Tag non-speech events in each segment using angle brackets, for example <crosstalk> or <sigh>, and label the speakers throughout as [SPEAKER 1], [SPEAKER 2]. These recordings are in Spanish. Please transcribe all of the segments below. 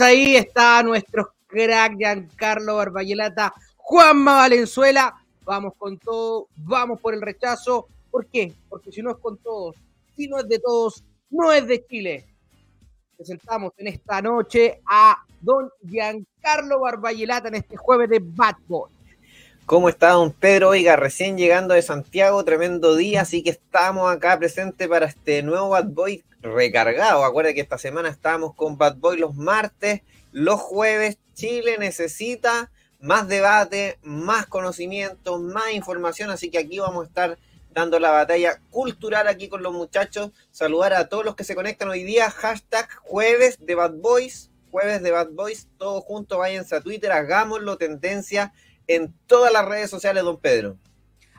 [SPEAKER 1] ahí está nuestro crack Giancarlo Barbayelata, Juanma Valenzuela. Vamos con todo, vamos por el rechazo. ¿Por qué? Porque si no es con todos, si no es de todos, no es de Chile. Presentamos en esta noche a don Giancarlo Barbayelata en este jueves de Bad Boy.
[SPEAKER 2] ¿Cómo está don Pedro? Oiga, recién llegando de Santiago, tremendo día, así que estamos acá presentes para este nuevo Bad Boy recargado. Acuérdense que esta semana estamos con Bad Boy los martes, los jueves. Chile necesita más debate, más conocimiento, más información, así que aquí vamos a estar dando la batalla cultural aquí con los muchachos. Saludar a todos los que se conectan hoy día. Hashtag jueves de Bad Boys, jueves de Bad Boys, todos juntos váyanse a Twitter, hagámoslo tendencia en todas las redes sociales, don Pedro.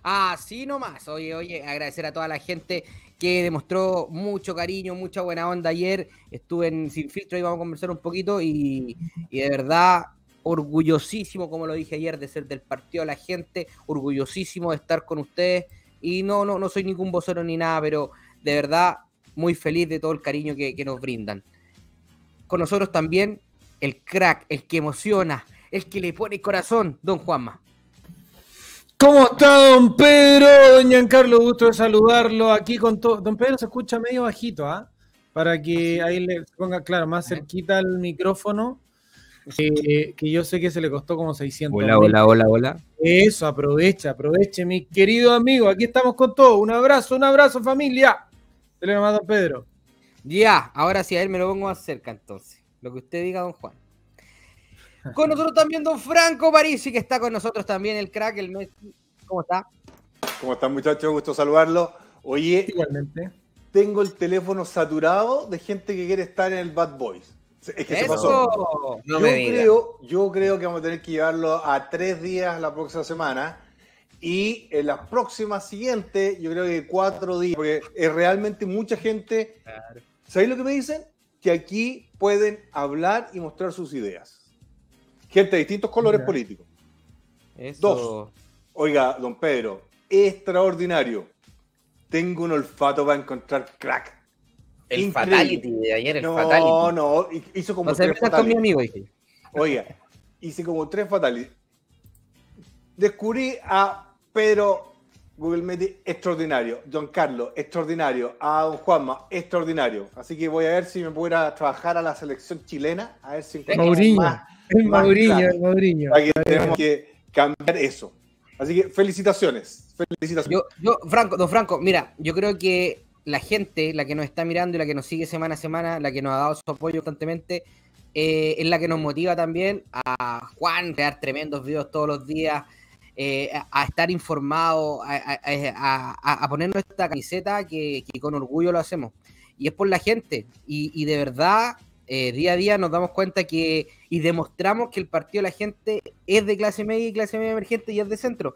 [SPEAKER 1] Así nomás. Oye, oye, agradecer a toda la gente que demostró mucho cariño, mucha buena onda ayer. Estuve en Sin Filtro y vamos a conversar un poquito y, de verdad orgullosísimo, como lo dije ayer, de ser del partido de la gente, orgullosísimo de estar con ustedes y no, no, no soy ningún vocero ni nada, pero de verdad muy feliz de todo el cariño que nos brindan. Con nosotros también el crack, el que emociona, el que le pone corazón, don Juanma.
[SPEAKER 3] ¿Cómo está don Pedro? Doña Giancarlo, gusto de saludarlo aquí con todo. Don Pedro se escucha medio bajito, ¿ah? Para que ahí le ponga, claro, más cerquita al micrófono. Eh, que yo sé que se le costó como 600.
[SPEAKER 1] Hola, hola, hola, hola.
[SPEAKER 3] Eso, aprovecha, aproveche, mi querido amigo. Aquí estamos con todo. Un abrazo, un abrazo, familia. Se le don Pedro.
[SPEAKER 1] Ya, ahora sí, a él me lo pongo más cerca entonces. Lo que usted diga, don Juan. Con nosotros también don Franco Parisi, que está con nosotros también, el crack, el Messi. ¿Cómo está?
[SPEAKER 4] ¿Cómo están muchachos? Gusto saludarlo. Oye, Igualmente. tengo el teléfono saturado de gente que quiere estar en el Bad Boys. Es que se pasó. yo, creo, yo creo que vamos a tener que llevarlo a tres días la próxima semana. Y en las próximas siguientes, yo creo que cuatro días, porque es realmente mucha gente. ¿Sabéis lo que me dicen? Que aquí pueden hablar y mostrar sus ideas. Gente de distintos colores políticos. Dos. Oiga, don Pedro, extraordinario. Tengo un olfato para encontrar crack.
[SPEAKER 1] El fatality de ayer, el
[SPEAKER 4] no,
[SPEAKER 1] fatality.
[SPEAKER 4] No, no, hizo como tres
[SPEAKER 1] con mi amigo, dije.
[SPEAKER 4] Oiga, hice como tres fatality. Descubrí a Pedro Google Meet extraordinario, Don Carlos extraordinario, a Don Juanma extraordinario. Así que voy a ver si me puedo ir a trabajar a la selección chilena, a ver si
[SPEAKER 3] Mourinho. más el Mauriño, el Mauriño.
[SPEAKER 4] tenemos que cambiar eso. Así que felicitaciones. Felicitaciones.
[SPEAKER 1] Yo, Franco, don Franco, mira, yo creo que la gente, la que nos está mirando y la que nos sigue semana a semana, la que nos ha dado su apoyo constantemente, eh, es la que nos motiva también a Juan crear tremendos videos todos los días, eh, a, estar informado, a, ponernos esta camiseta que, con orgullo lo hacemos. Y es por la gente. y de verdad eh, día a día nos damos cuenta que y demostramos que el partido de la gente es de clase media y clase media emergente y es de centro.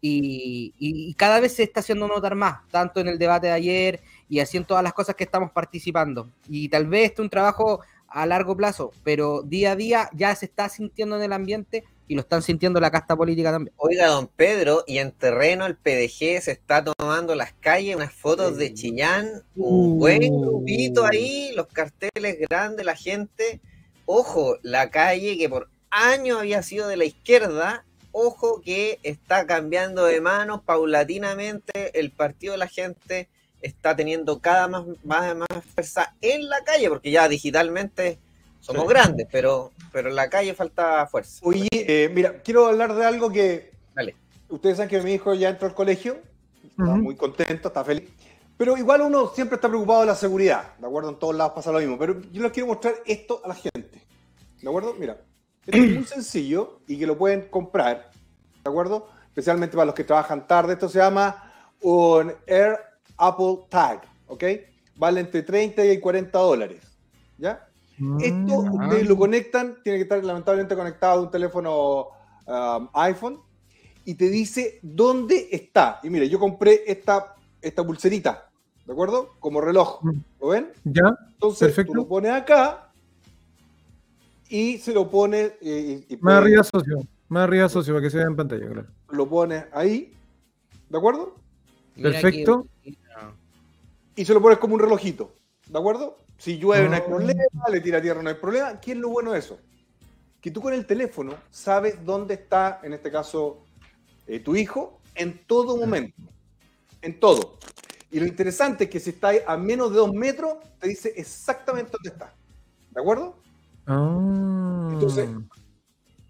[SPEAKER 1] Y, cada vez se está haciendo notar más, tanto en el debate de ayer y así todas las cosas que estamos participando. Y tal vez este es un trabajo a largo plazo, pero día a día ya se está sintiendo en el ambiente y lo están sintiendo la casta política también.
[SPEAKER 2] Oiga, don Pedro, y en terreno el PDG se está tomando las calles, unas fotos de Chillán, un buen uh. grupito ahí, los carteles grandes, la gente. Ojo, la calle que por años había sido de la izquierda, ojo que está cambiando de manos paulatinamente, el partido de la gente está teniendo cada más, más, más fuerza en la calle, porque ya digitalmente somos grandes, pero, pero en la calle falta fuerza.
[SPEAKER 4] Oye, eh, mira, quiero hablar de algo que. Dale. Ustedes saben que mi hijo ya entró al colegio, está muy contento, está feliz. Pero igual uno siempre está preocupado de la seguridad, ¿de acuerdo? En todos lados pasa lo mismo. Pero yo les quiero mostrar esto a la gente, ¿de acuerdo? Mira, esto es muy sencillo y que lo pueden comprar, ¿de acuerdo? Especialmente para los que trabajan tarde. Esto se llama un Air Apple Tag, ¿ok? Vale entre 30 y 40 dólares, ¿ya? Esto mm. ustedes lo conectan, tiene que estar lamentablemente conectado a un teléfono um, iPhone y te dice dónde está. Y mire, yo compré esta, esta pulserita, ¿de acuerdo? Como reloj. Mm. ¿Lo ven?
[SPEAKER 3] Ya.
[SPEAKER 4] Entonces tú lo pones acá y se lo pone. Y,
[SPEAKER 3] más arriba socio, más arriba socio para que se vea en pantalla, claro.
[SPEAKER 4] Lo pones ahí, ¿de acuerdo?
[SPEAKER 3] Perfecto.
[SPEAKER 4] Y se lo pones como un relojito, ¿de acuerdo? Si llueve no hay ah. problema, le tira tierra no hay problema. ¿Qué es lo bueno de eso? Que tú con el teléfono sabes dónde está, en este caso, eh, tu hijo en todo momento. En todo. Y lo interesante es que si está a menos de dos metros, te dice exactamente dónde está. ¿De acuerdo?
[SPEAKER 3] Ah.
[SPEAKER 4] Entonces,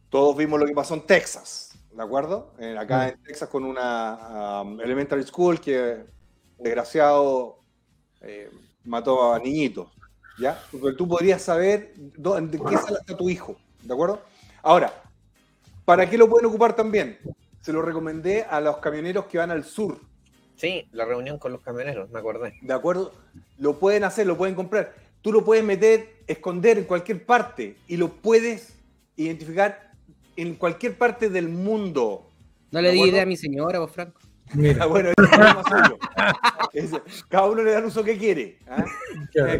[SPEAKER 4] todos vimos lo que pasó en Texas. ¿De acuerdo? acá mm. en Texas con una um, elementary school que desgraciado eh, mató a niñitos. ¿Ya? Porque tú podrías saber dónde, qué sala está tu hijo, ¿de acuerdo? Ahora, ¿para qué lo pueden ocupar también? Se lo recomendé a los camioneros que van al sur.
[SPEAKER 2] Sí, la reunión con los camioneros, me acordé.
[SPEAKER 4] ¿De acuerdo? Lo pueden hacer, lo pueden comprar. Tú lo puedes meter, esconder en cualquier parte y lo puedes identificar en cualquier parte del mundo.
[SPEAKER 1] No le di idea a mi señora, vos, Franco.
[SPEAKER 4] Mira. bueno, cada uno le da el uso que quiere.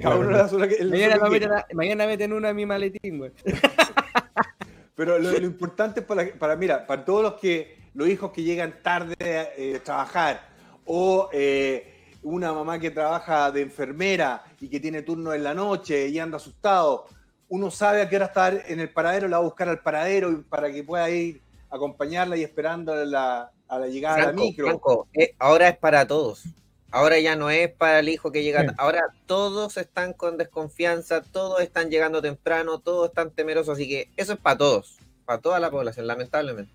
[SPEAKER 4] cada uno le da el uso que,
[SPEAKER 1] mañana, mañana meten uno a mi maletín, güey. <laughs>
[SPEAKER 4] Pero lo, importante es para, para, mira, para todos los que, los hijos que llegan tarde eh, a trabajar, o eh, una mamá que trabaja de enfermera y que tiene turno en la noche y anda asustado, uno sabe a qué hora estar en el paradero, la va a buscar al paradero para que pueda ir a acompañarla y esperando la, a la llegada de la micro.
[SPEAKER 2] Eh, ahora es para todos. Ahora ya no es para el hijo que llega. Ahora todos están con desconfianza, todos están llegando temprano, todos están temerosos. Así que eso es para todos, para toda la población, lamentablemente.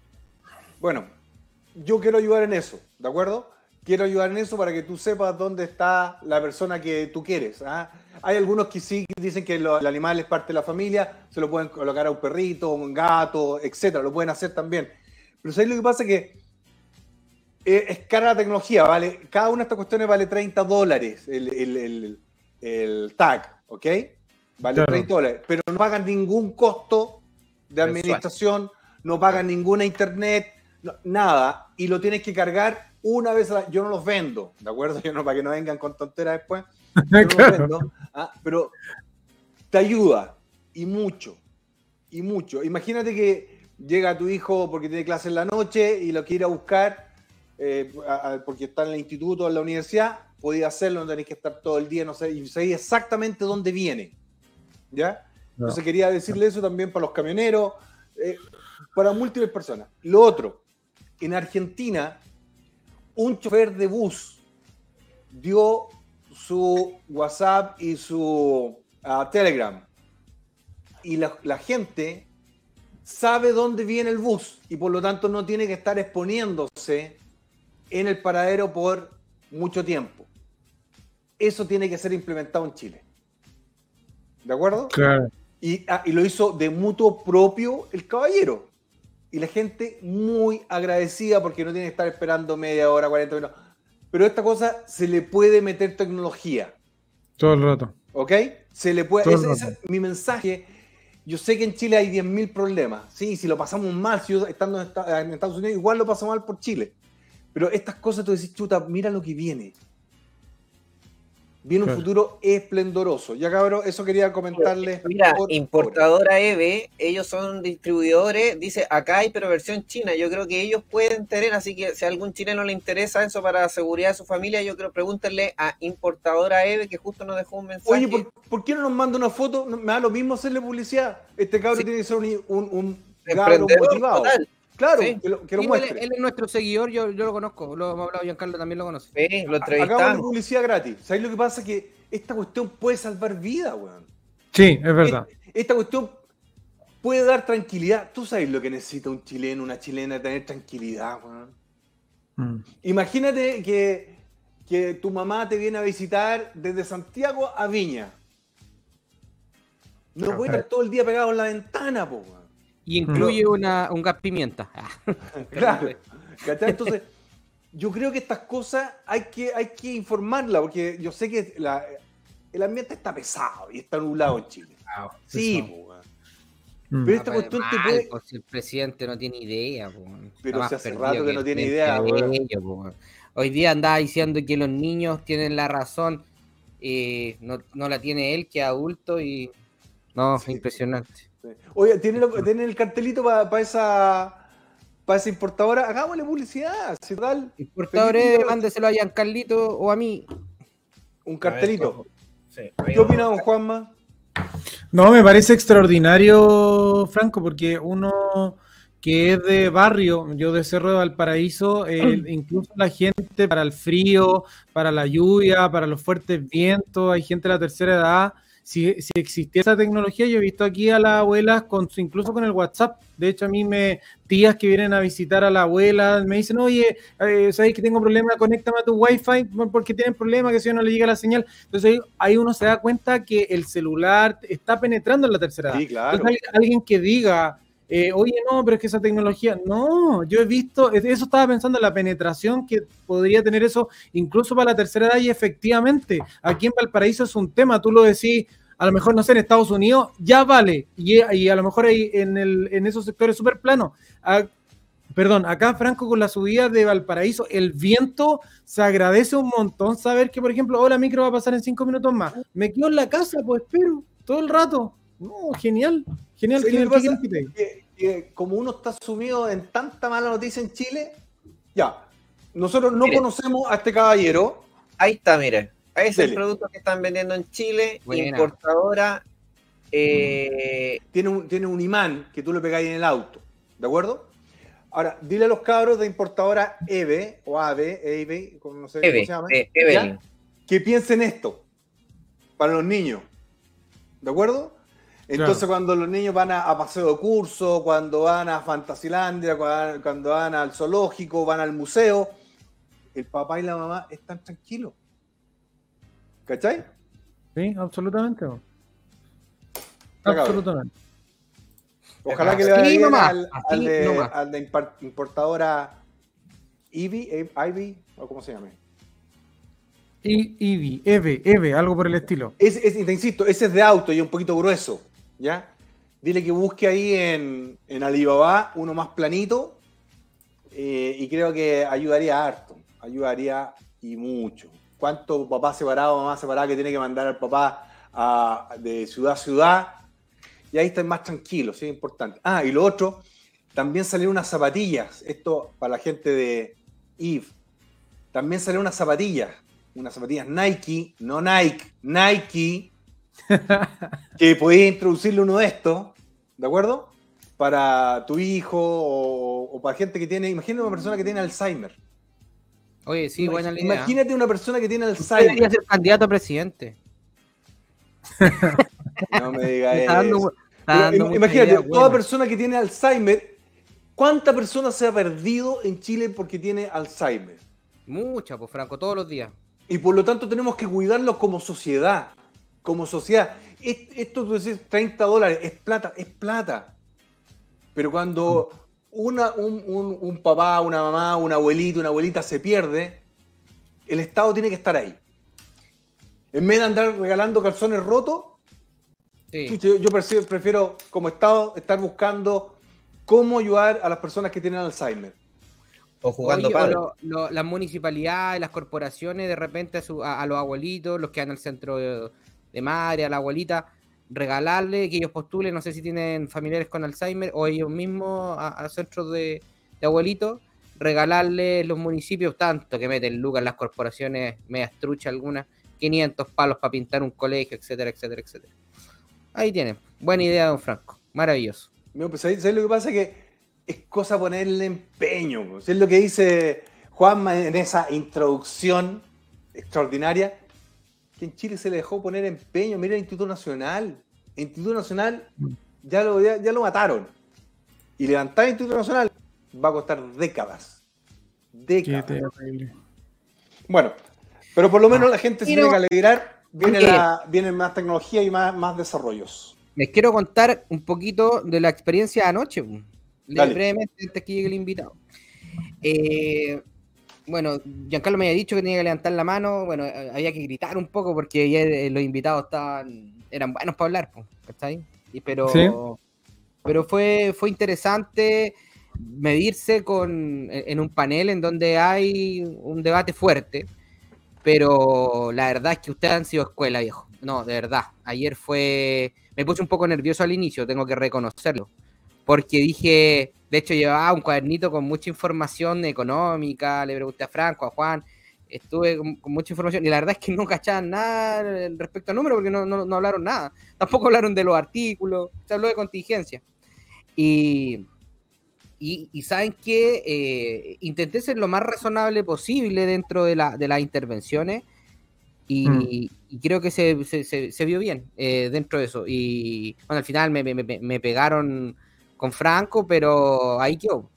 [SPEAKER 4] Bueno, yo quiero ayudar en eso, ¿de acuerdo? Quiero ayudar en eso para que tú sepas dónde está la persona que tú quieres. ¿ah? Hay algunos que sí dicen que el animal es parte de la familia, se lo pueden colocar a un perrito, un gato, etcétera, lo pueden hacer también. Pero ¿sabes lo que pasa? Que eh, es cara la tecnología, ¿vale? Cada una de estas cuestiones vale 30 dólares el, tag, ¿ok? Vale 30 dólares, pero no pagan ningún costo de administración, no pagan ninguna internet, nada, y lo tienes que cargar una vez a la... Yo no los vendo, ¿de acuerdo? <laughs> Yo no, para que no vengan con tonteras después. Yo no <laughs> los vendo, ¿ah? pero te ayuda, y mucho, y mucho. Imagínate que llega tu hijo porque tiene clase en la noche y lo quiere ir a buscar eh, porque está en el instituto o en la universidad, podía hacerlo, no tenéis que estar todo el día, no sé, y sabéis exactamente dónde viene. ¿Ya? Entonces quería decirle eso también para los camioneros, eh, para múltiples personas. Lo otro, en Argentina, un chofer de bus dio su WhatsApp y su Telegram. Y la, la, gente sabe dónde viene el bus y por lo tanto no tiene que estar exponiéndose en el paradero por mucho tiempo. Eso tiene que ser implementado en Chile. ¿De acuerdo?
[SPEAKER 3] Claro.
[SPEAKER 4] Y, ah, y, lo hizo de mutuo propio el caballero. Y la gente muy agradecida porque no tiene que estar esperando media hora, 40 minutos. Pero esta cosa se le puede meter tecnología.
[SPEAKER 3] Todo el rato.
[SPEAKER 4] ¿Ok? Se le puede. Ese, es mi mensaje. Yo sé que en Chile hay 10.000 problemas. Sí, si lo pasamos mal, si estando en Estados Unidos, igual lo pasamos mal por Chile. Pero estas cosas tú decís, chuta, mira lo que viene. Viene un futuro esplendoroso. Ya cabrón, eso quería comentarles.
[SPEAKER 2] Mira, importadora EVE, ellos son distribuidores, dice acá hay pero versión china. Yo creo que ellos pueden tener, así que si a algún chileno le interesa eso para la seguridad de su familia, yo creo pregúntenle a importadora EVE que justo nos dejó un mensaje.
[SPEAKER 4] Oye, ¿por, qué no nos manda una foto? Me da lo mismo hacerle publicidad. Este cabrón tiene que ser un, un, motivado. Claro, que lo, que muestre.
[SPEAKER 1] Él, es nuestro seguidor, yo, yo lo conozco, lo hemos hablado, Giancarlo también lo conoce.
[SPEAKER 2] Sí, lo
[SPEAKER 4] Hagamos publicidad gratis. ¿Sabes lo que pasa? Que esta cuestión puede salvar vidas, weón.
[SPEAKER 3] Sí, es verdad.
[SPEAKER 4] Esta, cuestión puede dar tranquilidad. Tú sabes lo que necesita un chileno, una chilena, tener tranquilidad, weón. Mm. Imagínate que, que tu mamá te viene a visitar desde Santiago a Viña. No puede estar todo el día pegado en la ventana, po, weón.
[SPEAKER 1] Y incluye una, un gas pimienta. <laughs> <laughs>
[SPEAKER 4] claro. Entonces, yo creo que estas cosas hay que, hay que informarla, porque yo sé que el ambiente está pesado y está nublado en Chile. sí,
[SPEAKER 1] mm. Pero esta cuestión te puede. Si el presidente no tiene idea,
[SPEAKER 4] pero si hace rato que, no tiene idea.
[SPEAKER 1] Hoy día andaba diciendo que los niños tienen la razón, y no, no la tiene él, que es adulto, y no, es impresionante.
[SPEAKER 4] Oye, ¿tiene, el cartelito para esa para esa importadora? Hagámosle publicidad. Si tal,
[SPEAKER 1] Importadores, mándeselo a Giancarlito o a mí.
[SPEAKER 4] Un cartelito. ¿Qué opina don Juanma?
[SPEAKER 3] No, me parece extraordinario, Franco, porque uno que es de barrio, yo de Cerro de Valparaíso, <clears throat> incluso la gente para el frío, para la lluvia, para los fuertes vientos, hay gente de la tercera edad si, si existía esa tecnología, yo he visto aquí a las abuelas con incluso con el WhatsApp. De hecho, a mí me tías que vienen a visitar a la abuela me dicen, oye, eh, ¿sabes que tengo problema? Conéctame a tu wifi porque tienen problema que si no le llega la señal. Entonces ahí, uno se da cuenta que el celular está penetrando en la tercera edad. alguien que diga, eh, oye, no, pero es que esa tecnología, no, yo he visto, eso estaba pensando en la penetración que podría tener eso incluso para la tercera edad y efectivamente, aquí en Valparaíso es un tema, tú lo decís, a lo mejor, no sé, en Estados Unidos ya vale, y, a lo mejor ahí en, el, en esos sectores súper planos. Ah, perdón, acá Franco con la subida de Valparaíso, el viento se agradece un montón saber que, por ejemplo, ahora micro va a pasar en cinco minutos más. Me quedo en la casa, pues espero, todo el rato. No, genial, genial. genial
[SPEAKER 4] como uno está sumido en tanta mala noticia en Chile, ya, nosotros no conocemos a este caballero.
[SPEAKER 2] Ahí está, mire. Es el producto que están vendiendo en Chile, importadora.
[SPEAKER 4] Eh, tiene, un, tiene un imán que tú le pegáis en el auto, ¿de acuerdo? Ahora, dile a los cabros de importadora EVE o AVE, EVE, no sé cómo se llama, eh, que piensen esto para los niños, ¿de acuerdo? Entonces, cuando los niños van a, paseo de curso, cuando van a Fantasilandia, cuando, van al zoológico, van al museo, el papá y la mamá están tranquilos. ¿Cachai?
[SPEAKER 3] Sí, absolutamente. Absolutamente.
[SPEAKER 4] Ojalá que le vaya bien al, al, de, importadora Ivy, Ivy, o cómo se llama.
[SPEAKER 3] Ivy, Eve, Eve, algo por el estilo.
[SPEAKER 4] Es, te insisto, ese es de auto y un poquito grueso. ¿Ya? Dile que busque ahí en, en Alibaba uno más planito eh, y creo que ayudaría harto, ayudaría y mucho. ¿Cuánto papá separado, mamá separada que tiene que mandar al papá de ciudad a ciudad? Y ahí están más tranquilos, ¿sí? es importante. Ah, y lo otro, también salieron unas zapatillas, esto para la gente de Eve. También salieron unas zapatillas, unas zapatillas Nike, no Nike, Nike, que podéis introducirle uno de estos, ¿de acuerdo? Para tu hijo o, para gente que tiene. Imagínate una persona que tiene Alzheimer.
[SPEAKER 1] Oye, sí, buena
[SPEAKER 4] idea. Imagínate una persona que tiene Alzheimer.
[SPEAKER 1] Debería ser candidato a presidente. <laughs>
[SPEAKER 4] no me digas eso. imagínate, toda persona que tiene Alzheimer, ¿cuánta persona se ha perdido en Chile porque tiene Alzheimer?
[SPEAKER 1] Mucha, pues Franco, todos los días.
[SPEAKER 4] Y por lo tanto tenemos que cuidarlos como sociedad como sociedad. Esto tú decís 30 dólares, es plata, es plata. Pero cuando una, un, papá, una mamá, un abuelito, una abuelita se pierde, el Estado tiene que estar ahí. En vez de andar regalando calzones rotos, yo, prefiero como Estado estar buscando cómo ayudar a las personas que tienen Alzheimer.
[SPEAKER 2] O jugando
[SPEAKER 1] las municipalidades, las corporaciones, de repente a, los abuelitos, los que en el centro de, madre, a la abuelita, regalarle que ellos postulen, no sé si tienen familiares con Alzheimer o ellos mismos a, centros de, abuelitos, regalarle los municipios tanto que meten lucas las corporaciones, medias truchas algunas, 500 palos para pintar un colegio, etcétera, etcétera, etcétera. Ahí tienen. Buena idea, don Franco. Maravilloso.
[SPEAKER 4] pues, ¿sabes lo que pasa? Que es cosa ponerle empeño. Es lo que dice Juanma en esa introducción extraordinaria, que en Chile se le dejó poner empeño. Mira el Instituto Nacional. El Instituto Nacional ya lo, ya, lo mataron. Y levantar el Instituto Nacional va a costar décadas. Décadas. Bueno, pero por lo menos la gente se tiene que alegrar. Viene, la, viene más tecnología y más, más desarrollos.
[SPEAKER 1] Les quiero contar un poquito de la experiencia de anoche brevemente antes que llegue el invitado. Eh, bueno, Giancarlo me había dicho que tenía que levantar la mano, bueno, eh, había que gritar un poco porque eh, los invitados estaban, eran buenos para hablar, ¿está Y, pero, pero fue, fue interesante medirse con, en un panel en donde hay un debate fuerte, pero la verdad es que ustedes han sido escuela, viejo. No, de verdad. Ayer fue. Me puse un poco nervioso al inicio, tengo que reconocerlo porque dije, de hecho llevaba un cuadernito con mucha información económica, le pregunté a Franco, a Juan, estuve con, mucha información y la verdad es que no cachaban nada respecto al número porque no, no, hablaron nada, tampoco hablaron de los artículos, se habló de contingencia. Y, y, saben que eh, intenté ser lo más razonable posible dentro de, la, de las intervenciones y, mm. creo que se, se, se vio bien eh, dentro de eso. Y bueno, al final me, me, me pegaron con Franco, pero ahí quedó.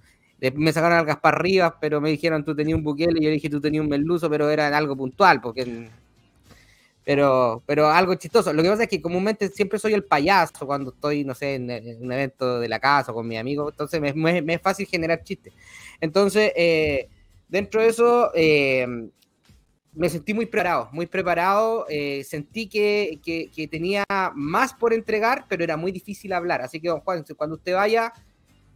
[SPEAKER 1] Me sacaron al Gaspar Rivas, pero me dijeron tú tenías un Bukele, y yo dije tú tenías un Merluzo, pero era algo puntual, porque pero, pero algo chistoso. Lo que pasa es que comúnmente siempre soy el payaso cuando estoy, no sé, en, un evento de la casa o con mi amigo, entonces me, es fácil generar chistes. Entonces, eh, dentro de eso, eh, me sentí muy preparado, muy preparado. Eh, sentí que, tenía más por entregar, pero era muy difícil hablar. Así que, don Juan, cuando usted vaya,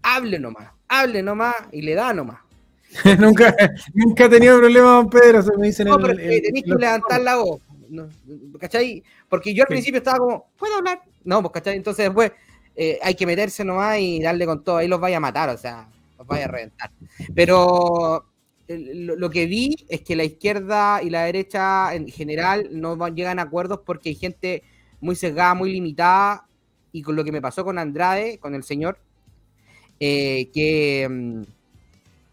[SPEAKER 1] hable nomás, hable nomás y le da nomás. <laughs>
[SPEAKER 3] nunca, nunca he tenido problema, don Pedro, se me dicen
[SPEAKER 1] No, pero tenéis que levantar la voz. ¿Cachai? Porque yo al principio estaba como, ¿puedo hablar? No, pues, ¿cachai? Entonces después eh, hay que meterse nomás y darle con todo. Ahí los vaya a matar, o sea, los vaya a reventar. Pero lo, que vi es que la izquierda y la derecha en general no llegan a acuerdos porque hay gente muy sesgada, muy limitada, y con lo que me pasó con Andrade, con el señor, eh, que, mm,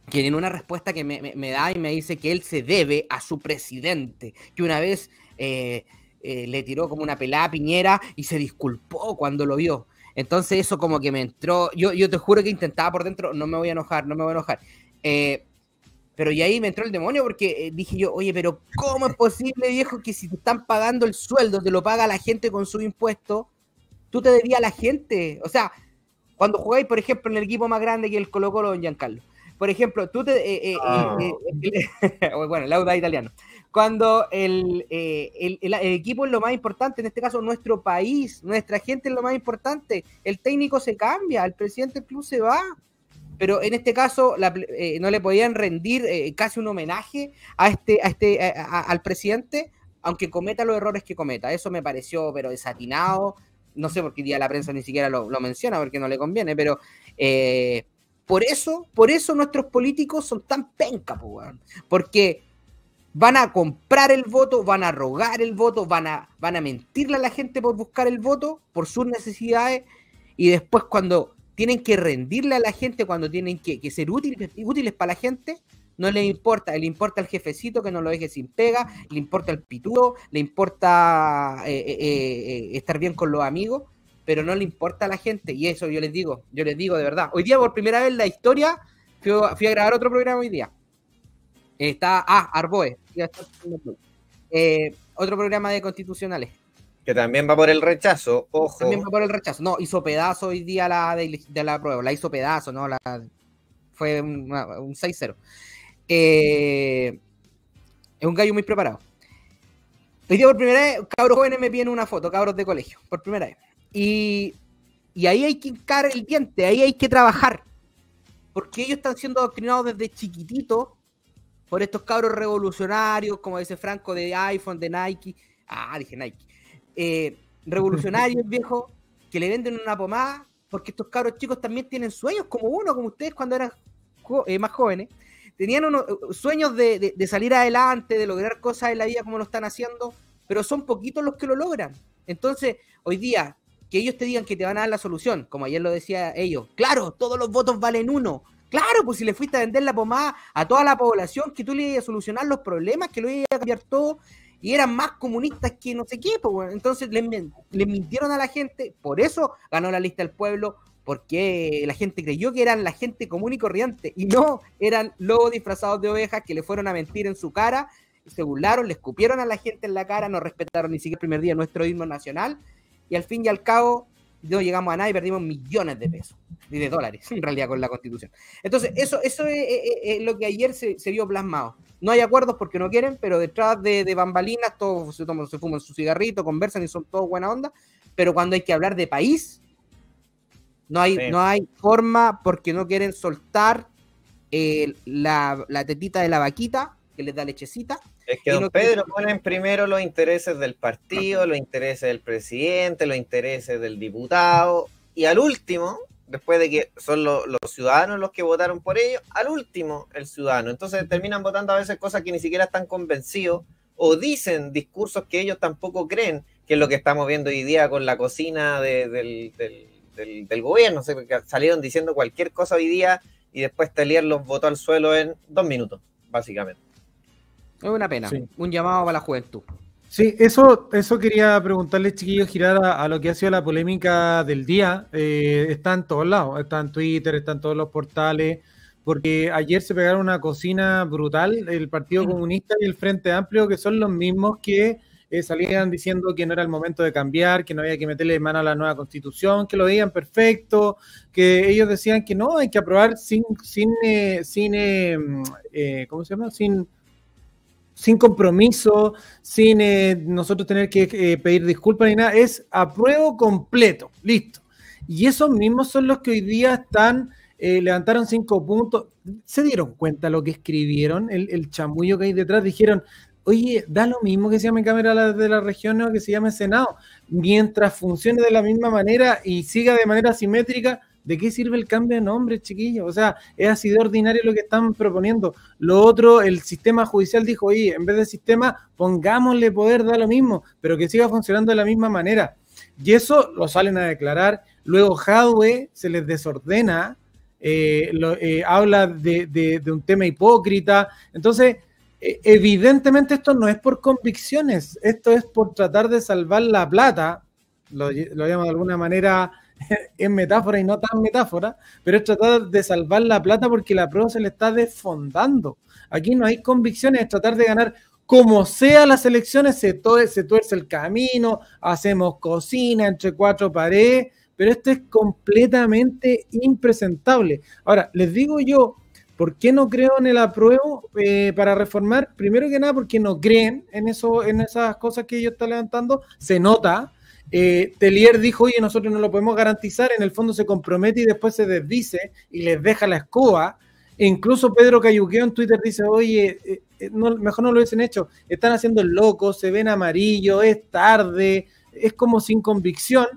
[SPEAKER 1] que tiene una respuesta que me, da y me dice que él se debe a su presidente, que una vez eh, eh, le tiró como una pelada piñera y se disculpó cuando lo vio. Entonces eso como que me entró, yo, yo te juro que intentaba por dentro, no me voy a enojar, no me voy a enojar. Pero y ahí me entró el demonio porque eh, dije yo, oye, pero ¿cómo es posible, viejo, que si te están pagando el sueldo, te lo paga la gente con su impuesto, tú te debías a la gente? O sea, cuando jugáis, por ejemplo, en el equipo más grande que el Colo Colo en Giancarlo, por ejemplo, tú te... Eh, eh, ah. <laughs> bueno, el Auda italiano. Cuando el, el, el, equipo es lo más importante, en este caso nuestro país, nuestra gente es lo más importante, el técnico se cambia, el presidente del club se va pero en este caso eh, no le podían rendir eh, casi un homenaje a este, a este, al presidente, aunque cometa los errores que cometa. Eso me pareció, pero desatinado. No sé por qué día la prensa ni siquiera lo, menciona, porque no le conviene, pero eh, por eso, por eso nuestros políticos son tan penca, porque van a comprar el voto, van a rogar el voto, van a, van a mentirle a la gente por buscar el voto, por sus necesidades, y después cuando tienen que rendirle a la gente cuando tienen que, ser útiles, para la gente, no le importa, le importa al jefecito que no lo deje sin pega, le importa el pitudo, le importa eh, eh, eh, estar bien con los amigos, pero no le importa a la gente. Y eso yo les digo, yo les digo de verdad. Hoy día por primera vez en la historia fui, a grabar otro programa hoy día. Está, ah, Arboe. otro programa de constitucionales.
[SPEAKER 2] Que también va por el rechazo, ojo.
[SPEAKER 1] También va por el rechazo. No, hizo pedazo hoy día la de, la prueba, la hizo pedazo, ¿no? La, fue un, 6-0. Eh, es un gallo muy preparado. Hoy día por primera vez, cabros jóvenes me piden una foto, cabros de colegio, por primera vez. Y, y ahí hay que hincar el diente, ahí hay que trabajar. porque ellos están siendo adoctrinados desde chiquititos por estos cabros revolucionarios, como dice Franco, de iPhone, de Nike. Ah, dije Nike. Eh, revolucionarios, <laughs> viejo, que le venden una pomada, porque estos cabros chicos también tienen sueños, como uno, como ustedes cuando eran eh, más jóvenes. Tenían unos eh, sueños de, de, salir adelante, de lograr cosas en la vida como lo están haciendo, pero son poquitos los que lo logran. Entonces, hoy día, que ellos te digan que te van a dar la solución, como ayer lo decía ellos, claro, todos los votos valen uno, Claro, pues si le fuiste a vender la pomada a toda la población, que tú le ibas a solucionar los problemas, que lo ibas a cambiar todo, y eran más comunistas que no sé qué, pues, entonces le, mintieron a la gente, por eso ganó la lista del pueblo, porque la gente creyó que eran la gente común y corriente, y no, eran lobos disfrazados de ovejas que le fueron a mentir en su cara, se burlaron, le escupieron a la gente en la cara, no respetaron ni siquiera el primer día nuestro himno nacional, y al fin y al cabo no llegamos a nada y perdimos millones de pesos y de dólares, en realidad, con la constitución. Entonces, eso, eso es, lo que ayer se, vio plasmado. No hay acuerdos porque no quieren, pero detrás de, bambalinas todos se, toman, se fuman su cigarrito, conversan y son todos buena onda. Pero cuando hay que hablar de país, no hay, no hay forma porque no quieren soltar eh, la, la tetita de la vaquita que les da lechecita
[SPEAKER 2] es que don Pedro ponen primero los intereses del partido, los intereses del presidente, los intereses del diputado, y al último, después de que son los ciudadanos los que votaron por ellos, al último el ciudadano. Entonces terminan votando a veces cosas que ni siquiera están convencidos o dicen discursos que ellos tampoco creen, que es lo que estamos viendo hoy día con la cocina del, del, gobierno. salieron diciendo cualquier cosa hoy día y después Telier los votó al suelo en dos minutos, básicamente.
[SPEAKER 1] Es una pena. Un llamado para la juventud.
[SPEAKER 3] Sí, eso, eso quería preguntarle, chiquillos, girar a, lo que ha sido la polémica del día. Eh, está en todos lados, está en Twitter, está en todos los portales, porque ayer se pegaron una cocina brutal el Partido Comunista y el Frente Amplio, que son los mismos que eh, salían diciendo que no era el momento de cambiar, que no había que meterle mano a la nueva constitución, que lo veían perfecto, que ellos decían que no, hay que aprobar sin, sin, eh, sin eh, ¿cómo se llama? Sin sin compromiso, sin eh, nosotros tener que eh, pedir disculpas ni nada, es apruebo completo, listo. Y esos mismos son los que hoy día están, eh, levantaron cinco puntos, se dieron cuenta lo que escribieron, el, el, chamullo que hay detrás, dijeron, oye, da lo mismo que se llame Cámara de la Región o que se llame Senado, mientras funcione de la misma manera y siga de manera simétrica, ¿De qué sirve el cambio de nombre, chiquillos? O sea, es así de ordinario lo que están proponiendo. Lo otro, el sistema judicial dijo, oye, en vez de sistema, pongámosle poder, da lo mismo, pero que siga funcionando de la misma manera. Y eso lo salen a declarar. Luego Hadwe se les desordena, eh, eh, habla de, un tema hipócrita. Entonces, eh, evidentemente esto no es por convicciones, esto es por tratar de salvar la plata, lo, lo llamo de alguna manera <laughs> en metáfora y no tan metáfora, pero es tratar de salvar la plata porque la prueba se le está desfondando. Aquí no hay convicciones, es tratar de ganar como sea las elecciones, se, se tuerce el camino, hacemos cocina entre cuatro paredes, pero esto es completamente impresentable. Ahora, les digo yo, ¿por qué no creo en el apruebo eh, para reformar? Primero que nada, porque no creen en, eso, en esas cosas que ellos están levantando, se nota, eh, Telier dijo, oye, nosotros no lo podemos garantizar, en el fondo se compromete y después se desdice y les deja la escoba. E incluso Pedro Cayuqueo en Twitter dice, oye, eh, eh, mejor no lo hubiesen hecho, están haciendo el loco, se ven amarillo, es tarde, es como sin convicción.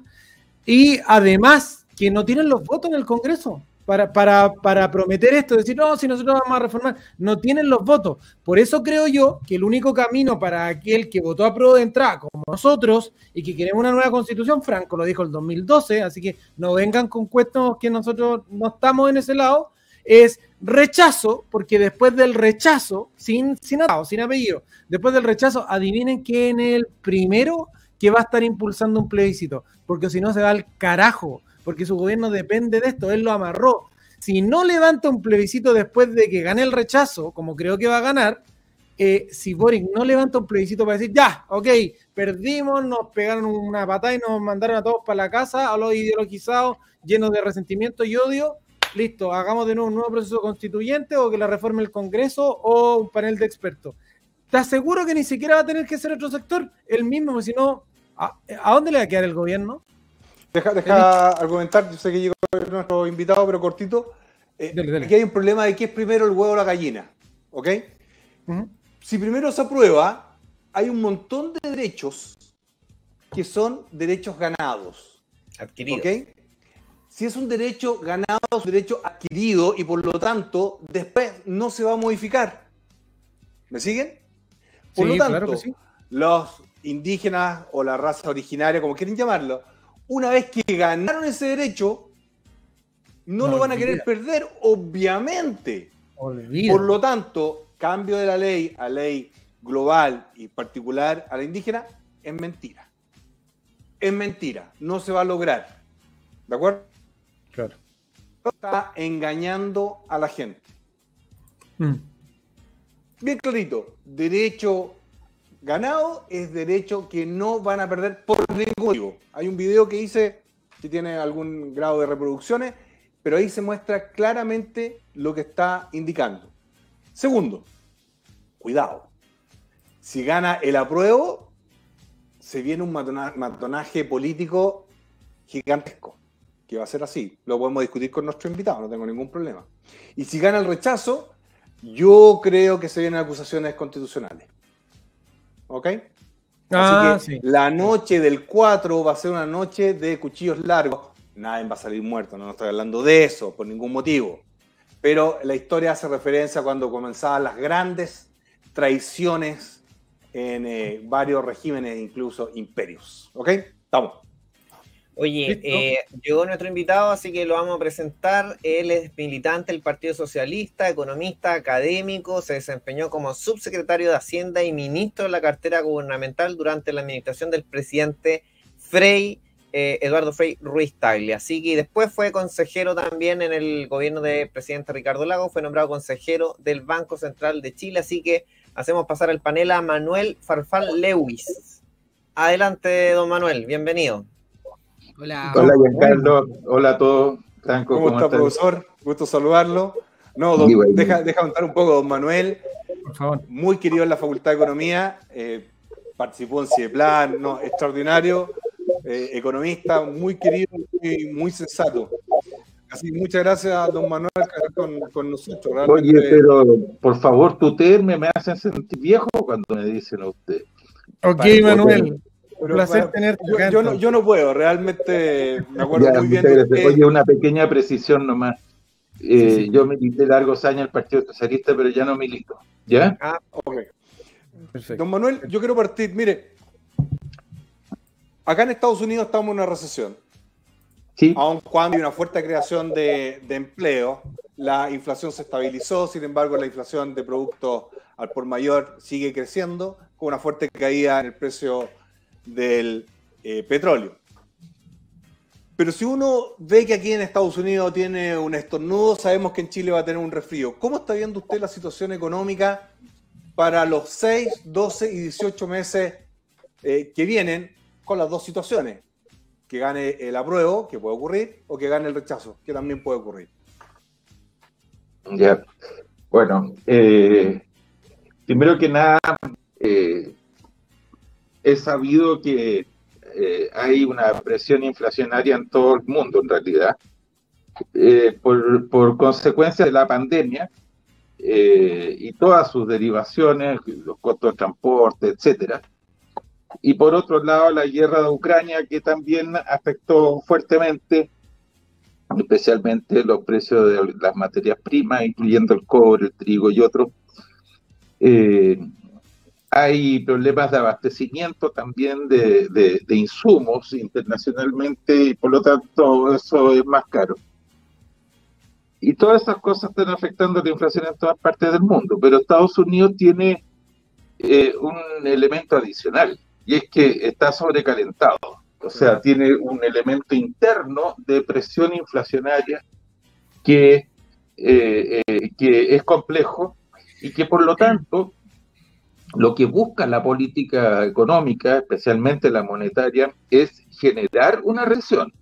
[SPEAKER 3] Y además que no tienen los votos en el Congreso para, para, para prometer esto, decir, no, si nosotros vamos a reformar, no tienen los votos. Por eso creo yo que el único camino para aquel que votó a prueba de entrada, como nosotros, y que queremos una nueva constitución, Franco lo dijo el 2012, así que no vengan con cuestos que nosotros no estamos en ese lado, es rechazo, porque después del rechazo, sin, sin sin apellido, después del rechazo, adivinen quién es el primero que va a estar impulsando un plebiscito, porque si no se va al carajo porque su gobierno depende de esto, él lo amarró. Si no levanta un plebiscito después de que gane el rechazo, como creo que va a ganar, eh, si Boric no levanta un plebiscito para decir, ya, ok, perdimos, nos pegaron una patada y nos mandaron a todos para la casa, a los ideologizados, llenos de resentimiento y odio, listo, hagamos de nuevo un nuevo proceso constituyente o que la reforme el Congreso o un panel de expertos. ¿Te aseguro que ni siquiera va a tener que ser otro sector? El mismo, si no, ¿a, ¿a dónde le va a quedar el gobierno?
[SPEAKER 4] Deja, deja argumentar, yo sé que llegó nuestro invitado, pero cortito. Eh, aquí hay un problema de qué es primero el huevo o la gallina. ¿Ok? Si primero se aprueba, hay un montón de derechos que son derechos ganados.
[SPEAKER 2] Adquiridos.
[SPEAKER 4] ¿Ok? Si es un derecho ganado, es un derecho adquirido y por lo tanto después no se va a modificar. ¿Me siguen? Por lo tanto, los indígenas o la raza originaria, como quieren llamarlo, una vez que ganaron ese derecho, no, lo van a querer perder, obviamente. Por lo tanto, cambio de la ley a ley global y particular a la indígena es mentira. Es mentira, no se va a lograr. ¿De acuerdo?
[SPEAKER 3] Claro.
[SPEAKER 4] Está engañando a la gente. Mm. Bien clarito, derecho ganado es derecho que no van a perder por ningún motivo. Hay un video que hice, que tiene algún grado de reproducciones, pero ahí se muestra claramente lo que está indicando. Segundo, cuidado. Si gana el apruebo, se viene un matonaje político gigantesco, que va a ser así. Lo podemos discutir con nuestro invitado, no tengo ningún problema. Y si gana el rechazo, yo creo que se vienen acusaciones constitucionales. ¿Ok?
[SPEAKER 3] Ah,
[SPEAKER 4] Así que la noche del 4 va a ser una noche de cuchillos largos. Nadie va a salir muerto, no estoy hablando de eso por ningún motivo. Pero la historia hace referencia a cuando comenzaban las grandes traiciones en eh, varios regímenes, incluso imperios. ¿Ok? Estamos.
[SPEAKER 2] Oye, eh, llegó nuestro invitado, así que lo vamos a presentar. Él es militante del Partido Socialista, economista, académico, se desempeñó como subsecretario de Hacienda y ministro de la cartera gubernamental durante la administración del presidente Frei, eh, Eduardo Frei Ruiz Taglia. Así que después fue consejero también en el gobierno del presidente Ricardo Lago, fue nombrado consejero del Banco Central de Chile. Así que hacemos pasar el panel a Manuel Farfal Lewis. Adelante, don Manuel, bienvenido.
[SPEAKER 5] Hola. Hola, Giancarlo. Hola a todos.
[SPEAKER 4] Franco, ¿Cómo, está, profesor? Gusto saludarlo. No, deja, deja contar un poco, don Manuel. Por favor. Muy querido en la Facultad de Economía. Eh, participó en CIEPLAN, no, extraordinario. Eh, economista, muy querido y muy sensato. Así que muchas gracias, don Manuel, con, con nosotros.
[SPEAKER 5] Oye, pero por favor, tuterme, me hacen sentir viejo cuando me dicen a usted.
[SPEAKER 3] Ok, Manuel. Un placer tenerte.
[SPEAKER 4] Yo, no, yo, no, puedo, realmente me acuerdo muy bien.
[SPEAKER 5] De Oye, una pequeña precisión nomás. Eh, yo milité largos años en el Partido Socialista, pero ya no milito. ¿Ya?
[SPEAKER 4] Ah, ok. Perfecto. Don Manuel, yo quiero partir. Mire, acá en Estados Unidos estamos en una recesión. Sí. Aun cuando hay una fuerte creación de, de empleo, la inflación se estabilizó, sin embargo, la inflación de productos al por mayor sigue creciendo, con una fuerte caída en el precio del eh, petróleo. Pero si uno ve que aquí en Estados Unidos tiene un estornudo, sabemos que en Chile va a tener un resfrío. ¿Cómo está viendo usted la situación económica para los 6, 12 y 18 meses eh, que vienen con las dos situaciones? Que gane el apruebo, que puede ocurrir, o que gane el rechazo, que también puede ocurrir.
[SPEAKER 5] Bueno, eh, primero que nada, es sabido que eh, hay una presión inflacionaria en todo el mundo, en realidad, eh, por, consecuencia de la pandemia eh, y todas sus derivaciones, los costos de transporte, etcétera. Y por otro lado, la guerra de Ucrania, que también afectó fuertemente, especialmente los precios de las materias primas, incluyendo el cobre, el trigo y otros. Hay problemas de abastecimiento también de, insumos internacionalmente y por lo tanto eso es más caro. Y todas esas cosas están afectando la inflación en todas partes del mundo, pero Estados Unidos tiene eh, un elemento adicional y es que está sobrecalentado, o sea, tiene un elemento interno de presión inflacionaria que, eh, eh, que es complejo y que por lo tanto lo que busca la política económica, especialmente la monetaria, es generar una recesión.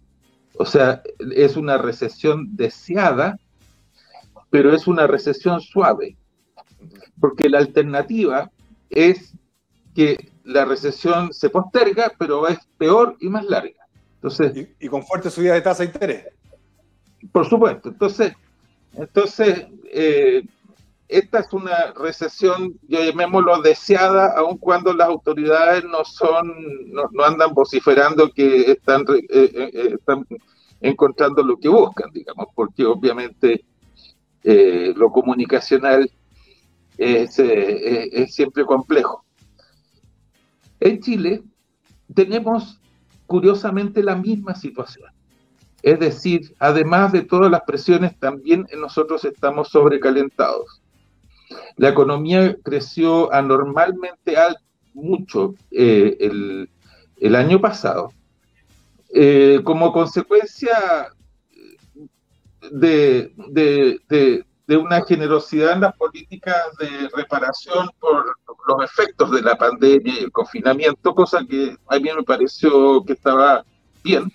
[SPEAKER 5] O sea, es una recesión deseada, pero es una recesión suave. Porque la alternativa es que la recesión se posterga, pero es peor y más larga. Entonces,
[SPEAKER 4] y, con fuerte subida de tasa de interés.
[SPEAKER 5] Por supuesto. Entonces, Entonces, eh, esta es una recesión, yo llamémoslo deseada, aun cuando las autoridades no son, no, andan vociferando que están, están encontrando lo que buscan, digamos, porque obviamente lo comunicacional es siempre complejo. En Chile tenemos curiosamente la misma situación. Es decir, además de todas las presiones, también nosotros estamos sobrecalentados. La economía creció anormalmente alto, mucho eh, el, año pasado, eh, como consecuencia de, de una generosidad en las políticas de reparación por los efectos de la pandemia y el confinamiento, cosa que a mí me pareció que estaba bien,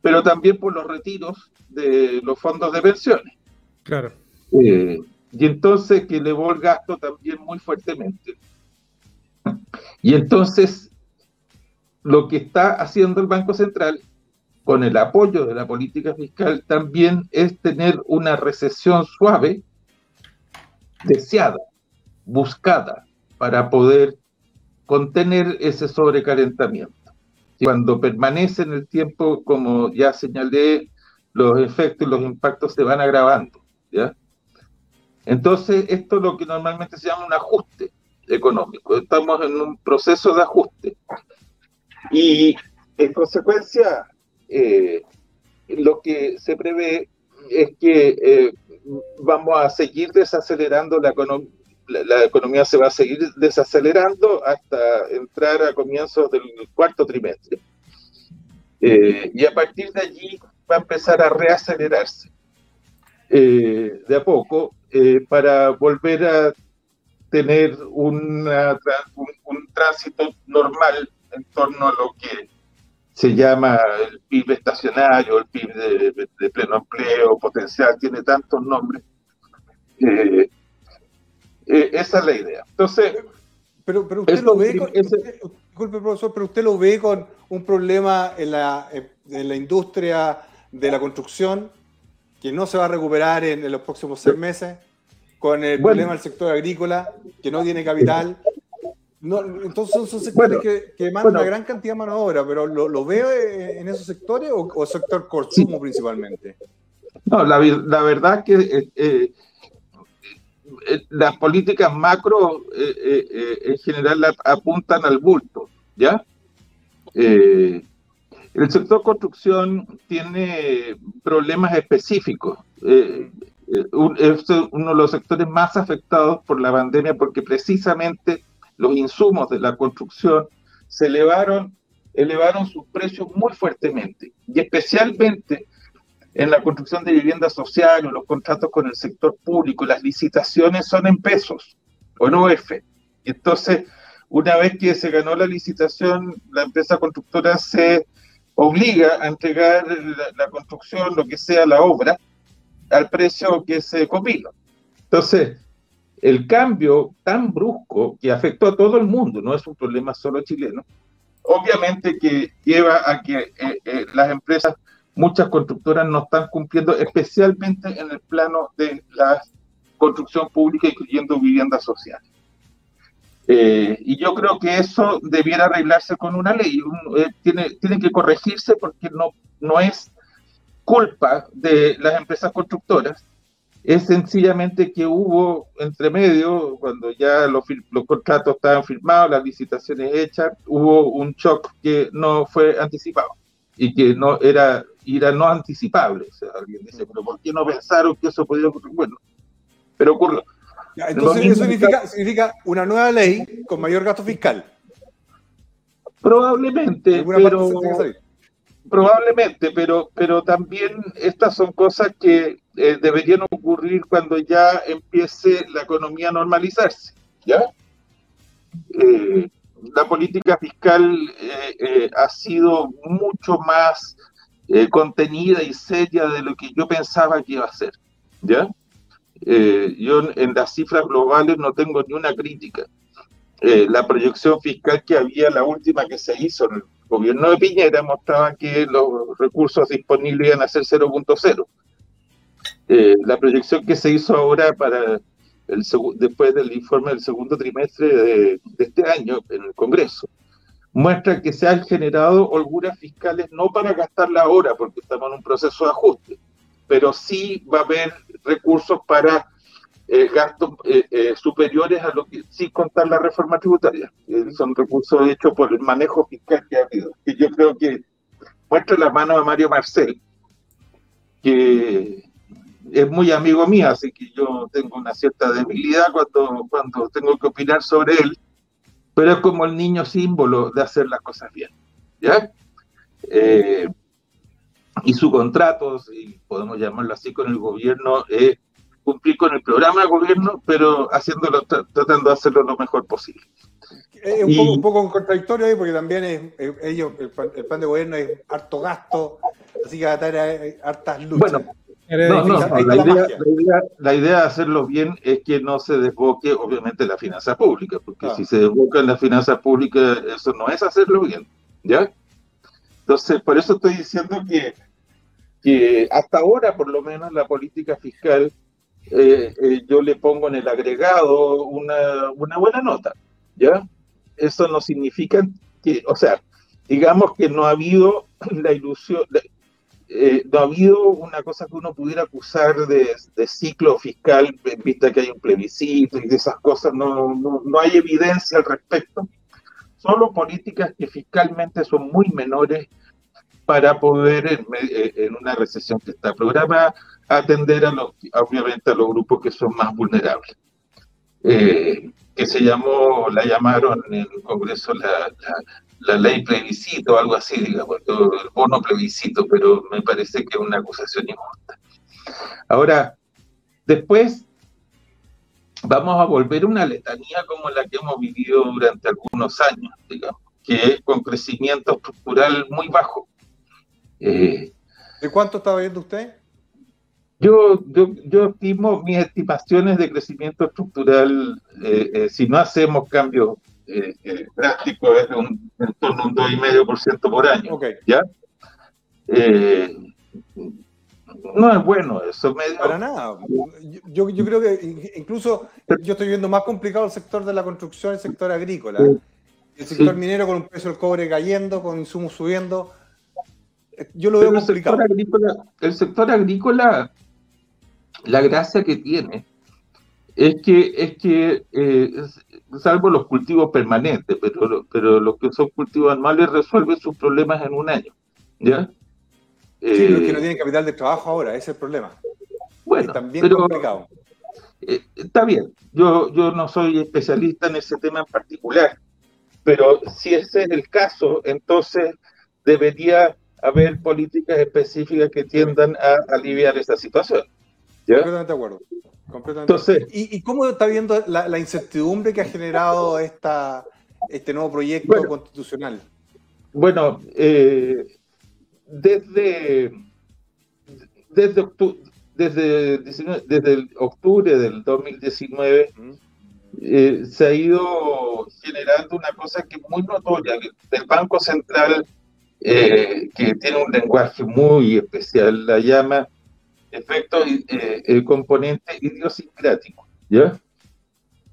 [SPEAKER 5] pero también por los retiros de los fondos de pensiones.
[SPEAKER 3] Claro.
[SPEAKER 5] Eh, y entonces que elevó el gasto también muy fuertemente. Y entonces lo que está haciendo el Banco Central con el apoyo de la política fiscal, también es tener una recesión suave, deseada, buscada, para poder contener ese sobrecalentamiento. Cuando permanece en el tiempo, como ya señalé, los efectos y los impactos se van agravando. ¿ya? Entonces, esto es lo que normalmente se llama un ajuste económico. Estamos en un proceso de ajuste. Y en consecuencia, eh, lo que se prevé es que eh, vamos a seguir desacelerando la economía. La, economía se va a seguir desacelerando hasta entrar a comienzos del cuarto trimestre. Eh, y a partir de allí va a empezar a reacelerarse de a poco para volver a tener una, un, tránsito normal en torno a lo que se llama el PIB estacionario, el PIB de, pleno empleo, potencial, tiene tantos nombres. Eh, eh, esa es la idea. Entonces,
[SPEAKER 4] pero, pero usted lo ve con, disculpe profesor, pero usted lo ve con un problema en la, en la industria de la construcción que no se va a recuperar en, los próximos seis meses, con el problema del sector agrícola que no tiene capital, no, entonces son, sectores que, que demandan una gran cantidad de mano de obra, pero ¿lo, veo en esos sectores o, sector consumo principalmente?
[SPEAKER 5] No, la, la verdad que eh, eh, eh, las políticas macro en general apuntan al bulto, ¿ya? El sector construcción tiene problemas específicos. es uno de los sectores más afectados por la pandemia porque precisamente los insumos de la construcción se elevaron, elevaron sus precios muy fuertemente y especialmente en la construcción de viviendas sociales, los contratos con el sector público, las licitaciones son en pesos o en OF. Entonces, una vez que se ganó la licitación, la empresa constructora se obliga a entregar la, construcción, lo que sea la obra, al precio que se copila. Entonces, el cambio tan brusco que afectó a todo el mundo, no es un problema solo chileno, obviamente que lleva a que eh, eh, las empresas, muchas constructoras no están cumpliendo, especialmente en el plano de la construcción pública, incluyendo viviendas sociales. Eh, y yo creo que eso debiera arreglarse con una ley. tiene, tiene que corregirse porque no, no es culpa de las empresas constructoras, es sencillamente que hubo entre medio, cuando ya los, contratos estaban firmados, las licitaciones hechas, hubo un shock que no fue anticipado y que no era, era no anticipable. Alguien dice, pero ¿por qué no pensaron que eso podía ocurrir? Bueno, pero ocurrió.
[SPEAKER 4] Entonces, ¿eso significa, significa una nueva ley con mayor gasto fiscal?
[SPEAKER 5] Probablemente, pero, probablemente, pero, pero también estas son cosas que eh, deberían ocurrir cuando ya empiece la economía a normalizarse, ¿ya? Eh, la política fiscal eh, ha sido mucho más contenida y seria de lo que yo pensaba que iba a ser, ¿ya? Yo en las cifras globales no tengo ni una crítica. la proyección fiscal que había, la última que se hizo en el gobierno de Piñera, mostraba que los recursos disponibles iban a ser 0.0 eh, la proyección que se hizo ahora después del informe del segundo trimestre de, este año en el Congreso muestra que se han generado holguras fiscales no para gastarla ahora, porque estamos en un proceso de ajuste, pero sí va a haber recursos para eh, gastos eh, eh, superiores a lo que, sin contar la reforma tributaria. son recursos hechos por el manejo fiscal que ha habido, que yo creo que muestra la mano de Mario Marcel, que es muy amigo mío, así que yo tengo una cierta debilidad cuando, cuando tengo que opinar sobre él, pero es como el niño símbolo de hacer las cosas bien. ¿Ya? Y su contrato, si podemos llamarlo así, con el gobierno es cumplir con el programa de gobierno, pero haciéndolo, tratando de hacerlo lo mejor posible.
[SPEAKER 4] Es un, poco, contradictorio ahí, porque también es, ellos, el, plan de gobierno es harto gasto, así que va a tener hartas luchas.
[SPEAKER 5] Bueno, no, no, la, idea, la, idea, de hacerlo bien es que no se desboque, obviamente, la finanza pública, porque si se desboca en la finanza pública, eso no es hacerlo bien, ¿ya? Entonces, por eso estoy diciendo que, que hasta ahora, por lo menos, la política fiscal eh, eh, yo le pongo en el agregado una, una, buena nota, ¿ya? Eso no significa que, o sea, digamos que no ha habido <clears throat> la ilusión, eh, no ha habido una cosa que uno pudiera acusar de, de, ciclo fiscal, en vista que hay un plebiscito y de esas cosas, no, no, no hay evidencia al respecto, solo políticas que fiscalmente son muy menores para poder, en una recesión que está programada, atender a los, obviamente a los grupos que son más vulnerables. Eh, que se llamó, la llamaron en el Congreso la, la, ley plebiscito o algo así, digamos, el bono plebiscito, pero me parece que es una acusación injusta. Ahora, después vamos a volver a una letanía como la que hemos vivido durante algunos años, digamos, que es con crecimiento estructural muy bajo.
[SPEAKER 4] Eh, ¿De cuánto estaba viendo usted?
[SPEAKER 5] Yo, yo, yo estimo mis estimaciones de crecimiento estructural, eh, eh, si no hacemos cambios eh, drásticos, es un, en torno a un 2,5% por año. Okay. ¿Ya? no es bueno eso.
[SPEAKER 4] Medio... Para nada. Yo, yo creo que incluso yo estoy viendo más complicado el sector de la construcción, el sector agrícola. El sector minero con un precio del cobre cayendo, con insumos subiendo. Yo lo veo complicado.
[SPEAKER 5] el sector agrícola la gracia que tiene es que, es que eh, salvo los cultivos permanentes, pero, pero los que son cultivos anuales resuelven sus problemas en un año. ¿Ya?
[SPEAKER 4] Sí, los que no eh, tienen capital de trabajo ahora, ese es el problema.
[SPEAKER 5] Bueno, también complicado. Eh, está bien, yo, yo no soy especialista en ese tema en particular, pero si ese es el caso, entonces debería haber políticas específicas que tiendan a aliviar esa situación.
[SPEAKER 4] Completamente de acuerdo. Entonces, ¿Y, cómo está viendo la, incertidumbre que ha generado esta, este nuevo proyecto constitucional?
[SPEAKER 5] Bueno, eh, desde, desde, octubre, desde, desde octubre del 2019 eh, se ha ido generando una cosa que es muy notoria del Banco Central, eh, que tiene un lenguaje muy especial, la llama efecto, eh, componente idiosincrático, ¿ya?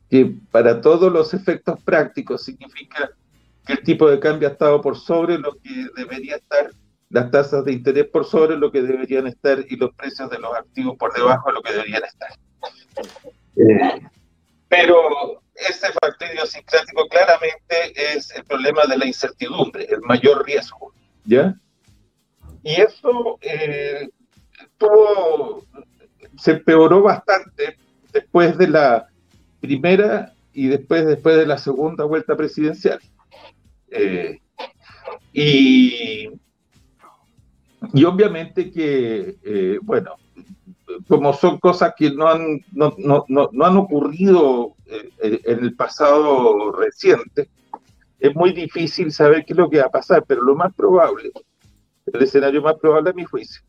[SPEAKER 5] Que para todos los efectos prácticos significa que el tipo de cambio ha estado por sobre lo que debería estar, las tasas de interés por sobre lo que deberían estar y los precios de los activos por debajo de lo que deberían estar. Eh, pero ese factor idiosincrático claramente es el problema de la incertidumbre, el mayor riesgo, ¿ya? Y eso eh, se empeoró bastante después de la primera y después, después de la segunda vuelta presidencial. Eh, y, y obviamente que, eh, bueno, como son cosas que no han, no, no, no, han ocurrido eh, en el pasado reciente, es muy difícil saber qué es lo que va a pasar, pero lo más probable, el escenario más probable a mi juicio,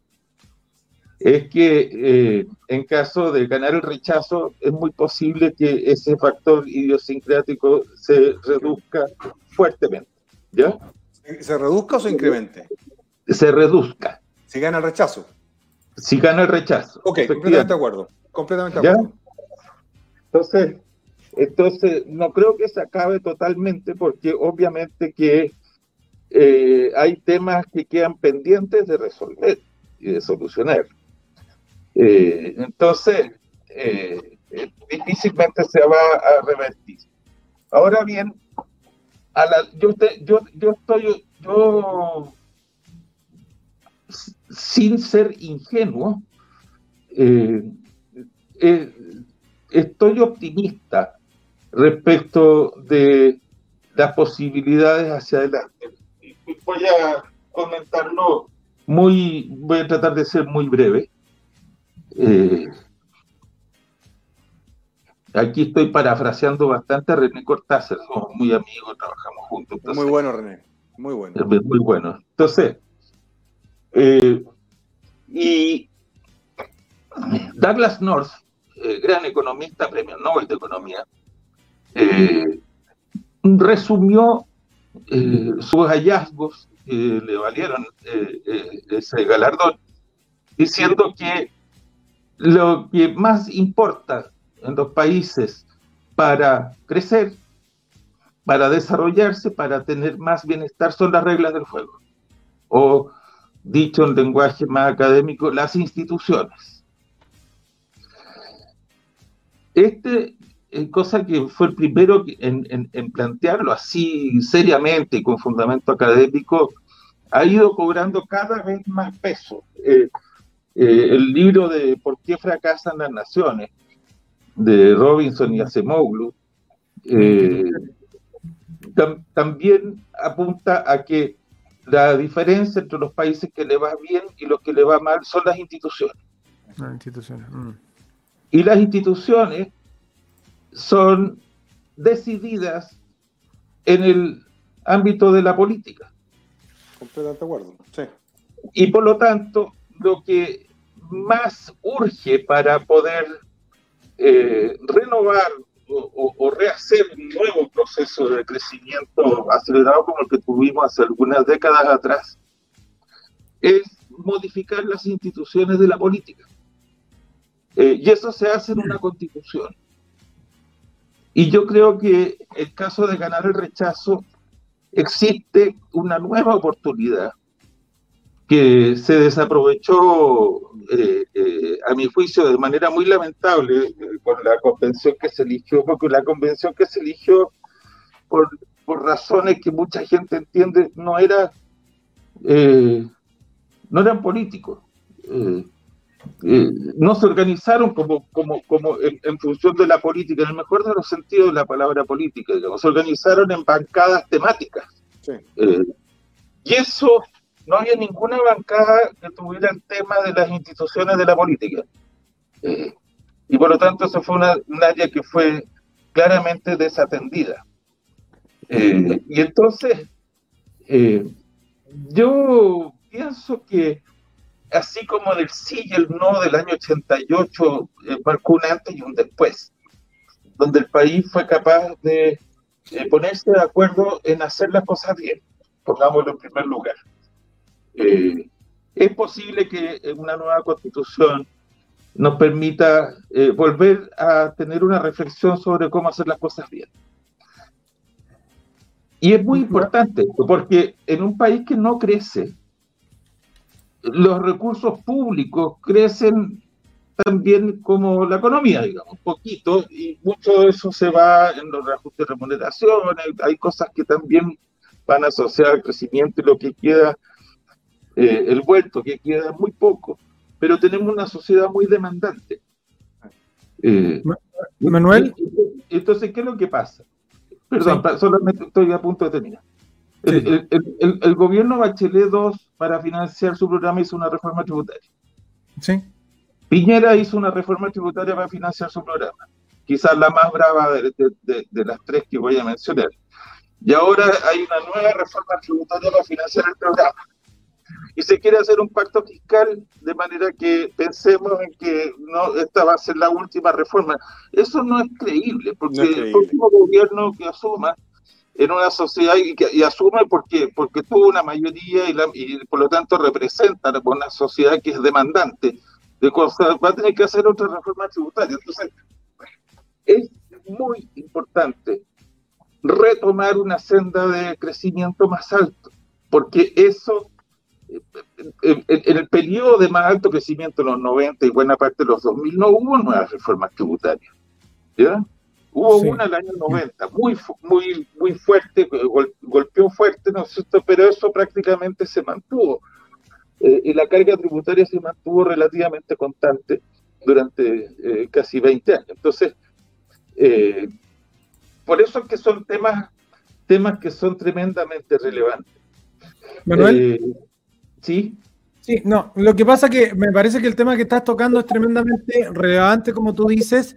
[SPEAKER 5] es que eh, en caso de ganar el rechazo es muy posible que ese factor idiosincrático se reduzca fuertemente. ¿Ya?
[SPEAKER 4] ¿Se reduzca o se incremente?
[SPEAKER 5] Se reduzca.
[SPEAKER 4] Si gana el rechazo.
[SPEAKER 5] si gana el rechazo.
[SPEAKER 4] Ok, completamente de acuerdo. Completamente de acuerdo.
[SPEAKER 5] Entonces, entonces, no creo que se acabe totalmente porque obviamente que eh, hay temas que quedan pendientes de resolver y de solucionar. Eh, entonces, eh, difícilmente se va a revertir. Ahora bien, a la, yo, yo, yo estoy, yo, sin ser ingenuo, estoy optimista respecto de las posibilidades hacia adelante. Voy a comentarlo muy, voy a tratar de ser muy breve. Eh, aquí estoy parafraseando bastante a René Cortázar, somos muy amigos, trabajamos juntos.
[SPEAKER 4] muy bueno, René, muy bueno.
[SPEAKER 5] Muy bueno. Entonces, eh, y Douglas North, eh, gran economista, premio Nobel de Economía, eh, resumió eh, sus hallazgos que le valieron eh, ese galardón, diciendo que lo que más importa en los países para crecer, para desarrollarse, para tener más bienestar, son las reglas del juego. O, dicho en lenguaje más académico, las instituciones. Este eh, cosa que fue el primero en, plantearlo así seriamente y con fundamento académico, ha ido cobrando cada vez más peso. Eh, eh, el libro de ¿Por qué fracasan las naciones? de Robinson y Acemoglu, también apunta a que la diferencia entre los países que le va bien y los que le va mal son las instituciones. Las instituciones. Mm. Y las instituciones son decididas en el ámbito de la política.
[SPEAKER 4] Completamente de acuerdo, sí.
[SPEAKER 5] Y por lo tanto, lo que más urge para poder eh, renovar o, rehacer un nuevo proceso de crecimiento acelerado como el que tuvimos hace algunas décadas atrás, es modificar las instituciones de la política. Eh, y eso se hace en una constitución. Y yo creo que el caso de ganar el rechazo existe una nueva oportunidad que se desaprovechó, eh, eh, a mi juicio, de manera muy lamentable con la convención que se eligió, porque la convención que se eligió, por, por razones que mucha gente entiende, no era, eh, no eran políticos. Eh, no se organizaron como, como, como en, función de la política, en el mejor de los sentidos de la palabra política, se organizaron en bancadas temáticas. Eh, y eso, no había ninguna bancada que tuviera el tema de las instituciones de la política. Eh, y por lo tanto, eso fue una, un área que fue claramente desatendida. y entonces, yo pienso que así como del sí y el no del año 88 eh, marcó un antes y un después, donde el país fue capaz de eh, ponerse de acuerdo en hacer las cosas bien, pongámoslo en primer lugar. Eh, es posible que una nueva constitución nos permita volver a tener una reflexión sobre cómo hacer las cosas bien. Y es muy importante, porque en un país que no crece, los recursos públicos crecen también como la economía, digamos, poquito, y mucho de eso se va en los reajustes de remuneraciones, hay cosas que también van asociadas al crecimiento y lo que queda, eh, el vuelto que queda muy poco, pero tenemos una sociedad muy demandante.
[SPEAKER 3] Eh, Manuel.
[SPEAKER 5] Entonces, ¿qué es lo que pasa? Perdón, solamente estoy a punto de terminar. El, gobierno Bachelet II, para financiar su programa, hizo una reforma tributaria.
[SPEAKER 3] Sí.
[SPEAKER 5] Piñera hizo una reforma tributaria para financiar su programa. Quizás la más brava de, las tres que voy a mencionar. Y ahora hay una nueva reforma tributaria para financiar el programa. Y se quiere hacer un pacto fiscal de manera que pensemos en que no esta va a ser la última reforma. Eso no es creíble, porque el próximo gobierno que asuma en una sociedad y, asume porque, porque tuvo una mayoría y, y, por lo tanto representa una sociedad que es demandante de cosas, va a tener que hacer otra reforma tributaria. Entonces, es muy importante retomar una senda de crecimiento más alto, porque eso, en, el periodo de más alto crecimiento, en los 90 y buena parte de los 2000, no hubo nuevas reformas tributarias. ¿ya? Hubo una en el año 90, muy, muy, muy fuerte, golpeó fuerte, ¿no es cierto? Pero eso prácticamente se mantuvo. Eh, y la carga tributaria se mantuvo relativamente constante durante eh, casi 20 años. Entonces, eh, por eso es que son temas, temas que son tremendamente relevantes.
[SPEAKER 3] Manuel. sí. Sí, no, lo que pasa que me parece que el tema que estás tocando es tremendamente relevante, como tú dices,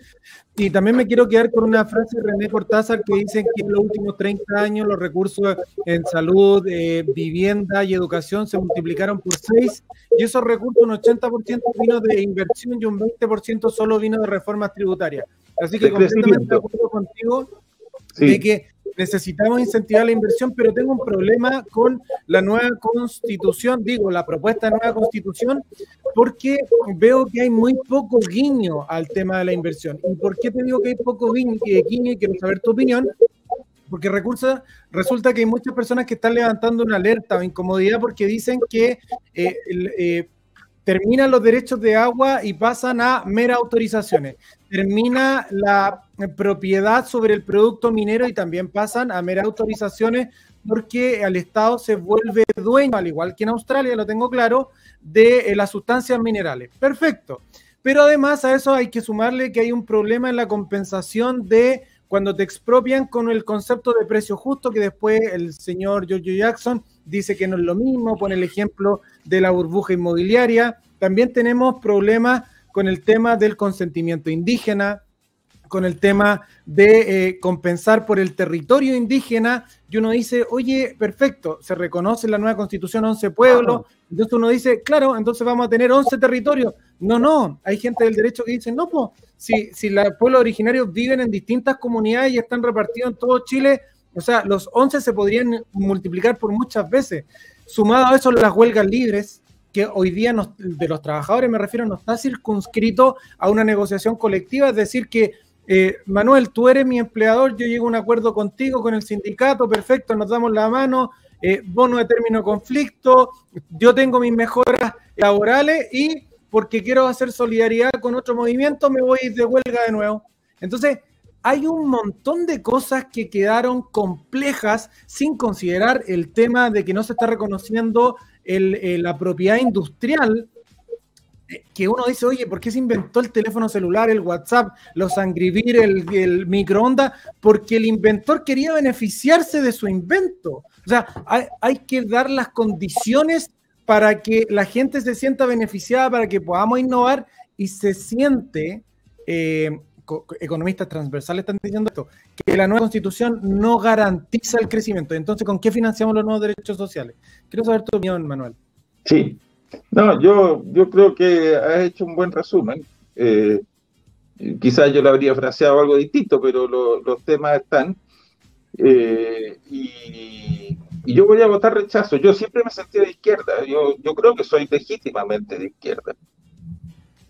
[SPEAKER 3] y también me quiero quedar con una frase de René Cortázar que dice que en los últimos 30 años los recursos en salud, eh, vivienda y educación se multiplicaron por 6 y esos recursos un 80% vino de inversión y un 20% solo vino de reformas tributarias. Así que completamente de acuerdo contigo de que necesitamos incentivar la inversión, pero tengo un problema con la nueva constitución, digo, la propuesta de nueva constitución, porque veo que hay muy poco guiño al tema de la inversión. ¿Y por qué te digo que hay poco guiño, guiño y quiero saber tu opinión? Porque resulta, resulta que hay muchas personas que están levantando una alerta o incomodidad porque dicen que eh, eh, terminan los derechos de agua y pasan a meras autorizaciones. Termina la propiedad sobre el producto minero y también pasan a meras autorizaciones porque al Estado se vuelve dueño, al igual que en Australia, lo tengo claro, de eh, las sustancias minerales. Perfecto. Pero además a eso hay que sumarle que hay un problema en la compensación de cuando te expropian con el concepto de precio justo, que después el señor Giorgio Jackson dice que no es lo mismo, pone el ejemplo de la burbuja inmobiliaria. También tenemos problemas con el tema del consentimiento indígena, con el tema de eh, compensar por el territorio indígena, y uno dice, oye, perfecto, se reconoce en la nueva constitución 11 pueblos, entonces uno dice, claro, entonces vamos a tener 11 territorios. No, no, hay gente del derecho que dice, no, pues, si, si los pueblos originarios viven en distintas comunidades y están repartidos en todo Chile, o sea, los 11 se podrían multiplicar por muchas veces. Sumado a eso, las huelgas libres, que hoy día de los trabajadores, me refiero, no está circunscrito a una negociación colectiva, es decir, que eh, Manuel, tú eres mi empleador, yo llego a un acuerdo contigo, con el sindicato, perfecto, nos damos la mano, eh, bono de término conflicto, yo tengo mis mejoras laborales y porque quiero hacer solidaridad con otro movimiento, me voy de huelga de nuevo. Entonces, hay un montón de cosas que quedaron complejas sin considerar el tema de que no se está reconociendo eh, la propiedad industrial, eh, que uno dice, oye, ¿por qué se inventó el teléfono celular, el WhatsApp, los Angrivir, el, el microondas? Porque el inventor quería beneficiarse de su invento. O sea, hay, que dar las condiciones para que la gente se sienta beneficiada, para que podamos innovar y se siente eh, economistas transversales están diciendo esto, que la nueva constitución no garantiza el crecimiento. Entonces, ¿con qué financiamos los nuevos derechos sociales? Quiero saber tu opinión, Manuel.
[SPEAKER 5] Sí, no, yo, yo creo que has hecho un buen resumen. Eh, quizás yo lo habría fraseado algo distinto, pero los temas están. Eh, y, yo voy a votar rechazo. Yo siempre me sentí de izquierda. Yo, yo creo que soy legítimamente de izquierda.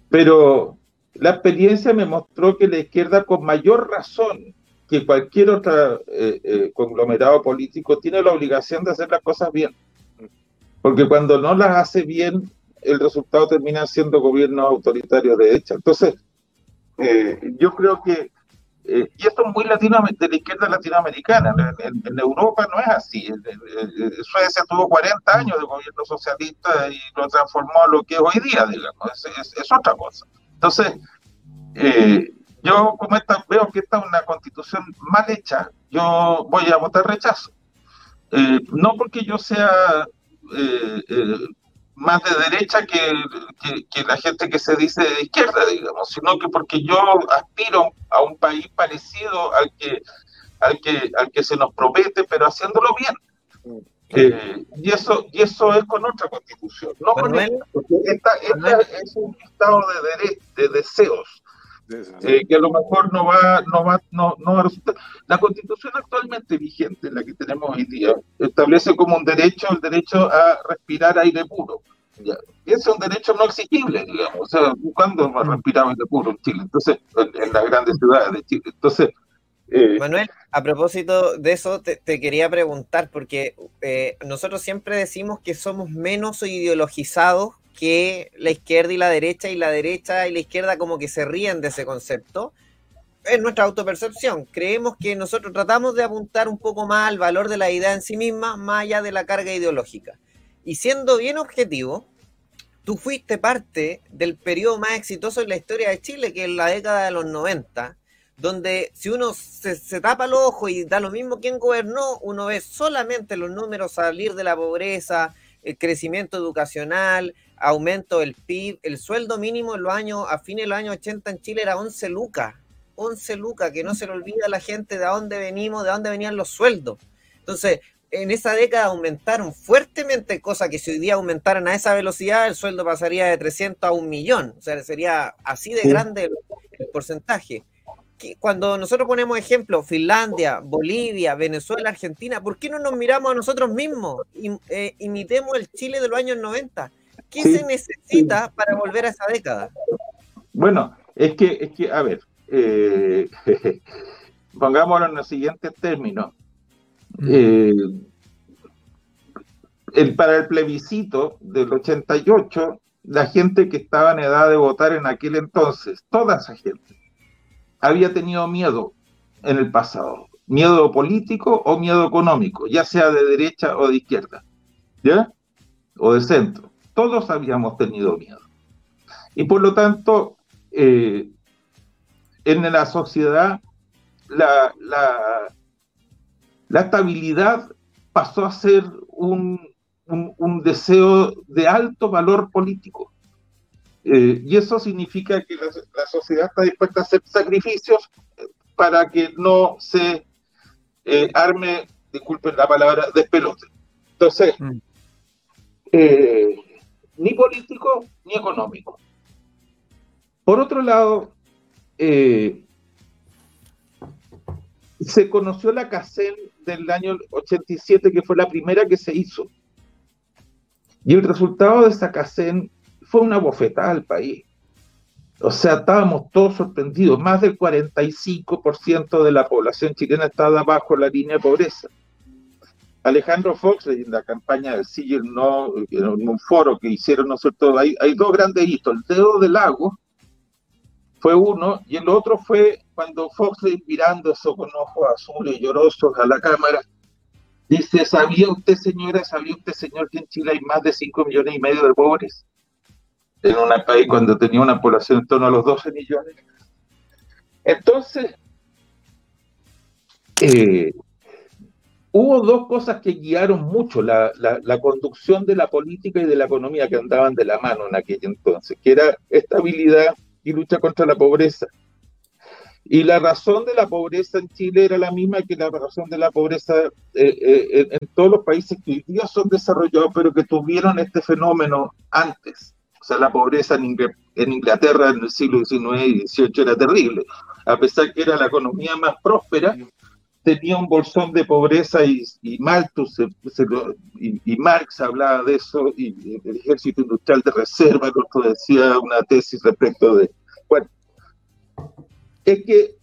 [SPEAKER 5] Pero la experiencia me mostró que la izquierda, con mayor razón que cualquier otro eh, eh, conglomerado político, tiene la obligación de hacer las cosas bien. Porque cuando no las hace bien, el resultado termina siendo gobiernos autoritarios de derecha. Entonces, eh, yo creo que, y esto es muy latino, de la izquierda latinoamericana, en, Europa no es así. Suecia tuvo 40 años de gobierno socialista y lo transformó a lo que es hoy día, digamos, es otra cosa. Entonces, eh, yo como esta, veo que esta es una constitución mal hecha, yo voy a votar rechazo. Eh, no porque yo sea eh, más de derecha que, la gente que se dice de izquierda, digamos, sino que porque yo aspiro a un país parecido al que, al que, al que se nos promete, pero haciéndolo bien. Eh, y eso y eso es con otra constitución, no con esta, porque esta, es un estado de, de deseos. Eh, que a lo mejor no va, no va, no, no va a resultar. La constitución actualmente vigente, la que tenemos hoy día, establece como un derecho el derecho a respirar aire puro. Ya. Es un derecho no exigible, digamos. O sea, ¿cuándo hemos mm. respirado aire puro en Chile? Entonces, en, las grandes ciudades de Chile. Entonces,
[SPEAKER 2] eh, Manuel, a propósito de eso, te, quería preguntar, porque eh, nosotros siempre decimos que somos menos ideologizados que la izquierda y la derecha, y la derecha y la izquierda como que se ríen de ese concepto. Es nuestra autopercepción. Creemos que nosotros tratamos de apuntar un poco más al valor de la idea en sí misma, más allá de la carga ideológica. Y siendo bien objetivo, tú fuiste parte del periodo más exitoso en la historia de Chile, que es la década de los 90, donde si uno se, tapa los ojos y da lo mismo quien gobernó, uno ve solamente los números salir de la pobreza, el crecimiento educacional, aumento del PIB, el sueldo mínimo en los años, a fines de los años 80 en Chile era 11 lucas, 11 lucas, que no se le olvida a la gente de dónde venimos, de dónde venían los sueldos. Entonces, en esa década aumentaron fuertemente, cosa que si hoy día aumentaran a esa velocidad, el sueldo pasaría de 300 a un millón, o sea, sería así de grande el, porcentaje. Cuando nosotros ponemos ejemplo, Finlandia, Bolivia, Venezuela, Argentina, ¿por qué no nos miramos a nosotros mismos? y eh, imitemos el Chile de los años 90 ¿Qué se necesita para volver a esa década?
[SPEAKER 5] Bueno, es que, es que a ver, eh, <laughs> pongámoslo en los siguientes términos. Eh, el, para el plebiscito del 88, la gente que estaba en edad de votar en aquel entonces, toda esa gente, había tenido miedo en el pasado, miedo político o miedo económico, ya sea de derecha o de izquierda, ¿ya? O de centro todos habíamos tenido miedo. Y por lo tanto, eh, en la sociedad, la, la, estabilidad pasó a ser un, deseo de alto valor político. Eh, y eso significa que la, sociedad está dispuesta a hacer sacrificios para que no se eh, arme, disculpen la palabra, despelote. Entonces, mm ni político ni económico. Por otro lado, eh, se conoció la CACEN del año 87, que fue la primera que se hizo. Y el resultado de esa CACEN fue una bofetada al país. O sea, estábamos todos sorprendidos. Más del 45% de la población chilena estaba bajo la línea de pobreza. Alejandro Fox, en la campaña del Sigil No, en un foro que hicieron, ¿no es cierto? Hay, dos grandes hitos. El dedo del lago fue uno, y el otro fue cuando Fox, mirando eso con ojos azules y llorosos a la cámara, dice, ¿sabía usted, señora, sabía usted, señor, que en Chile hay más de 5 millones y medio de pobres? En un país cuando tenía una población en torno a los 12 millones. Entonces, eh, hubo dos cosas que guiaron mucho la, conducción de la política y de la economía que andaban de la mano en aquel entonces, que era estabilidad y lucha contra la pobreza. Y la razón de la pobreza en Chile era la misma que la razón de la pobreza eh, eh, en todos los países que hoy día son desarrollados, pero que tuvieron este fenómeno antes. O sea, la pobreza en, en Inglaterra en el siglo XIX y XVIII era terrible. A pesar que era la economía más próspera, tenía un bolsón de pobreza y, y y, Marx hablaba de eso y el ejército industrial de reserva, decía una tesis respecto de... Bueno, es que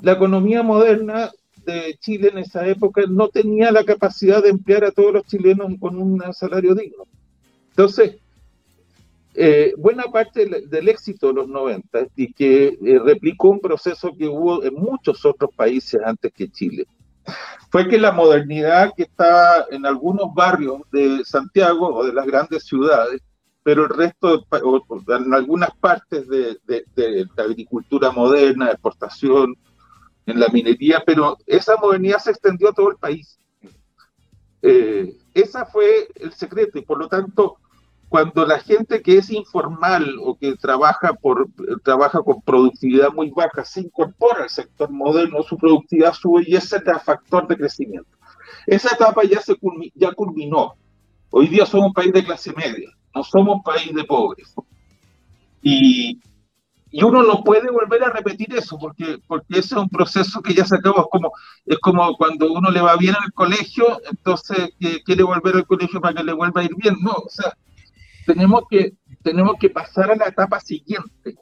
[SPEAKER 5] la economía moderna de Chile en esa época no tenía la capacidad de emplear a todos los chilenos con un salario digno. Entonces, eh, buena parte del, éxito de los 90 y que eh, replicó un proceso que hubo en muchos otros países antes que Chile, fue que la modernidad que estaba en algunos barrios de Santiago o de las grandes ciudades, pero el resto, en algunas partes de, la agricultura moderna, de exportación, en la minería, pero esa modernidad se extendió a todo el país. Eh, ese fue el secreto y por lo tanto cuando la gente que es informal o que trabaja, por, trabaja con productividad muy baja se incorpora al sector moderno, su productividad sube y ese es el factor de crecimiento. Esa etapa ya, se ya culminó. Hoy día somos un país de clase media, no somos un país de pobres. Y, y uno no puede volver a repetir eso, porque, porque ese es un proceso que ya se acabó. Es como, es como cuando uno le va bien en el colegio, entonces quiere volver al colegio para que le vuelva a ir bien. No, o sea, tenemos que, tenemos que pasar a la etapa siguiente,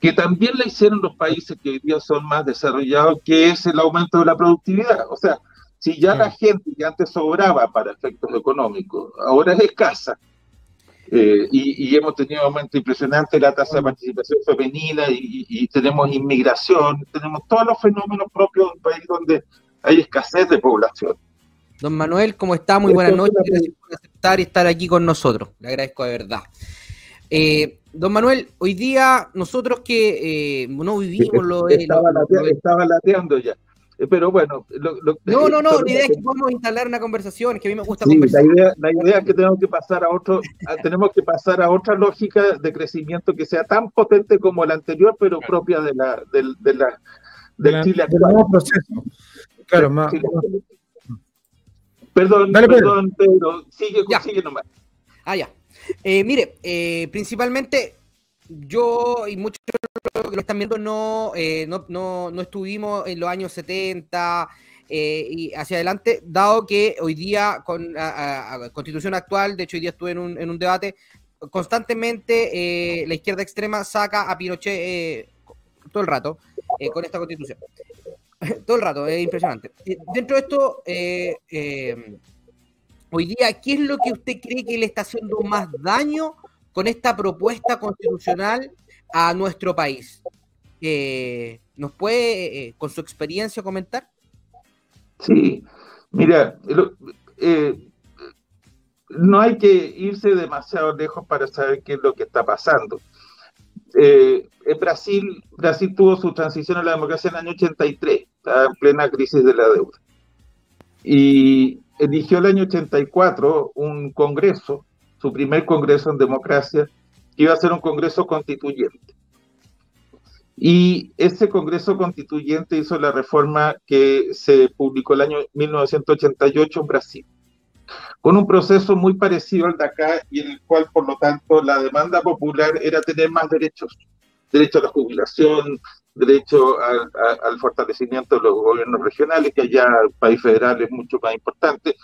[SPEAKER 5] que también la hicieron los países que hoy día son más desarrollados, que es el aumento de la productividad. O sea, si ya la gente que antes sobraba para efectos económicos, ahora es escasa, eh, y, hemos tenido un aumento impresionante la tasa de participación femenina y, tenemos inmigración, tenemos todos los fenómenos propios de un país donde hay escasez de población.
[SPEAKER 1] Don Manuel, ¿cómo está? Muy buenas noches. Gracias por aceptar y estar aquí con nosotros. Le agradezco de verdad. Eh, don Manuel, hoy día nosotros que eh, no vivimos lo,
[SPEAKER 5] estaba, estaba lateando ya. Eh, pero bueno.
[SPEAKER 1] no, no, no, la idea es que podamos instalar una conversación, que a mí me gusta conversar.
[SPEAKER 5] La idea, la idea es que tenemos que pasar a otro, tenemos que pasar a otra lógica de crecimiento que sea tan potente como la anterior, pero propia de la, de, de la del Chile actual. proceso. Claro, más. Perdón, perdón, Pedro, sigue, sigue nomás.
[SPEAKER 1] Ah, ya. Eh, mire, eh, principalmente yo y muchos que lo están viendo no, eh, no, no, no, estuvimos en los años 70 eh, y hacia adelante, dado que hoy día con la constitución actual, de hecho hoy día estuve en un, en un debate, constantemente eh, la izquierda extrema saca a Pinochet todo el rato con esta constitución. <laughs> todo el rato, es impresionante. Dentro de esto, hoy día, ¿qué es lo que usted cree que le está haciendo más daño con esta propuesta constitucional a nuestro país. Eh, ¿Nos puede, eh, con su experiencia, comentar?
[SPEAKER 5] Sí, mira, eh, no hay que irse demasiado lejos para saber qué es lo que está pasando. En Brasil, Brasil tuvo su transición a la democracia en el año 83, estaba en plena crisis de la deuda. Y eligió el año 84 un congreso su primer congreso en democracia, iba a ser un congreso constituyente. Y ese congreso constituyente hizo la reforma que se publicó el año 1988 en Brasil, con un proceso muy parecido al de acá y en el cual, por lo tanto, la demanda popular era tener más derechos, derecho a la jubilación, derecho al fortalecimiento de los gobiernos regionales, que allá el país federal es mucho más importante.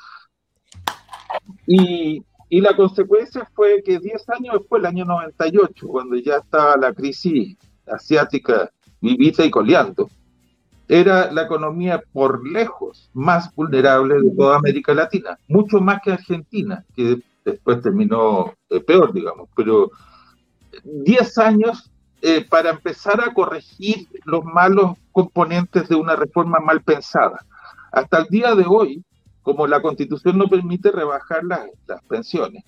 [SPEAKER 5] Y la consecuencia fue que 10 años después, el año 98, cuando ya estaba la crisis asiática vivita y coleando, era la economía por lejos más vulnerable de toda América Latina, mucho más que Argentina, que después terminó eh, peor, digamos, pero 10 años eh, para empezar a corregir los malos componentes de una reforma mal pensada. Hasta el día de hoy, como la constitución no permite rebajar las, pensiones.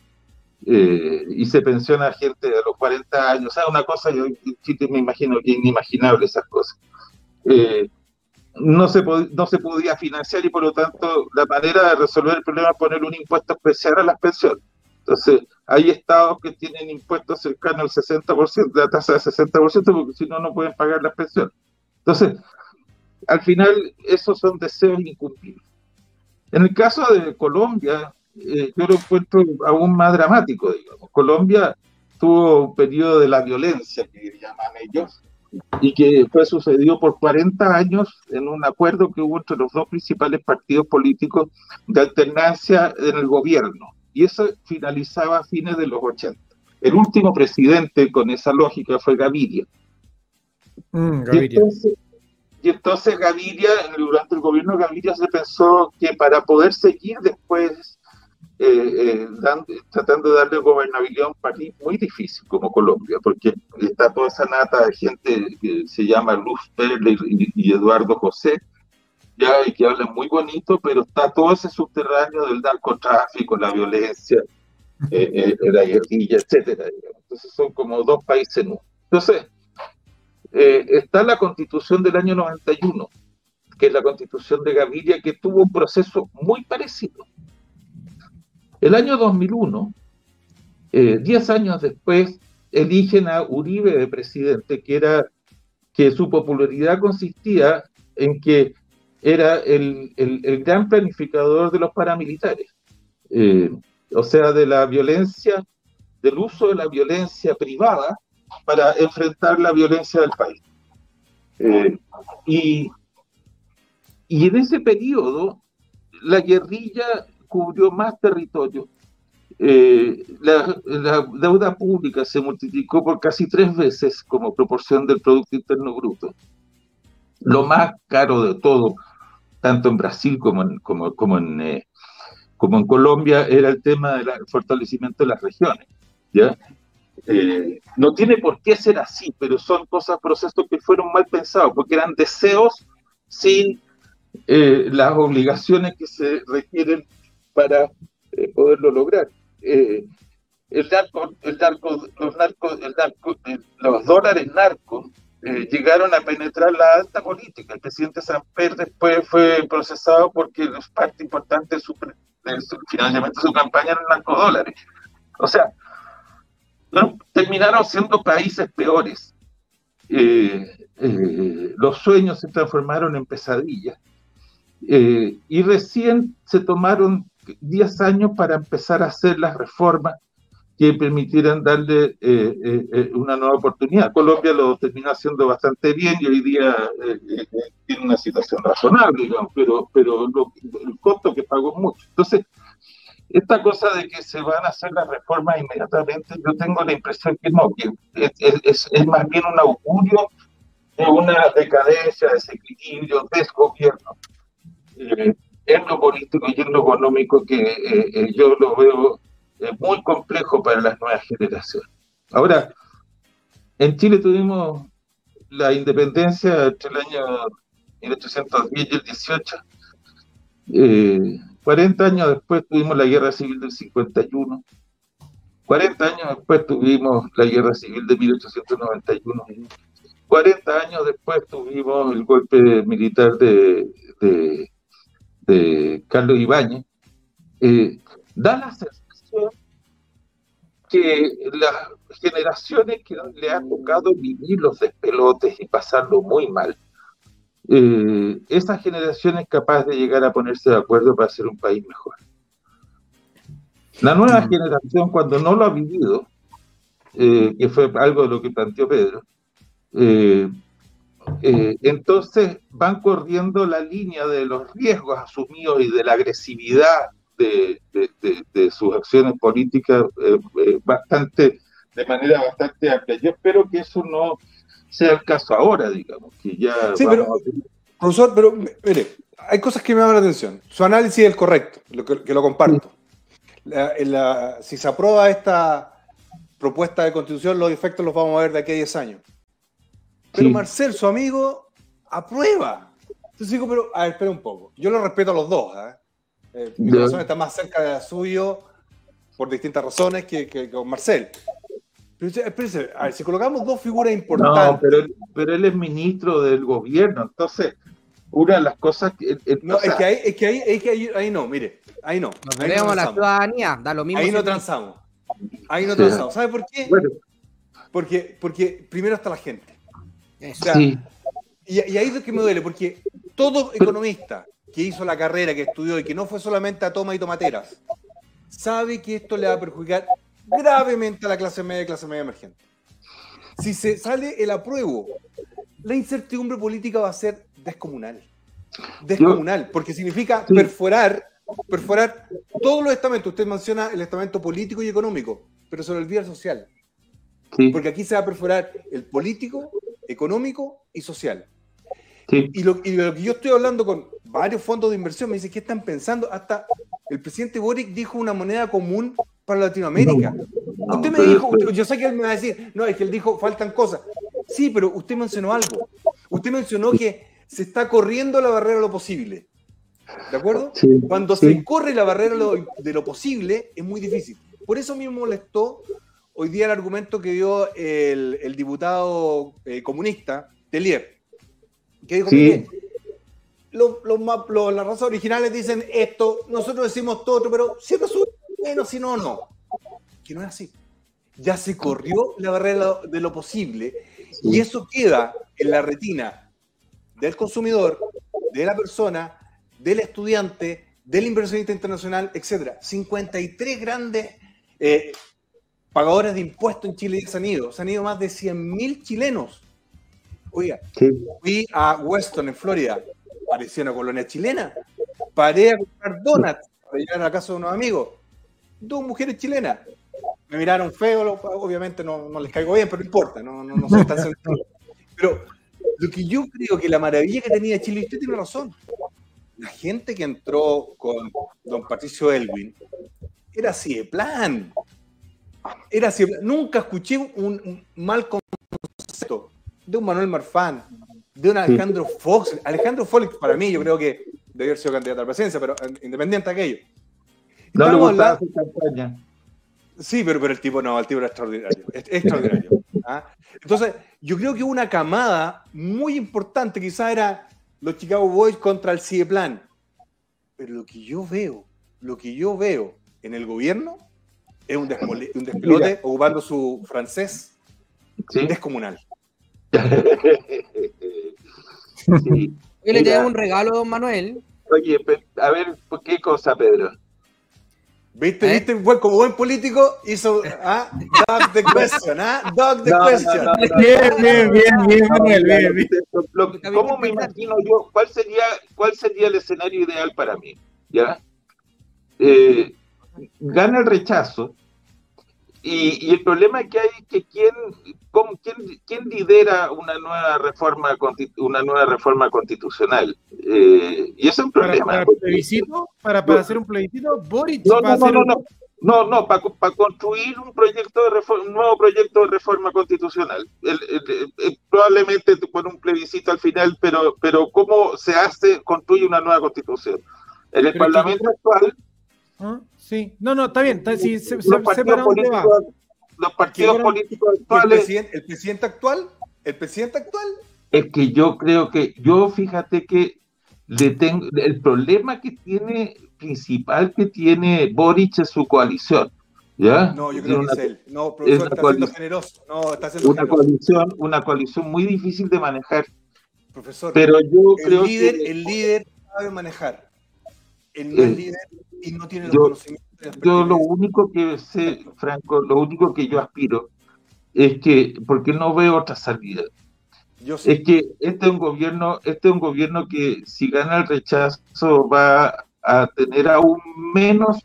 [SPEAKER 5] Eh, y se pensiona a gente de los 40 años, o sea, una cosa, yo me imagino que inimaginable esas cosas. Eh, no, se no se podía financiar y por lo tanto la manera de resolver el problema es poner un impuesto especial a las pensiones. Entonces, hay estados que tienen impuestos cercanos al 60%, de la tasa de 60%, porque si no, no pueden pagar las pensiones. Entonces, al final, esos son deseos incumplidos. En el caso de Colombia, eh, yo lo encuentro aún más dramático, digamos. Colombia tuvo un periodo de la violencia, que llaman ellos, y que fue sucedido por 40 años en un acuerdo que hubo entre los dos principales partidos políticos de alternancia en el gobierno. Y eso finalizaba a fines de los 80. El último presidente con esa lógica fue Gaviria. Mm, Gaviria. Y entonces Gaviria, durante el gobierno de Gaviria se pensó que para poder seguir después eh, eh, tratando de darle gobernabilidad a un país muy difícil como Colombia, porque está toda esa nata de gente que se llama Luz Perle y, Eduardo José, ya y que hablan muy bonito, pero está todo ese subterráneo del narcotráfico, la violencia, eh, la guerrilla, etcétera. Entonces son como dos países en uno. Entonces, eh, está la constitución del año 91, que es la constitución de Gaviria, que tuvo un proceso muy parecido. El año 2001, 10 eh, años después, eligen a Uribe de presidente, que era que su popularidad consistía en que era el, gran planificador de los paramilitares, eh, o sea, de la violencia, del uso de la violencia privada para enfrentar la violencia del país. Eh, y, y en ese periodo, la guerrilla cubrió más territorio. Eh, la, deuda pública se multiplicó por casi tres veces como proporción del Producto Interno Bruto. Lo más caro de todo, tanto en Brasil como en, eh, Colombia, era el tema del fortalecimiento de las regiones. Eh, no tiene por qué ser así, pero son cosas, procesos que fueron mal pensados, porque eran deseos sin las obligaciones que se requieren para poderlo lograr. el narco, el narco, los narcos, el narco, los dólares narcos eh, llegaron a penetrar la alta política. El presidente Samper después fue procesado porque es parte importante de su, financiamiento de su campaña eran narcodólares. O sea, terminaron siendo países peores. Eh, eh, los sueños se transformaron en pesadillas. y recién se tomaron 10 años para empezar a hacer las reformas que permitieran darle eh, eh, eh, una nueva oportunidad. Colombia lo terminó haciendo bastante bien y hoy día tiene una situación razonable, pero, pero el costo que pagó mucho. Entonces, esta cosa de que se van a hacer las reformas inmediatamente, yo tengo la impresión que no, que es, es, más bien un augurio de una decadencia, desequilibrio, desgobierno en político y en económico que yo lo veo es muy complejo para las nuevas generaciones. Ahora, en Chile tuvimos la independencia entre el año 1810 y el 18. 40 eh, años después tuvimos la guerra civil del 51. 40 años después tuvimos la guerra civil de 1891. 40 años después tuvimos el golpe militar de, Carlos Ibáñez. Eh, da la que las generaciones que le han tocado vivir los despelotes y pasarlo muy mal, eh, esa generación es capaz de llegar a ponerse de acuerdo para hacer un país mejor. La nueva mm. generación, cuando no lo ha vivido, eh, que fue algo de lo que planteó Pedro, eh, entonces van corriendo la línea de los riesgos asumidos y de la agresividad de, sus acciones políticas eh, eh, bastante, de manera bastante amplia. Yo espero que eso no sea el caso ahora, digamos, que ya...
[SPEAKER 4] Sí, pero, profesor, pero mire, hay cosas que me llaman la atención. Su análisis es el correcto, lo que, lo comparto. si se aprueba esta propuesta de constitución, los efectos los vamos a ver de aquí a 10 años. Pero Marcel, su amigo, aprueba. Entonces digo, pero, a ver, espera un poco. Yo lo respeto a los dos, ¿eh? Eh, mi corazón está más cerca de la suyo por distintas razones que, con Marcel. Pero, espérense, a ver, si colocamos dos figuras importantes.
[SPEAKER 5] No, pero, pero él es ministro del gobierno, entonces una de las cosas que.
[SPEAKER 4] no, es, que ahí, es que, ahí, es que ahí, no, mire, ahí no.
[SPEAKER 1] Nos ahí no la ciudadanía, da lo mismo.
[SPEAKER 4] Ahí no transamos. Ahí no transamos. ¿Sabe por qué? Porque, porque primero está la gente. Sí. y, y, ahí es lo que me duele, porque todo economista que hizo la carrera, que estudió y que no fue solamente a toma y tomateras, sabe que esto le va a perjudicar gravemente a la clase media y clase media emergente. Si se sale el apruebo, la incertidumbre política va a ser descomunal. Descomunal, porque significa perforar, perforar todos los estamentos. Usted menciona el estamento político y económico, pero se le olvida el social. Porque aquí se va a perforar el político, económico y social. Y, lo, y, lo, que yo estoy hablando con varios fondos de inversión, me dice, ¿qué están pensando? Hasta el presidente Boric dijo una moneda común para Latinoamérica. usted me dijo, yo sé que él me va a decir, no, es que él dijo, faltan cosas. Sí, pero usted mencionó algo. Usted mencionó que se está corriendo la barrera de lo posible. ¿De acuerdo? Cuando se corre la barrera de lo posible, es muy difícil. Por eso me molestó hoy día el argumento que dio el, diputado eh, comunista, Telier que dijo que las razas originales dicen esto, nosotros decimos todo otro, pero si resulta bueno, si no, no. Que no es así. Ya se corrió la barrera de lo posible y eso queda en la retina del consumidor, de la persona, del estudiante, del inversionista internacional, etc. 53 grandes eh, pagadores de impuestos en Chile ya se han ido. Se han ido más de 100.000 chilenos. Oiga, fui a Weston, en Florida. Parecía una colonia chilena. Paré a comprar donuts para llegar a la casa de unos amigos. Dos mujeres chilenas. Me miraron feo, obviamente no, les caigo bien, pero no importa, no, no, no soy tan. Pero lo que yo creo que la maravilla que tenía Chile, y usted tiene razón, la gente que entró con don Patricio Elwin era así de plan. Era así Nunca escuché un, mal concepto de un Manuel Marfán, de un Alejandro Fox. Alejandro Fox, para mí, yo creo que debió haber sido candidato a la presidencia, pero eh, independiente de aquello.
[SPEAKER 5] No le gustaba su campaña.
[SPEAKER 4] Sí, pero, pero el tipo no, el tipo era extraordinario. extraordinario. ¿ah? Entonces, yo creo que una camada muy importante quizás era los Chicago Boys contra el CIEPLAN. Pero lo que yo veo, lo que yo veo en el gobierno es un, despelote ocupando su francés descomunal.
[SPEAKER 1] sí. <laughs> Yo le tengo un regalo, don Manuel.
[SPEAKER 5] Oye, a ver, ¿qué cosa, Pedro?
[SPEAKER 4] ¿Viste? ¿Eh? ¿Viste? como buen político hizo ¿ah? Dog the question, ¿ah? Dog the <laughs> question. bien, bien, bien, bien,
[SPEAKER 5] Manuel, bien, bien. ¿Cómo me imagino yo? ¿Cuál sería, ¿Cuál sería el escenario ideal para mí? ¿Ya? Eh, gana el rechazo, y, el problema que hay que quién, quién, quién, lidera una nueva reforma una nueva reforma constitucional. Eh, y eso es un problema.
[SPEAKER 3] ¿Para, para, plebiscito? ¿Para, para hacer un plebiscito?
[SPEAKER 5] ¿Boric no, no, no, no, no, no, para, construir un proyecto de reforma, un nuevo proyecto de reforma constitucional. probablemente con un plebiscito al final, pero, pero ¿cómo se hace, construye una nueva constitución? En el Parlamento actual
[SPEAKER 3] ¿Ah? Sí, no, no, está bien. Está, sí,
[SPEAKER 5] se, los, partidos políticos, los partidos políticos actuales.
[SPEAKER 4] ¿El presidente, actual? ¿El presidente actual?
[SPEAKER 5] Es que yo creo que, yo fíjate que le tengo, el problema que tiene, principal que tiene Boric es su coalición. ¿Ya?
[SPEAKER 4] No, yo creo que es él. No, profesor, está siendo generoso. No, está siendo
[SPEAKER 5] una coalición, una coalición muy difícil de manejar.
[SPEAKER 4] Profesor,
[SPEAKER 5] pero yo
[SPEAKER 4] el
[SPEAKER 5] creo
[SPEAKER 4] líder, que el líder sabe manejar. El no líder y no tiene los yo, conocimientos.
[SPEAKER 5] Yo lo único que sé, Franco, lo único que yo aspiro es que, porque no veo otra salida. Es que este es un gobierno, este es un gobierno que si gana el rechazo va a tener aún menos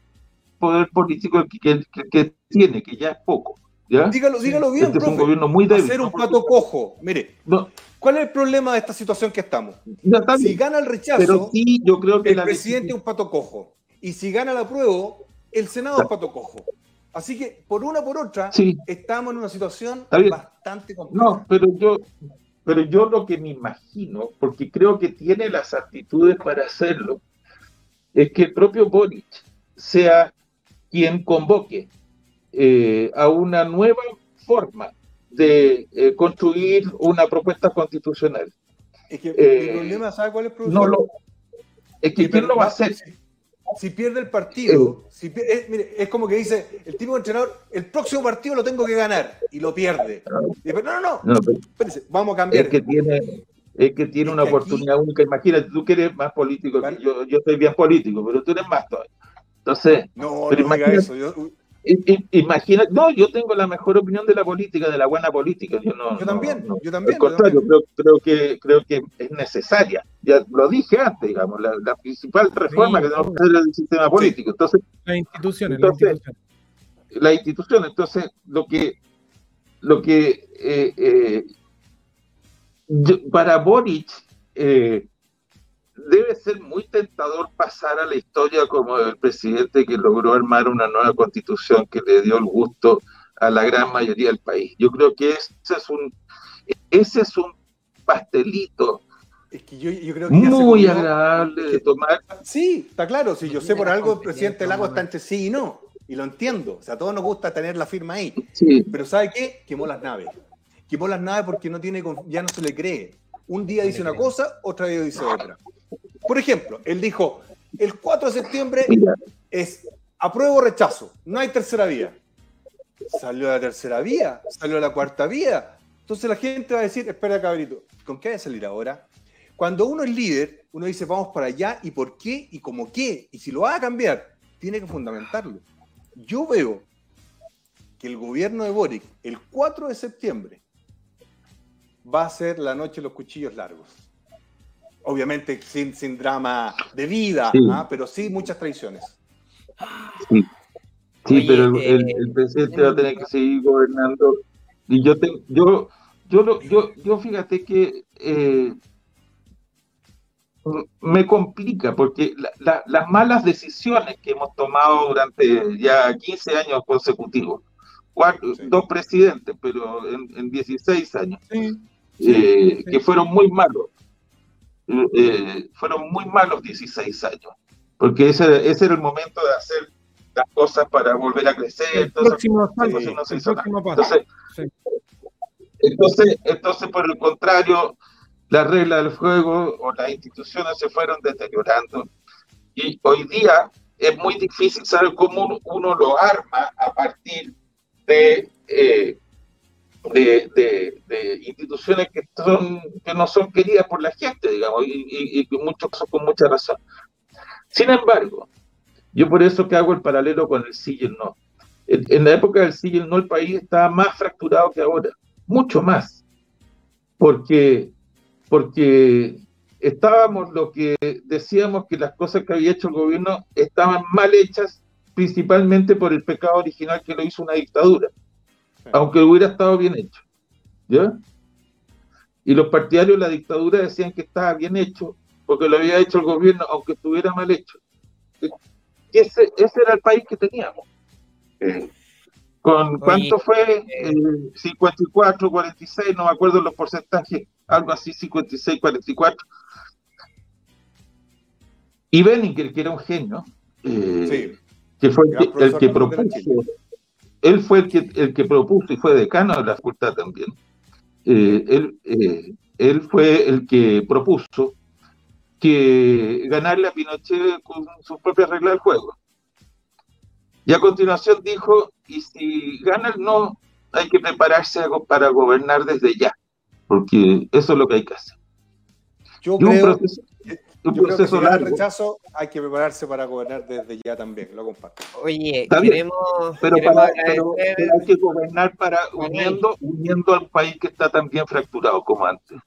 [SPEAKER 5] poder político que, que, tiene, que ya es poco. ¿ya?
[SPEAKER 4] Dígalo, dígalo bien,
[SPEAKER 5] este es un gobierno muy débil.
[SPEAKER 4] Hacer un pato cojo. Mire, ¿cuál es el problema de esta situación que estamos? si gana el rechazo,
[SPEAKER 5] sí, yo creo que
[SPEAKER 4] el presidente es un pato cojo. Y si gana la prueba, el Senado es pato cojo. Así que, por una por otra, estamos en una situación bastante compleja.
[SPEAKER 5] No, pero yo, pero yo lo que me imagino, porque creo que tiene las actitudes para hacerlo, es que el propio Boric sea quien convoque eh, a una nueva forma de eh, construir una propuesta constitucional.
[SPEAKER 4] Es que el eh, problema, ¿sabe cuál es el problema?
[SPEAKER 5] No lo, es que, ¿quién lo va a hacer?
[SPEAKER 4] Si pierde el partido, si es, mire, es como que dice el tipo de entrenador, el próximo partido lo tengo que ganar y lo pierde. no, no, no, no vamos a cambiar.
[SPEAKER 5] Es que tiene, es que tiene una oportunidad única. Imagínate, tú que eres más político yo, yo soy bien político, pero tú eres más todavía. Entonces,
[SPEAKER 4] no, pero no eso. Yo,
[SPEAKER 5] Imagina, no, yo tengo la mejor opinión de la política, de la buena política. Yo, no,
[SPEAKER 4] yo también, yo también.
[SPEAKER 5] Al contrario, Creo, que, creo que es necesaria. Ya lo dije antes, digamos, la, principal reforma que tenemos que hacer es el sistema político. Entonces,
[SPEAKER 3] la institución, entonces,
[SPEAKER 5] la institución. Entonces, lo que, lo que eh, eh, para Boric, eh, debe ser muy tentador pasar a la historia como el presidente que logró armar una nueva constitución que le dio el gusto a la gran mayoría del país. Yo creo que ese es un, ese es un pastelito muy agradable de tomar.
[SPEAKER 4] Sí, está claro. Si yo sé por algo, el presidente Lago está entre sí y no. Y lo entiendo. O sea, a todos nos gusta tener la firma ahí. Pero ¿sabe qué? Quemó las naves. Quemó las naves porque no tiene, ya no se le cree. Un día dice una cosa, otra día dice otra. Por ejemplo, él dijo, el 4 de septiembre es apruebo o rechazo, no hay tercera vía. Salió la tercera vía, salió la cuarta vía. Entonces la gente va a decir, espera cabrito, ¿con qué va a salir ahora? Cuando uno es líder, uno dice, vamos para allá, ¿y por qué? ¿Y cómo qué? Y si lo va a cambiar, tiene que fundamentarlo. Yo veo que el gobierno de Boric, el 4 de septiembre, va a ser la noche de los cuchillos largos. Obviamente sin, sin drama de vida, ¿ah? pero sí muchas traiciones.
[SPEAKER 5] Sí, pero el, eh, presidente va a tener que seguir gobernando. Y yo, te, yo, yo, yo, yo fíjate que eh, me complica porque las malas decisiones que hemos tomado durante ya 15 años consecutivos, dos presidentes, pero en, 16 años, eh, que fueron muy malos, eh, fueron muy malos 16 años, porque ese, ese era el momento de hacer las cosas para volver a crecer. Entonces, entonces, entonces, por el contrario, las reglas del juego o las instituciones se fueron deteriorando. Y hoy día es muy difícil saber cómo uno, lo arma a partir de, eh, de, instituciones que, son, que no son queridas por la gente, digamos, y, y, muchos con mucha razón. Sin embargo, yo por eso que hago el paralelo con el sí y el no. En, la época del sí y el no, el país estaba más fracturado que ahora, mucho más, porque porque estábamos lo que decíamos que las cosas que había hecho el gobierno estaban mal hechas, principalmente por el pecado original que lo hizo una dictadura, aunque hubiera estado bien hecho. ¿Ya? Y los partidarios de la dictadura decían que estaba bien hecho porque lo había hecho el gobierno, aunque estuviera mal hecho. Ese, ese era el país que teníamos. Eh, ¿Con cuánto fue? 54, eh, 46, eh, no me acuerdo los porcentajes algo así, 56, 44. Y Benninger, que era un genio, eh, que fue el que, propuso, él fue el que, el que propuso y fue decano de la facultad también. Eh, él, eh, él fue el que propuso que ganarle a Pinochet con sus propias reglas del juego. Y a continuación dijo, y si gana el no, hay que prepararse para gobernar desde ya porque eso es lo que hay que hacer.
[SPEAKER 4] Yo creo, un proceso, que rechazo hay que prepararse para gobernar desde ya también, lo comparto.
[SPEAKER 2] Oye, queremos,
[SPEAKER 5] pero, para, hay que gobernar para uniendo, uniendo al país que está tan bien fracturado como antes.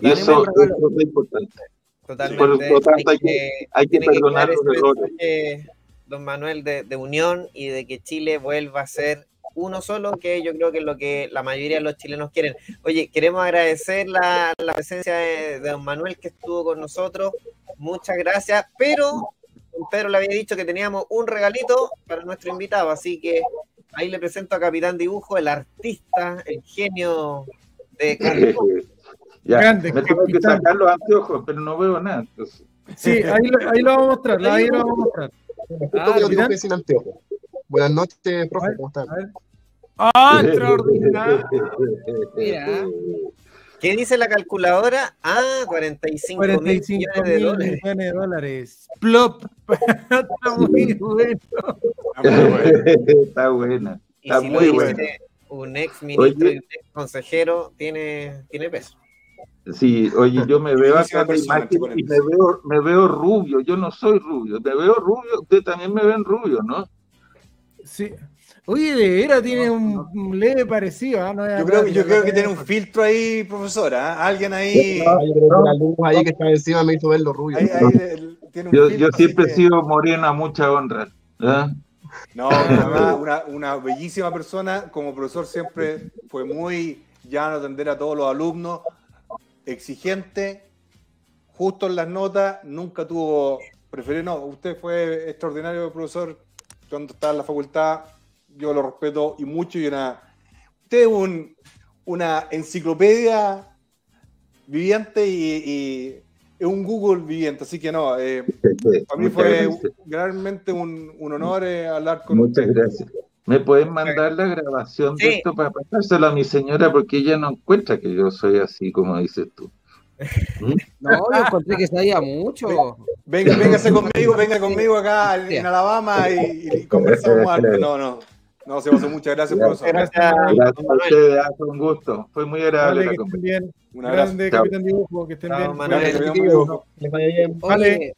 [SPEAKER 5] y eso, es importante.
[SPEAKER 2] Totalmente. Por lo tanto, hay que, hay que perdonar los errores. Don Manuel, de, de unión y de que Chile vuelva a ser uno solo, que yo creo que es lo que la mayoría de los chilenos quieren. Oye, queremos agradecer la, presencia de, don Manuel que estuvo con nosotros. Muchas gracias, pero Pedro le había dicho que teníamos un regalito para nuestro invitado, así que ahí le presento a Capitán Dibujo, el artista, el genio de <laughs>
[SPEAKER 5] ya, Grande, me tengo que sacar los anteojos, pero no veo nada.
[SPEAKER 3] Sí, ahí lo, ahí lo vamos a mostrar, ahí lo vamos a mostrar.
[SPEAKER 6] Ah, sin anteojos. Buenas noches, profe, ¿cómo están?
[SPEAKER 3] ¡Ah, <laughs> extraordinario!
[SPEAKER 2] Mira. <laughs> ¿Qué dice la calculadora? Ah, 45, 45 millones de dólares.
[SPEAKER 3] millones de dólares. Plop. <laughs> Está muy bueno.
[SPEAKER 5] Está buena. Está
[SPEAKER 2] si muy buena. Un ex ministro y un ex consejero tiene, tiene peso.
[SPEAKER 5] Sí, oye, yo me veo acá y me veo, me veo rubio. Yo no soy rubio, me veo rubio. Ustedes también me ven rubio, ¿no?
[SPEAKER 3] Sí. Oye, de veras tiene un, leve parecido. ¿ah?
[SPEAKER 4] yo creo, yo creo que tiene un filtro ahí, profesora. ¿ah? Alguien ahí.
[SPEAKER 6] la luz ahí que está encima me hizo ver los rubios.
[SPEAKER 5] yo, siempre he sido morena, mucha honra. ¿ah?
[SPEAKER 4] No, <laughs> una, una, bellísima persona. Como profesor siempre fue muy llano atender a todos los alumnos. Exigente, justo en las notas, nunca tuvo preferir. No, usted fue extraordinario profesor cuando estaba en la facultad, yo lo respeto y mucho, y una, usted es un, una enciclopedia viviente y, es un Google viviente, así que no, eh, para mí fue realmente un, un honor eh, hablar con
[SPEAKER 5] Muchas gracias. ¿Me pueden mandar la grabación de esto para pasárselo a mi señora? Porque ella no encuentra que yo soy así como dices tú. <laughs>
[SPEAKER 1] No, yo encontré que sabía mucho.
[SPEAKER 4] Venga, véngase <laughs> conmigo, venga conmigo acá en Alabama y, conversamos algo. No, no. No, se pasó. Muchas gracias, profesor.
[SPEAKER 5] Gracias, gracias a ustedes. Fue un gusto. Fue muy agradable
[SPEAKER 3] vale, que bien. Un abrazo. Grande, Capitán Dibujo. Que estén bien.
[SPEAKER 2] Manuel, que vaya bien. Vale.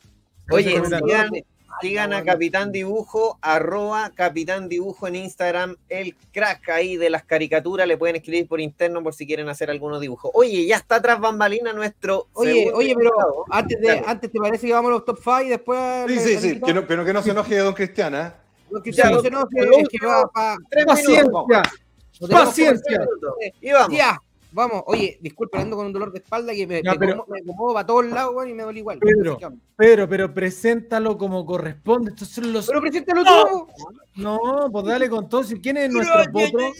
[SPEAKER 2] Oye, oye Sigan a Capitán Dibujo, arroba Capitán Dibujo en Instagram, el crack ahí de las caricaturas, le pueden escribir por interno por si quieren hacer algunos dibujos. Oye, ya está tras bambalina nuestro.
[SPEAKER 1] Oye, oye, pero antes de, antes te parece que vamos a los top 5 y después.
[SPEAKER 4] Sí, sí, sí, que no, pero que no se enoje Don Cristiana. ¿eh?
[SPEAKER 1] Don Cristiano se enoje, es que va para.
[SPEAKER 3] Paciencia. Paciencia.
[SPEAKER 1] Y vamos. Ya. Vamos, oye, disculpe, ando con un dolor de espalda que me, no, pero, me, acomodo para todos lados y me duele igual.
[SPEAKER 3] Pedro, pero, pero preséntalo como corresponde. Estos son los...
[SPEAKER 1] Pero preséntalo tú.
[SPEAKER 3] No, pues dale con todo. ¿Quién es nuestro potro?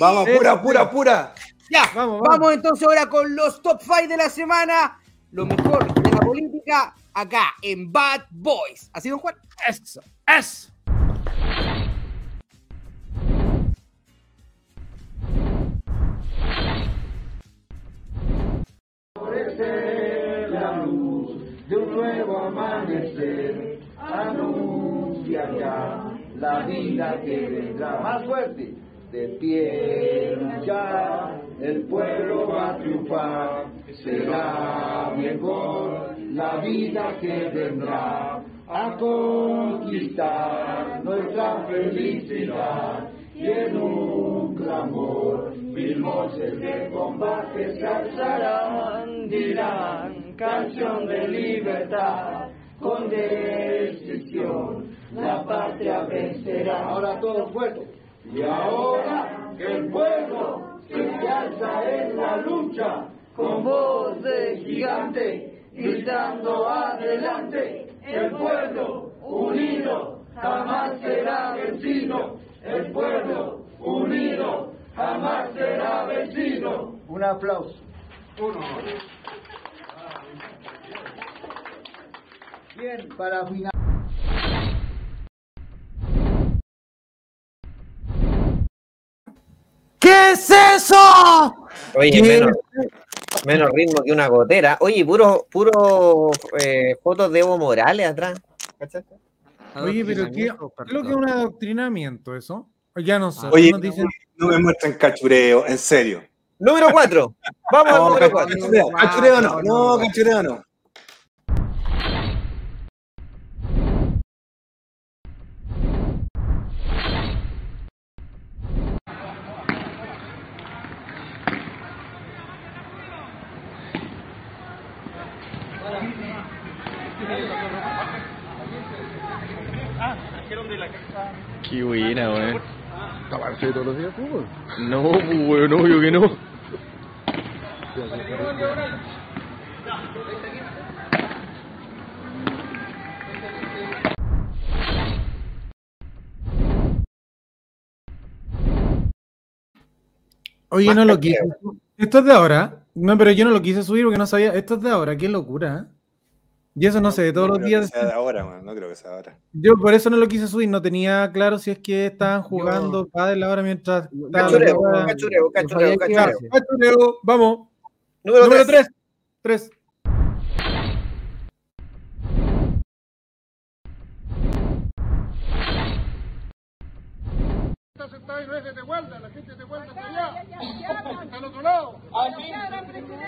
[SPEAKER 4] Vamos, pura, pura, pura.
[SPEAKER 1] Ya, vamos, vamos. vamos entonces ahora con los top 5 de la semana. Lo mejor de la política acá en Bad Boys. ¿Así, don Juan?
[SPEAKER 3] Eso, eso.
[SPEAKER 7] La luz de un nuevo amanecer. Anuncia ya la vida que vendrá más fuerte. De pie ya el pueblo va a triunfar. Será mejor la vida que vendrá a conquistar nuestra felicidad y en un clamor mil voces de combate se alzarán, dirán canción de libertad, con decisión la patria vencerá. Ahora todos fuertes. Y ahora el pueblo se alza en la lucha, con voz de gigante, gritando adelante, el pueblo unido jamás será vencido el pueblo unido jamás será vecino. Un aplauso. Uno. Bien, para final.
[SPEAKER 3] ¿Qué es eso?
[SPEAKER 2] Oye, menos, menos, ritmo que una gotera. Oye, puro, puro eh, fotos de Evo Morales atrás. ¿Cachaste?
[SPEAKER 3] Oye, pero ¿qué, es lo que es un adoctrinamiento eso? Ya no sé.
[SPEAKER 4] Oye, no me muestran cachureo, en serio.
[SPEAKER 2] Número 4. Vamos al número 4.
[SPEAKER 4] Cachureo no, no, cachureo no.
[SPEAKER 8] Qué buena, weón.
[SPEAKER 6] ¿Tabarse todos los días fútbol?
[SPEAKER 8] No, pues, weón, obvio que no.
[SPEAKER 3] Oye, no lo quise. Esto es de ahora. No, pero yo no lo quise subir porque no sabía. Esto es de ahora. Qué locura. ¿eh? Y eso no sé, de todos los días.
[SPEAKER 4] Que sea de ahora, no creo que sea ahora.
[SPEAKER 3] Yo por eso no lo quise subir, no tenía claro si es que estaban jugando cada la hora mientras.
[SPEAKER 2] Cachureo, cachureo, cachureo, cachureo.
[SPEAKER 3] Cachureo, vamos. Número 3. 3.
[SPEAKER 9] Sentada y no es de Tehualda, la gente de Tehualda está allá, está al otro lado. Aquí,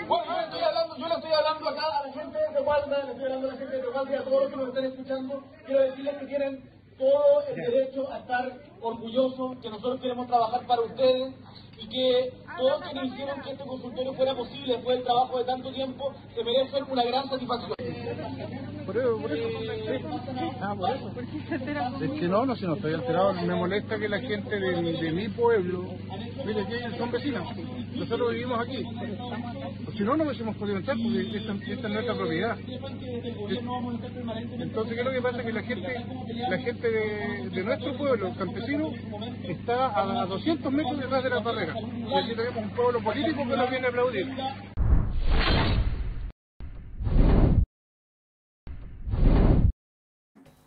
[SPEAKER 9] bueno, yo, estoy hablando, yo le estoy hablando acá a la gente de Tehualda, le estoy hablando a la gente de Tehualda y a todos los que nos están escuchando, quiero decirles que tienen todo el derecho a estar orgullosos, que nosotros queremos trabajar para ustedes y que todos quienes hicieron que este consultorio fuera posible después del trabajo de tanto tiempo se merecen una gran satisfacción.
[SPEAKER 6] Por eso, por eso. Ah, por eso. Es que no, no, si no estoy alterado, me molesta que la gente de, de mi pueblo, mire, que son vecinos, nosotros vivimos aquí. Pues si no, no hubiésemos podido entrar porque esta, esta es nuestra propiedad. Entonces, ¿qué es lo que pasa? Que la gente, la gente de, de nuestro pueblo, campesino, está a 200 metros detrás de la barrera. Y aquí tenemos un pueblo político que nos viene a aplaudir.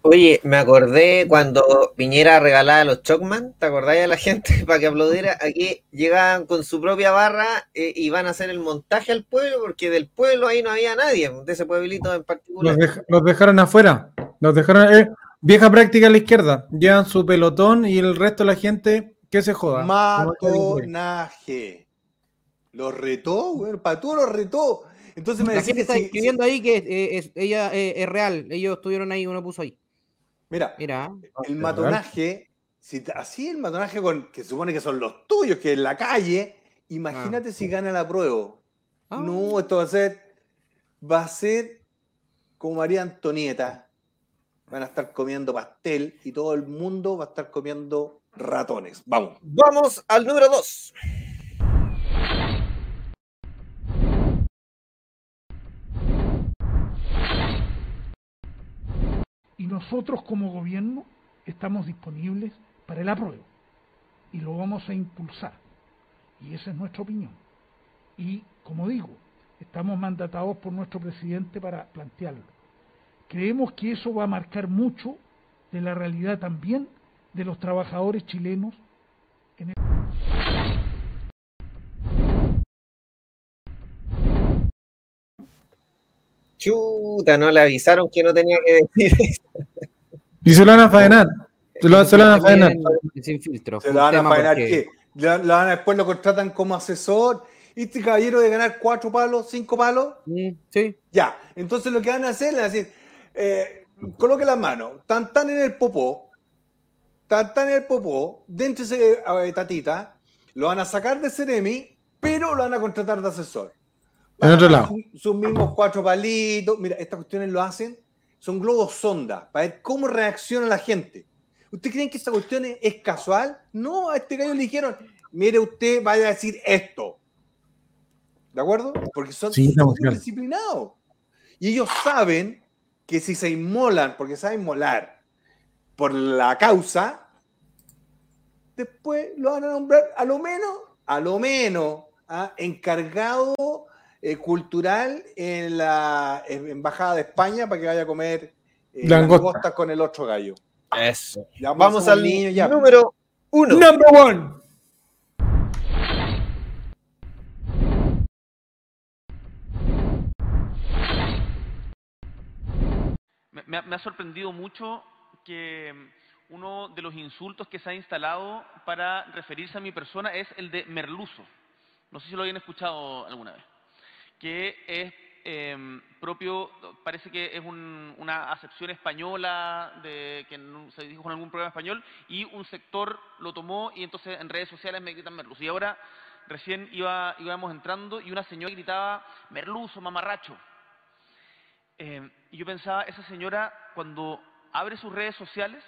[SPEAKER 2] Oye, me acordé cuando Piñera regalaba a los Chocman, ¿te acordáis de la <laughs> gente para que aplaudiera? Aquí llegaban con su propia barra eh, y van a hacer el montaje al pueblo, porque del pueblo ahí no había nadie, de ese pueblito en particular.
[SPEAKER 3] Los, dejaron afuera, los dejaron, eh, vieja práctica a la izquierda, llevan su pelotón y el resto de la gente que se joda.
[SPEAKER 4] Matonaje. Los retó, güey, para todo los retó. Entonces me
[SPEAKER 1] la gente está escribiendo ahí que eh, ella es real, ellos estuvieron ahí, uno puso ahí.
[SPEAKER 4] Mira, Mira. el matonaje, si así el matonaje con que supone que son los tuyos, que en la calle, imagínate ah. si gana la prueba. Ah. No, esto va a ser, va a ser como María Antonieta. Van a estar comiendo pastel y todo el mundo va a estar comiendo ratones. Vamos.
[SPEAKER 2] Vamos al número 2.
[SPEAKER 6] Nosotros como gobierno estamos disponibles para el apruebo y lo vamos a impulsar. Y esa es nuestra opinión. Y como digo, estamos mandatados por nuestro presidente para plantearlo. Creemos que eso va a marcar mucho de la realidad también de los trabajadores chilenos
[SPEAKER 2] Chuta, no le avisaron que no tenía que decir <laughs> eso.
[SPEAKER 3] Y se lo van a faenar. Se lo, van a faenar.
[SPEAKER 4] Sin filtro. Se lo van a faenar. ¿qué? después lo contratan como asesor. Y este caballero de ganar cuatro palos, cinco palos.
[SPEAKER 3] Mm, sí.
[SPEAKER 4] Ya. Entonces lo que van a hacer es decir, eh, coloque las manos, tan tan en el popó, tan tan en el popó, dentro de ese tatita, lo van a sacar de Ceremi, pero lo van a contratar de asesor.
[SPEAKER 3] En otro lado.
[SPEAKER 4] Sus mismos cuatro palitos. Mira, estas cuestiones lo hacen, son globos sonda, para ver cómo reacciona la gente. ¿Ustedes creen que esta cuestión es, casual? No, a este gallo le dijeron, mire usted, vaya a decir esto. ¿De acuerdo? Porque son disciplinados. Y ellos saben que si se inmolan, porque saben molar por la causa, después lo van a nombrar a lo menos, a lo menos, ¿ah? encargado eh, cultural en la Embajada de España para que vaya a comer eh, langostas con el otro gallo.
[SPEAKER 2] Eso. Vamos al niño ya. número uno.
[SPEAKER 3] Number one.
[SPEAKER 10] Me, me, ha sorprendido mucho que uno de los insultos que se ha instalado para referirse a mi persona es el de merluzo. No sé si lo habían escuchado alguna vez que es em, propio, parece que es una acepción española de que se dijo en algún programa español y un sector lo tomó y entonces en redes sociales me gritan merluzo. Y ahora recién iba, íbamos entrando y una señora gritaba merluzo, mamarracho. Em, y yo pensaba, esa señora cuando abre sus redes sociales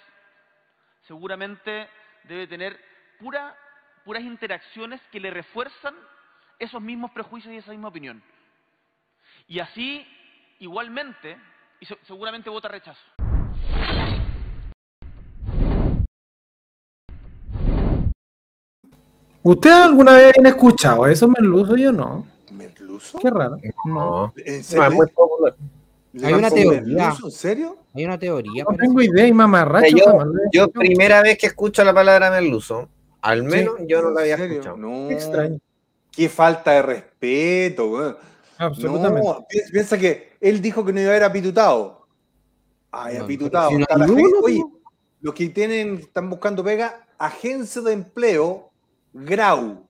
[SPEAKER 10] seguramente debe tener pura, puras interacciones que le refuerzan esos mismos prejuicios y esa misma opinión. Y así, igualmente, y seguramente vota rechazo.
[SPEAKER 3] ¿Usted alguna vez ha escuchado eso, Merluzo? Yo no.
[SPEAKER 4] ¿Merluzo?
[SPEAKER 3] Qué raro.
[SPEAKER 2] No.
[SPEAKER 4] ¿En serio?
[SPEAKER 1] Hay una teoría.
[SPEAKER 4] ¿En serio?
[SPEAKER 1] Hay una teoría.
[SPEAKER 3] No tengo idea, y mamarracho.
[SPEAKER 2] Yo, yo primera vez que escucho la palabra merluzo. Al menos yo no la había escuchado.
[SPEAKER 4] No. extraño. Qué falta de respeto, güey.
[SPEAKER 3] Absolutamente. No,
[SPEAKER 4] piensa que él dijo que no iba a haber apitutado. Ay, apitutado. oye, los que tienen, están buscando pega, agencia de empleo, Grau.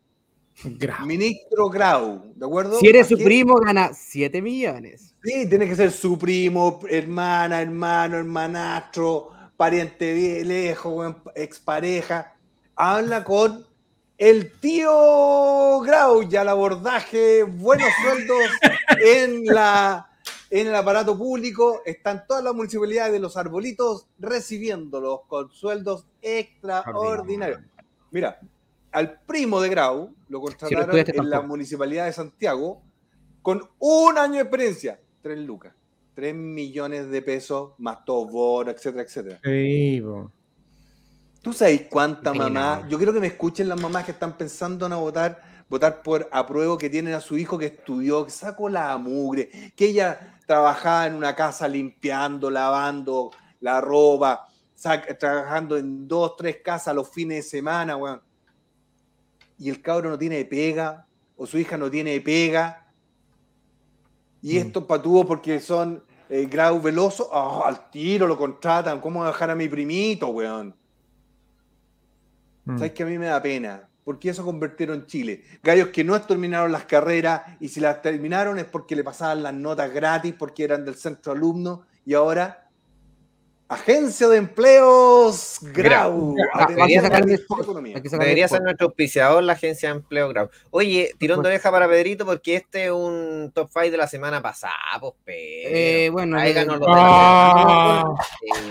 [SPEAKER 3] Grau.
[SPEAKER 4] Ministro Grau, ¿de acuerdo?
[SPEAKER 1] Si eres su primo, gana 7 millones.
[SPEAKER 4] Sí, tiene que ser su primo, hermana, hermano, hermanastro, pariente lejos, expareja. Habla con el tío Grau ya el abordaje, buenos sueldos <laughs> en, la, en el aparato público. Están todas las municipalidades de los arbolitos recibiéndolos con sueldos extraordinarios. Mira, al primo de Grau lo contrataron en la municipalidad de Santiago con un año de experiencia, tres lucas, tres millones de pesos, más todo etcétera, etcétera.
[SPEAKER 3] Sí,
[SPEAKER 4] ¿Tú sabes cuánta mamá? Yo quiero que me escuchen las mamás que están pensando en votar, votar por apruebo, que tienen a su hijo que estudió, que sacó la mugre, que ella trabajaba en una casa limpiando, lavando la ropa, trabajando en dos, tres casas los fines de semana, weón. Y el cabro no tiene pega, o su hija no tiene pega. Y mm. esto patuvo porque son eh, grau veloso, ah, al tiro lo contratan. ¿Cómo dejar a mi primito, weón? Mm. ¿Sabes que a mí me da pena? Porque eso convirtieron en Chile. Gallos que no terminaron las carreras y si las terminaron es porque le pasaban las notas gratis, porque eran del centro alumno y ahora Agencia de Empleos Grau.
[SPEAKER 2] Debería, ser nuestro auspiciador la Agencia de Empleo Grau. Oye, tirón de oreja para Pedrito porque este es un top 5 de la semana pasada, pues
[SPEAKER 1] eh, bueno, no, lo ah.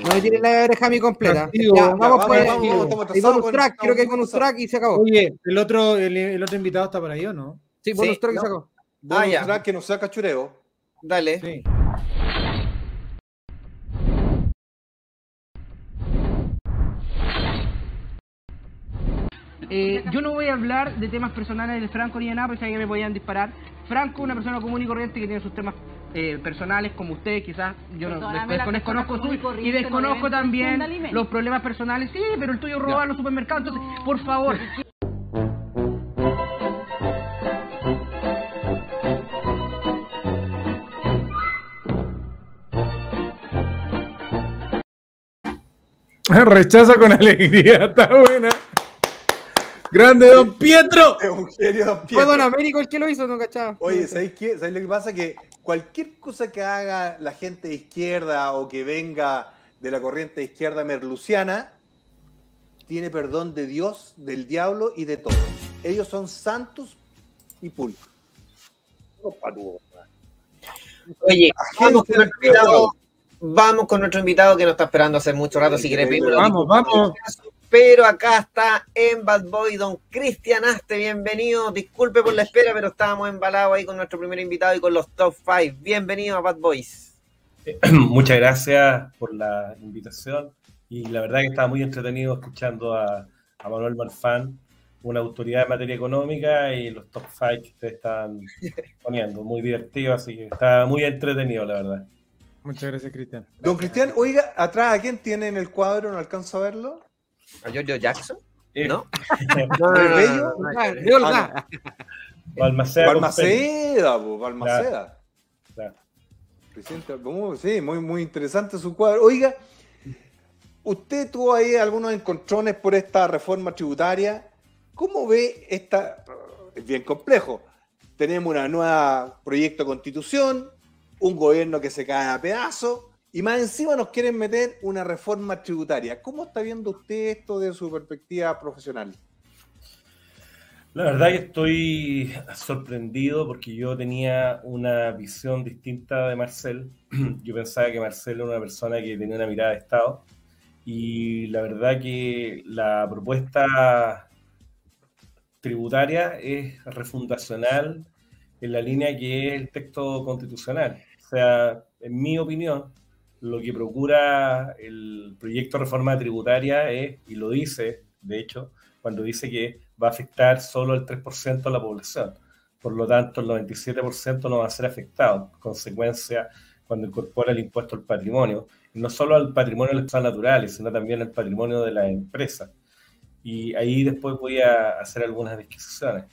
[SPEAKER 1] no me tiren la oreja a mi completa. Ya, vamos, pues, vamos, vamos, y bonus track, creo que hay bonus track y se acabó.
[SPEAKER 3] Oye, el otro, el, otro invitado está por ahí, ¿o no?
[SPEAKER 1] Sí, bonus track y se acabó.
[SPEAKER 4] Bonus ah, track que nos saca chureo.
[SPEAKER 2] Dale. Sí.
[SPEAKER 1] Eh, yo no voy a hablar de temas personales de Franco ni de nada, porque sabía que me podían disparar. Franco, una persona común y corriente que tiene sus temas eh, personales como usted, quizás yo no, desconozco su y desconozco también los problemas personales. Sí, pero el tuyo robar los supermercados. Entonces, por favor. <laughs>
[SPEAKER 3] Rechaza con alegría, está buena. Grande Don <laughs> Pietro.
[SPEAKER 1] Eugenio Don Pietro. Fue Don Américo el que lo hizo, no cachaba.
[SPEAKER 4] Oye, ¿sabéis qué? ¿Sabéis lo que pasa? Que cualquier cosa que haga la gente de izquierda o que venga de la corriente de izquierda merluciana, tiene perdón de Dios, del diablo y de todos. Ellos son santos y pulcros.
[SPEAKER 2] Oye, vamos con, nuestro invitado, vamos con nuestro invitado que nos está esperando hace mucho rato. Si quiere
[SPEAKER 3] Vamos, vamos
[SPEAKER 2] pero acá está en Bad Boy don Cristian Aste, bienvenido, disculpe por la espera, pero estábamos embalados ahí con nuestro primer invitado y con los top 5. Bienvenido a Bad Boys. <clears throat>
[SPEAKER 11] Muchas gracias por la invitación y la verdad que estaba muy entretenido escuchando a, Manuel Marfán, una autoridad en materia económica y los top 5 que ustedes están <laughs> poniendo, muy divertido, así que está muy entretenido, la verdad.
[SPEAKER 3] Muchas gracias, Cristian.
[SPEAKER 4] Don Cristian, oiga, atrás a quién tiene en el cuadro, no alcanzo a verlo.
[SPEAKER 2] ¿A Giorgio Jackson?
[SPEAKER 4] ¿No? no, Balmaceda. Balmaceda, Balmaceda. Sí, muy, muy interesante su cuadro. Oiga, usted tuvo ahí algunos encontrones por esta reforma tributaria. ¿Cómo ve esta? Es bien complejo. Tenemos una nueva proyecto de constitución, un gobierno que se cae a pedazos, y más encima nos quieren meter una reforma tributaria. ¿Cómo está viendo usted esto de su perspectiva profesional?
[SPEAKER 11] La verdad que estoy sorprendido porque yo tenía una visión distinta de Marcel. <clears throat> Yo pensaba que Marcel era una persona que tenía una mirada de Estado y la verdad que la propuesta tributaria es refundacional en la línea que es el texto constitucional. O sea, en mi opinión, lo que procura el proyecto de reforma tributaria es, y lo dice, de hecho, cuando dice que va a afectar solo el 3% de la población. Por lo tanto, el 97% no va a ser afectado. Consecuencia, cuando incorpora el impuesto al patrimonio, no solo al patrimonio de las personas naturales, sino también al patrimonio de la empresa. Y ahí después voy a hacer algunas disquisiciones.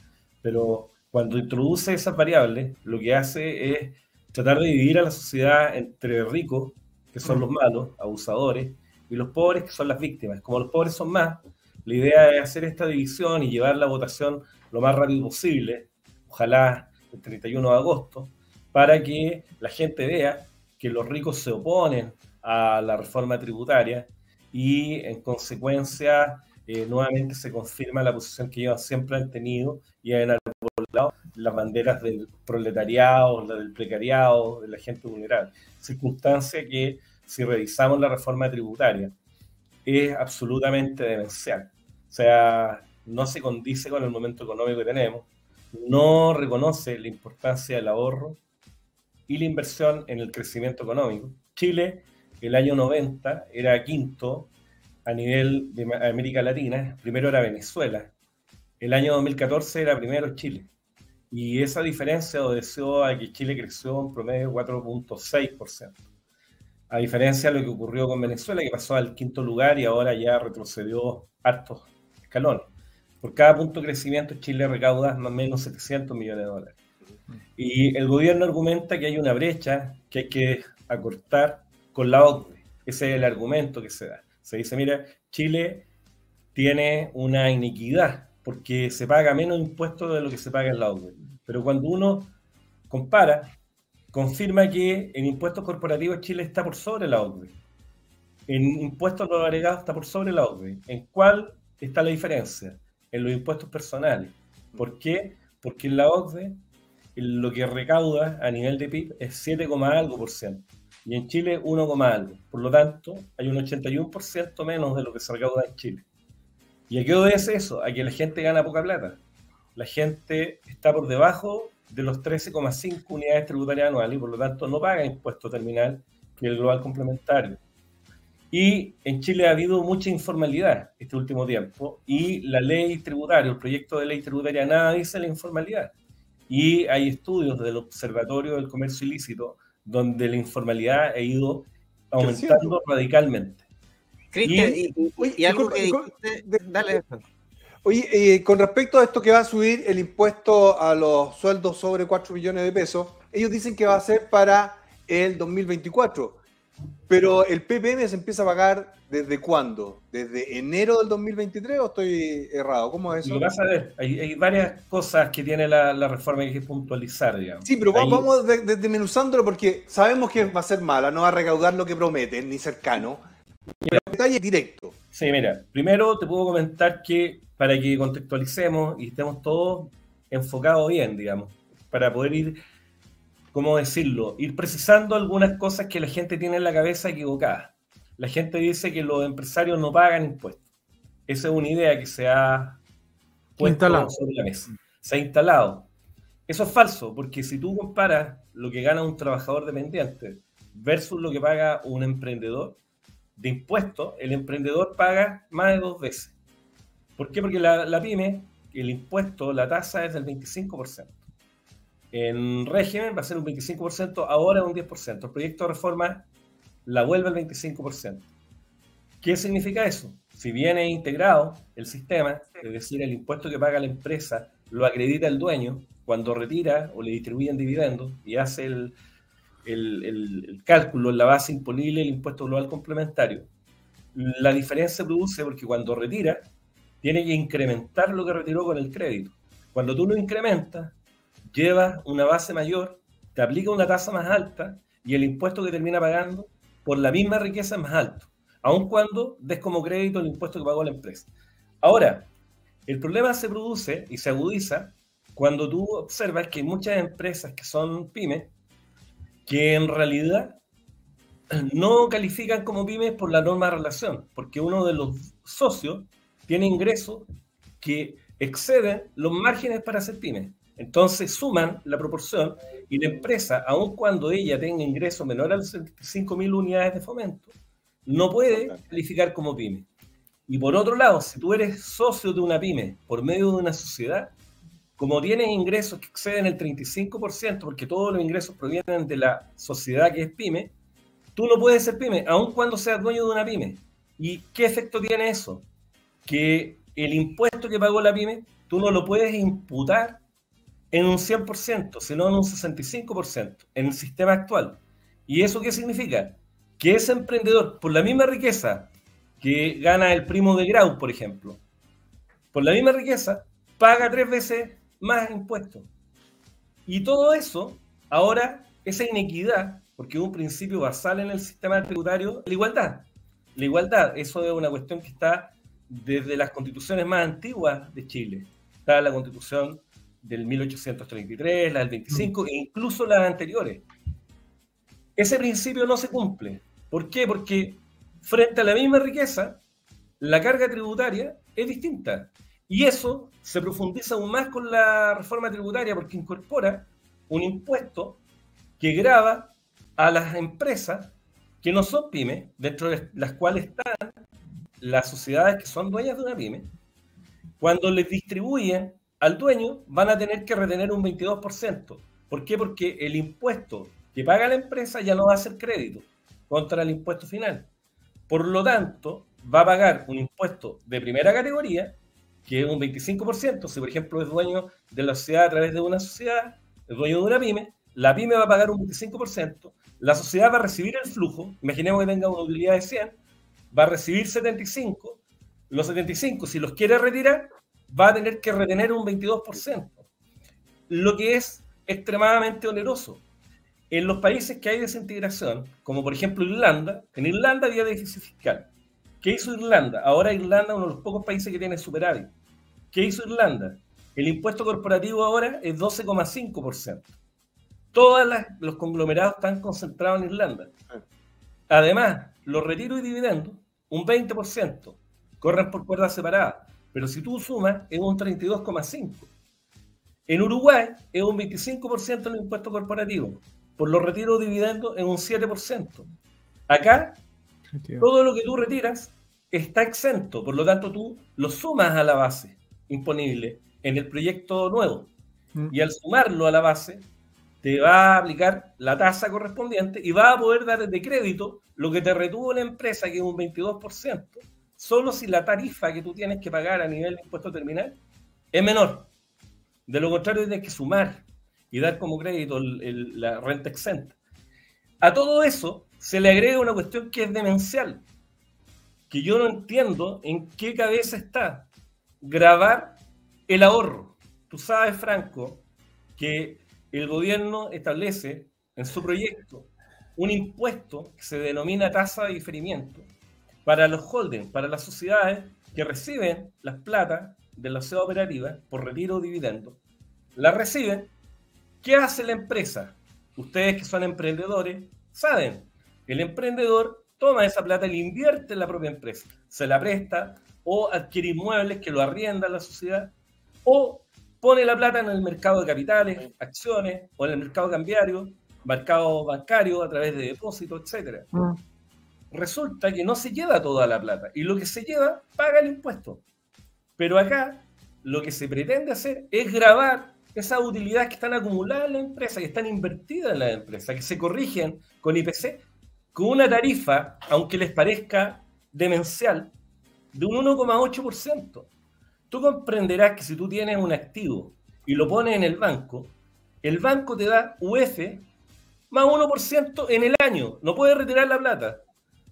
[SPEAKER 11] Pero cuando introduce esas variables, lo que hace es tratar de dividir a la sociedad entre ricos que son los malos, abusadores, y los pobres, que son las víctimas. Como los pobres son más, la idea es hacer esta división y llevar la votación lo más rápido posible, ojalá el 31 de agosto, para que la gente vea que los ricos se oponen a la reforma tributaria y en consecuencia eh, nuevamente se confirma la posición que ellos siempre han tenido y han las banderas del proletariado, la del precariado, de la gente vulnerable circunstancia que, si revisamos la reforma tributaria, es absolutamente demencial. O sea, no se condice con el momento económico que tenemos, no reconoce la importancia del ahorro y la inversión en el crecimiento económico. Chile, el año 90, era quinto a nivel de América Latina, primero era Venezuela, el año 2014 era primero Chile. Y esa diferencia obedeció a que Chile creció en promedio 4.6%. A diferencia de lo que ocurrió con Venezuela, que pasó al quinto lugar y ahora ya retrocedió hartos escalones. Por cada punto de crecimiento, Chile recauda más o menos 700 millones de dólares. Y el gobierno argumenta que hay una brecha que hay que acortar con la OCDE. Ese es el argumento que se da. Se dice, mira, Chile tiene una iniquidad porque se paga menos impuestos de lo que se paga en la OCDE. Pero cuando uno compara, confirma que en impuestos corporativos Chile está por sobre la OCDE. En impuestos no agregados está por sobre la OCDE. ¿En cuál está la diferencia? En los impuestos personales. ¿Por qué? Porque en la OCDE lo que recauda a nivel de PIB es 7, algo por ciento y en Chile 1, algo. Por lo tanto, hay un 81% menos de lo que se recauda en Chile. ¿Y a qué obedece eso? A que la gente gana poca plata. La gente está por debajo de los 13,5 unidades tributarias anuales y por lo tanto no paga impuesto terminal ni el global complementario. Y en Chile ha habido mucha informalidad este último tiempo y la ley tributaria, el proyecto de ley tributaria, nada dice la informalidad. Y hay estudios del Observatorio del Comercio Ilícito donde la informalidad ha ido aumentando radicalmente.
[SPEAKER 4] Cristian, y, algo que dale. Oye, eh, con respecto a esto que va a subir el impuesto a los sueldos sobre 4 millones de pesos, ellos dicen que va a ser para el 2024. Pero el PPM se empieza a pagar desde cuándo? ¿Desde enero del 2023 o estoy errado? ¿Cómo es eso?
[SPEAKER 11] Lo vas a ver, hay, varias cosas que tiene la, reforma que hay que puntualizar, digamos.
[SPEAKER 4] Sí, pero vamos desmenuzándolo porque sabemos que va a ser mala, no va a recaudar lo que prometen, ni cercano. Pero detalle directo.
[SPEAKER 11] Sí, mira, primero te puedo comentar que para que contextualicemos y estemos todos enfocados bien, digamos, para poder ir ¿cómo decirlo? Ir precisando algunas cosas que la gente tiene en la cabeza equivocada. La gente dice que los empresarios no pagan impuestos. Esa es una idea que se ha puesto sobre la mesa. Se ha instalado. Eso es falso, porque si tú comparas lo que gana un trabajador dependiente versus lo que paga un emprendedor de impuestos, el emprendedor paga más de dos veces. ¿Por qué? Porque la, la pyme, el impuesto, la tasa es del 25%. En régimen va a ser un 25%, ahora un 10%. El proyecto de reforma la vuelve al 25%. ¿Qué significa eso? Si viene integrado el sistema, es decir, el impuesto que paga la empresa lo acredita el dueño cuando retira o le distribuyen dividendos y hace el, el, cálculo en la base imponible del impuesto global complementario. La diferencia se produce porque cuando retira, tiene que incrementar lo que retiró con el crédito. Cuando tú lo incrementas, lleva una base mayor, te aplica una tasa más alta y el impuesto que termina pagando por la misma riqueza es más alto, aun cuando des como crédito el impuesto que pagó la empresa. Ahora, el problema se produce y se agudiza cuando tú observas que muchas empresas que son pymes que en realidad no califican como pymes por la norma de relación, porque uno de los socios tiene ingresos que exceden los márgenes para ser pyme. Entonces suman la proporción y la empresa, aun cuando ella tenga ingresos menores a 65.000 unidades de fomento, no puede calificar como pyme. Y por otro lado, si tú eres socio de una pyme por medio de una sociedad, como tienes ingresos que exceden el 35%, porque todos los ingresos provienen de la sociedad que es pyme, tú no puedes ser pyme, aun cuando seas dueño de una pyme. ¿Y qué efecto tiene eso? Que el impuesto que pagó la pyme, tú no lo puedes imputar en un 100%, sino en un 65% en el sistema actual. ¿Y eso qué significa? Que ese emprendedor, por la misma riqueza que gana el primo de Grau, por ejemplo, por la misma riqueza, paga tres veces más impuestos. Y todo eso, ahora, esa inequidad, porque es un principio basal en el sistema tributario, la igualdad. La igualdad, eso es una cuestión que está desde las constituciones más antiguas de Chile. Está la constitución del 1833, la del 25 e incluso las anteriores. Ese principio no se cumple. ¿Por qué? Porque frente a la misma riqueza, la carga tributaria es distinta. Y eso se profundiza aún más con la reforma tributaria porque incorpora un impuesto que grava a las empresas que no son pymes, dentro de las cuales están las sociedades que son dueñas de una pyme, cuando les distribuyen al dueño van a tener que retener un 22%. ¿Por qué? Porque el impuesto que paga la empresa ya no va a ser crédito contra el impuesto final. Por lo tanto, va a pagar un impuesto de primera categoría, que es un 25%. Si, por ejemplo, es dueño de la sociedad a través de una sociedad, es dueño de una pyme, la pyme va a pagar un 25%, la sociedad va a recibir el flujo, imaginemos que tenga una utilidad de 100, va a recibir 75, los 75, si los quiere retirar, va a tener que retener un 22%, lo que es extremadamente oneroso. en los países que hay desintegración, como por ejemplo Irlanda, en Irlanda había déficit fiscal. ¿Qué hizo Irlanda? Ahora Irlanda es uno de los pocos países que tiene superávit. ¿Qué hizo Irlanda? El impuesto corporativo ahora es 12,5%. Todos los conglomerados están concentrados en Irlanda. Además, los retiros y dividendos, un 20%, corren por cuerdas separadas. Pero si tú sumas, es un 32,5%. En Uruguay es un 25% el impuesto corporativo. Por los retiros de dividendos es un 7%. Acá, todo lo que tú retiras está exento. Por lo tanto, tú lo sumas a la base imponible en el proyecto nuevo. Mm. Y al sumarlo a la base, te va a aplicar la tasa correspondiente y va a poder dar de crédito lo que te retuvo la empresa, que es un 22%, solo si la tarifa que tú tienes que pagar a nivel de impuesto terminal es menor. De lo contrario, tienes que sumar y dar como crédito la renta exenta. A todo eso se le agrega una cuestión que es demencial, que yo no entiendo en qué cabeza está grabar el ahorro. Tú sabes, Franco, que el gobierno establece en su proyecto un impuesto que se denomina tasa de diferimiento para los holdings, para las sociedades que reciben las plata de la sociedad operativa por retiro o dividendo, la reciben. ¿Qué hace la empresa? Ustedes que son emprendedores saben, el emprendedor toma esa plata y la invierte en la propia empresa, se la presta o adquiere inmuebles que lo arrienda a la sociedad o pone la plata en el mercado de capitales, acciones o en el mercado cambiario, mercado bancario a través de depósitos, etc. Mm. Resulta que no se lleva toda la plata y lo que se lleva paga el impuesto. Pero acá lo que se pretende hacer es grabar esas utilidades que están acumuladas en la empresa, que están invertidas en la empresa, que se corrigen con IPC, con una tarifa, aunque les parezca demencial, de un 1,8%. Tú comprenderás que si tú tienes un activo y lo pones en el banco, el banco te da UF más 1% en el año. No puedes retirar la plata.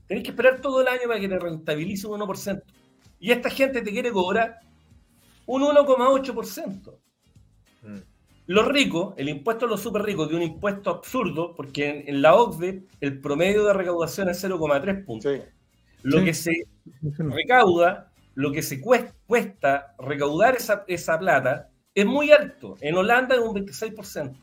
[SPEAKER 11] Tenés que esperar todo el año para que te rentabilice un 1%. Y esta gente te quiere cobrar un 1,8%. Mm. Los ricos, el impuesto a los super ricos, de un impuesto absurdo, porque en, la OCDE el promedio de recaudación es 0,3 puntos. Lo que se recauda, lo que se cuesta, recaudar esa, esa, plata es muy alto. En Holanda es un 26%.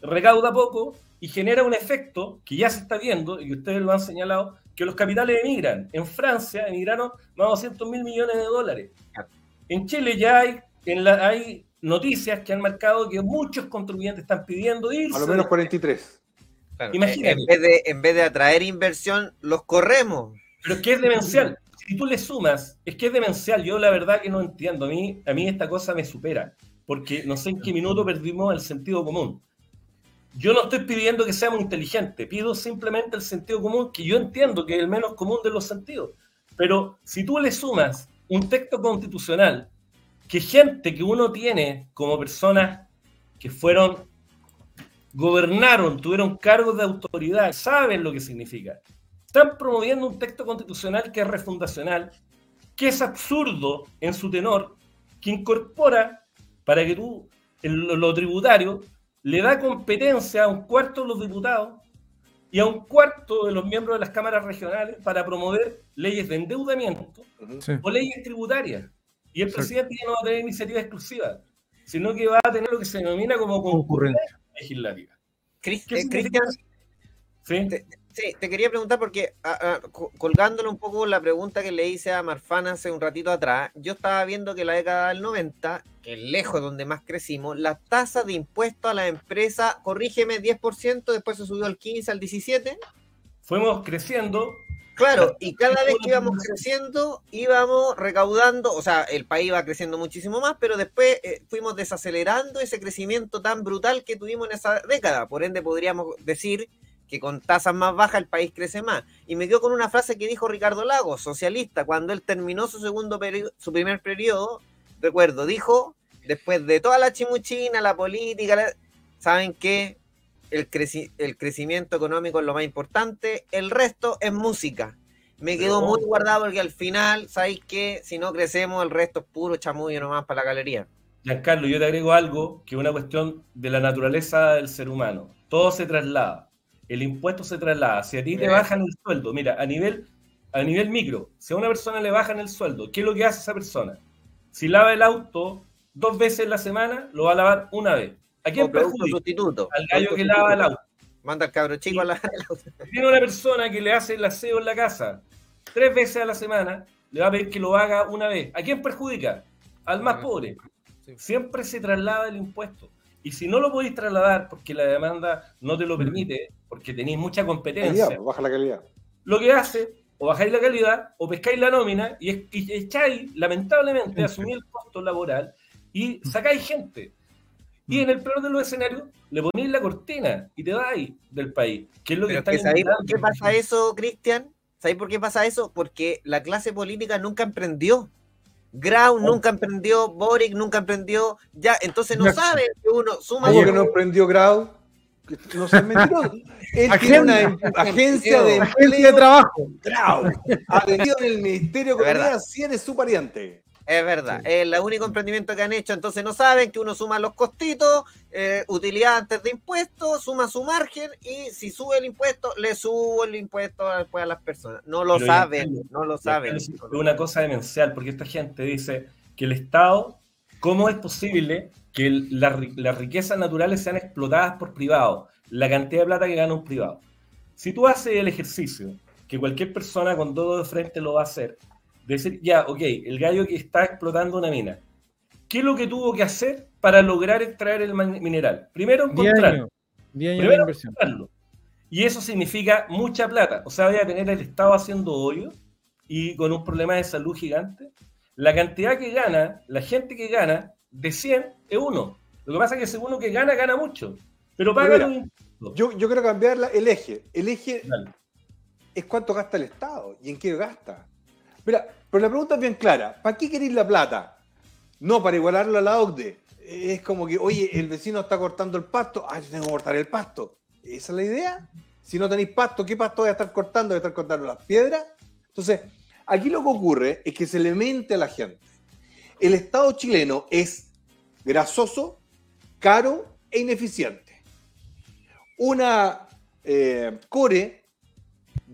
[SPEAKER 11] Recauda poco y genera un efecto que ya se está viendo y que ustedes lo han señalado, que los capitales emigran. En Francia emigraron más de 200 mil millones de dólares. En Chile ya hay, en la, hay noticias que han marcado que muchos contribuyentes están pidiendo irse.
[SPEAKER 4] A lo menos 43.
[SPEAKER 2] Imagínate. En vez, de, en vez de atraer inversión, los corremos.
[SPEAKER 11] Pero es que es demencial. Si tú le sumas, es que es demencial. Yo la verdad que no entiendo. A mí, a mí esta cosa me supera. Porque no sé en qué minuto perdimos el sentido común. Yo no estoy pidiendo que seamos inteligentes, pido simplemente el sentido común, que yo entiendo que es el menos común de los sentidos. Pero si tú le sumas un texto constitucional que gente que uno tiene como personas que fueron, gobernaron, tuvieron cargos de autoridad, saben lo que significa. Están promoviendo un texto constitucional que es refundacional, que es absurdo en su tenor, que incorpora para que tú, en lo tributario, le da competencia a un cuarto de los diputados y a un cuarto de los miembros de las cámaras regionales para promover leyes de endeudamiento o leyes tributarias. Y el presidente ya no va a tener iniciativa exclusiva, sino que va a tener lo que se denomina como concurrencia legislativa.
[SPEAKER 2] Cristian, ¿Sí? Sí, te quería preguntar porque colgándole un poco la pregunta que le hice a Marfana hace un ratito atrás, yo estaba viendo que la década del 90, que es lejos donde más crecimos, la tasa de impuesto a la empresa, corrígeme, 10%, después se subió al 15, al 17.
[SPEAKER 11] Fuimos creciendo.
[SPEAKER 2] Claro, y cada vez que íbamos <laughs> creciendo, íbamos recaudando, o sea, el país iba creciendo muchísimo más, pero después eh, fuimos desacelerando ese crecimiento tan brutal que tuvimos en esa década. Por ende, podríamos decir que con tasas más bajas el país crece más. Y me quedo con una frase que dijo Ricardo Lagos, socialista, cuando él terminó su segundo periodo, su primer periodo, recuerdo, dijo, después de toda la chimuchina, la política, ¿saben qué? El, el crecimiento económico es lo más importante, el resto es música. Me quedó muy guardado porque al final, ¿sabéis qué? Si no crecemos, el resto es puro chamullo nomás para la galería.
[SPEAKER 11] Giancarlo, yo te agrego algo que es una cuestión de la naturaleza del ser humano todo se traslada. El impuesto se traslada. Si a ti te bajan el sueldo, mira, a nivel, a nivel micro, si a una persona le bajan el sueldo, ¿qué es lo que hace esa persona? Si lava el auto dos veces en la semana, lo va a lavar una vez. ¿A quién perjudica?
[SPEAKER 2] Sustituto.
[SPEAKER 11] Al gallo que lava el auto.
[SPEAKER 2] Manda al cabro chico a lavar el auto.
[SPEAKER 11] Tiene una persona que le hace el aseo en la casa tres veces a la semana, le va a pedir que lo haga una vez. ¿A quién perjudica? Al más pobre. Siempre se traslada el impuesto. Y si no lo podéis trasladar porque la demanda no te lo permite, porque tenéis mucha competencia,
[SPEAKER 4] pues, baja la calidad.
[SPEAKER 11] Lo que hace, o bajáis la calidad, o pescáis la nómina y, echáis, lamentablemente, asumir el costo laboral y sacáis gente. Y en el peor de los escenarios, le ponéis la cortina y te vais del país. ¿Qué es lo que está
[SPEAKER 2] por qué pasa eso, Cristian? ¿Sabéis por qué pasa eso? Porque la clase política nunca emprendió. Grau nunca emprendió, Boric nunca emprendió, ya, entonces no sabe que uno suma.
[SPEAKER 4] ¿Cómo que no emprendió Grau? No se metido. <laughs> Él tiene una em- agencia de empleo
[SPEAKER 3] de trabajo.
[SPEAKER 4] Grau. Atendido en el Ministerio de Economía, si eres su pariente.
[SPEAKER 2] Es verdad, es el único emprendimiento que han hecho, entonces no saben que uno suma los costitos, eh, utilidad antes de impuestos, suma su margen y si sube el impuesto, le subo el impuesto después a las personas. No lo saben, no lo saben. Es
[SPEAKER 11] una cosa demencial, porque esta gente dice que el Estado, ¿cómo es posible que las riquezas naturales sean explotadas por privados? La cantidad de plata que gana un privado. Si tú haces el ejercicio, que cualquier persona con todo de frente lo va a hacer, decir, ya, ok, el gallo que está explotando una mina, ¿qué es lo que tuvo que hacer para lograr extraer el mineral? Primero encontrarlo. Primero encontrarlo. Y eso significa mucha plata. O sea, voy a tener el Estado haciendo hoyo y con un problema de salud gigante. La cantidad que gana, la gente que gana, de 100 es uno. Lo que pasa es que ese uno que gana, gana mucho. Pero paga
[SPEAKER 4] yo, yo quiero cambiar el eje. El eje es cuánto gasta el Estado y en qué gasta. Mira, pero la pregunta es bien clara. ¿Para qué queréis la plata? No, para igualarlo a la OCDE. Es como que, oye, el vecino está cortando el pasto. Ah, yo tengo que cortar el pasto. ¿Esa es la idea? Si no tenéis pasto, ¿qué pasto voy a estar cortando? ¿Voy a estar cortando las piedras? Entonces, aquí lo que ocurre es que se le mente a la gente. El Estado chileno es grasoso, caro e ineficiente. Una eh, core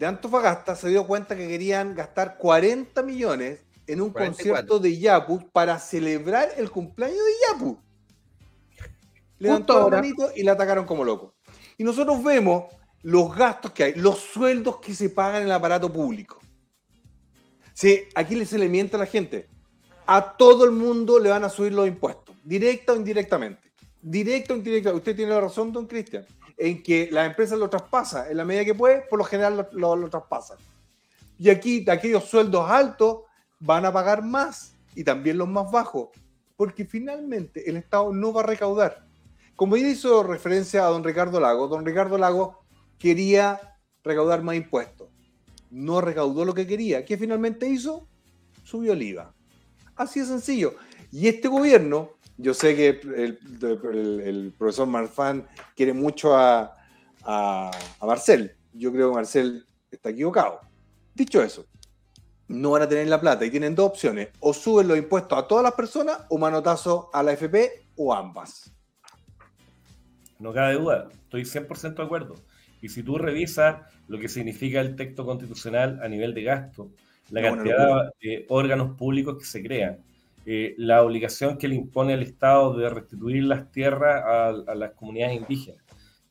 [SPEAKER 4] de Antofagasta se dio cuenta que querían gastar 40 millones en un concierto de Yapu para celebrar el cumpleaños de Yapu. Le dan todo bonito y le atacaron como loco. Y nosotros vemos los gastos que hay, los sueldos que se pagan en el aparato público. Sí, aquí se le miente a la gente. A todo el mundo le van a subir los impuestos, directa o indirectamente. Directo o indirecto. Usted tiene la razón, don Cristian en que la empresa lo traspasa en la medida que puede, por lo general lo, lo, traspasan. Y aquí aquellos sueldos altos van a pagar más y también los más bajos, porque finalmente el Estado no va a recaudar. Como ya hizo referencia a don Ricardo Lago, don Ricardo Lago quería recaudar más impuestos. No recaudó lo que quería. ¿Qué finalmente hizo? Subió el IVA. Así de sencillo. Y este gobierno yo sé que el, profesor Marfan quiere mucho a, Marcel. Yo creo que Marcel está equivocado. Dicho eso, no van a tener la plata y tienen dos opciones. O suben los impuestos a todas las personas o manotazo a la FP o ambas.
[SPEAKER 11] No cabe duda, estoy 100% de acuerdo. Y si tú revisas lo que significa el texto constitucional a nivel de gasto, la cantidad de órganos públicos que se crean, eh, la obligación que le impone al Estado de restituir las tierras a, las comunidades indígenas.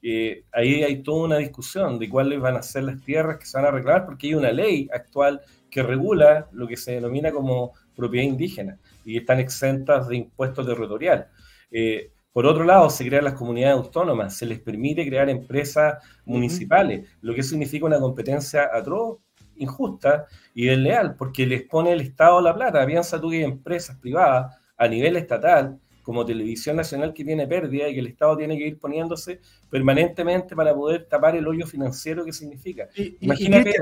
[SPEAKER 11] Eh, ahí hay toda una discusión de cuáles van a ser las tierras que se van a reclamar, porque hay una ley actual que regula lo que se denomina como propiedad indígena y están exentas de impuestos territorial. Eh, por otro lado, se crean las comunidades autónomas, se les permite crear empresas municipales, lo que significa una competencia atroz injusta y desleal, porque les pone el Estado la plata. Piensa tú que hay empresas privadas a nivel estatal, como Televisión Nacional, que tiene pérdida y que el Estado tiene que ir poniéndose permanentemente para poder tapar el hoyo financiero que significa.
[SPEAKER 3] Imagínate.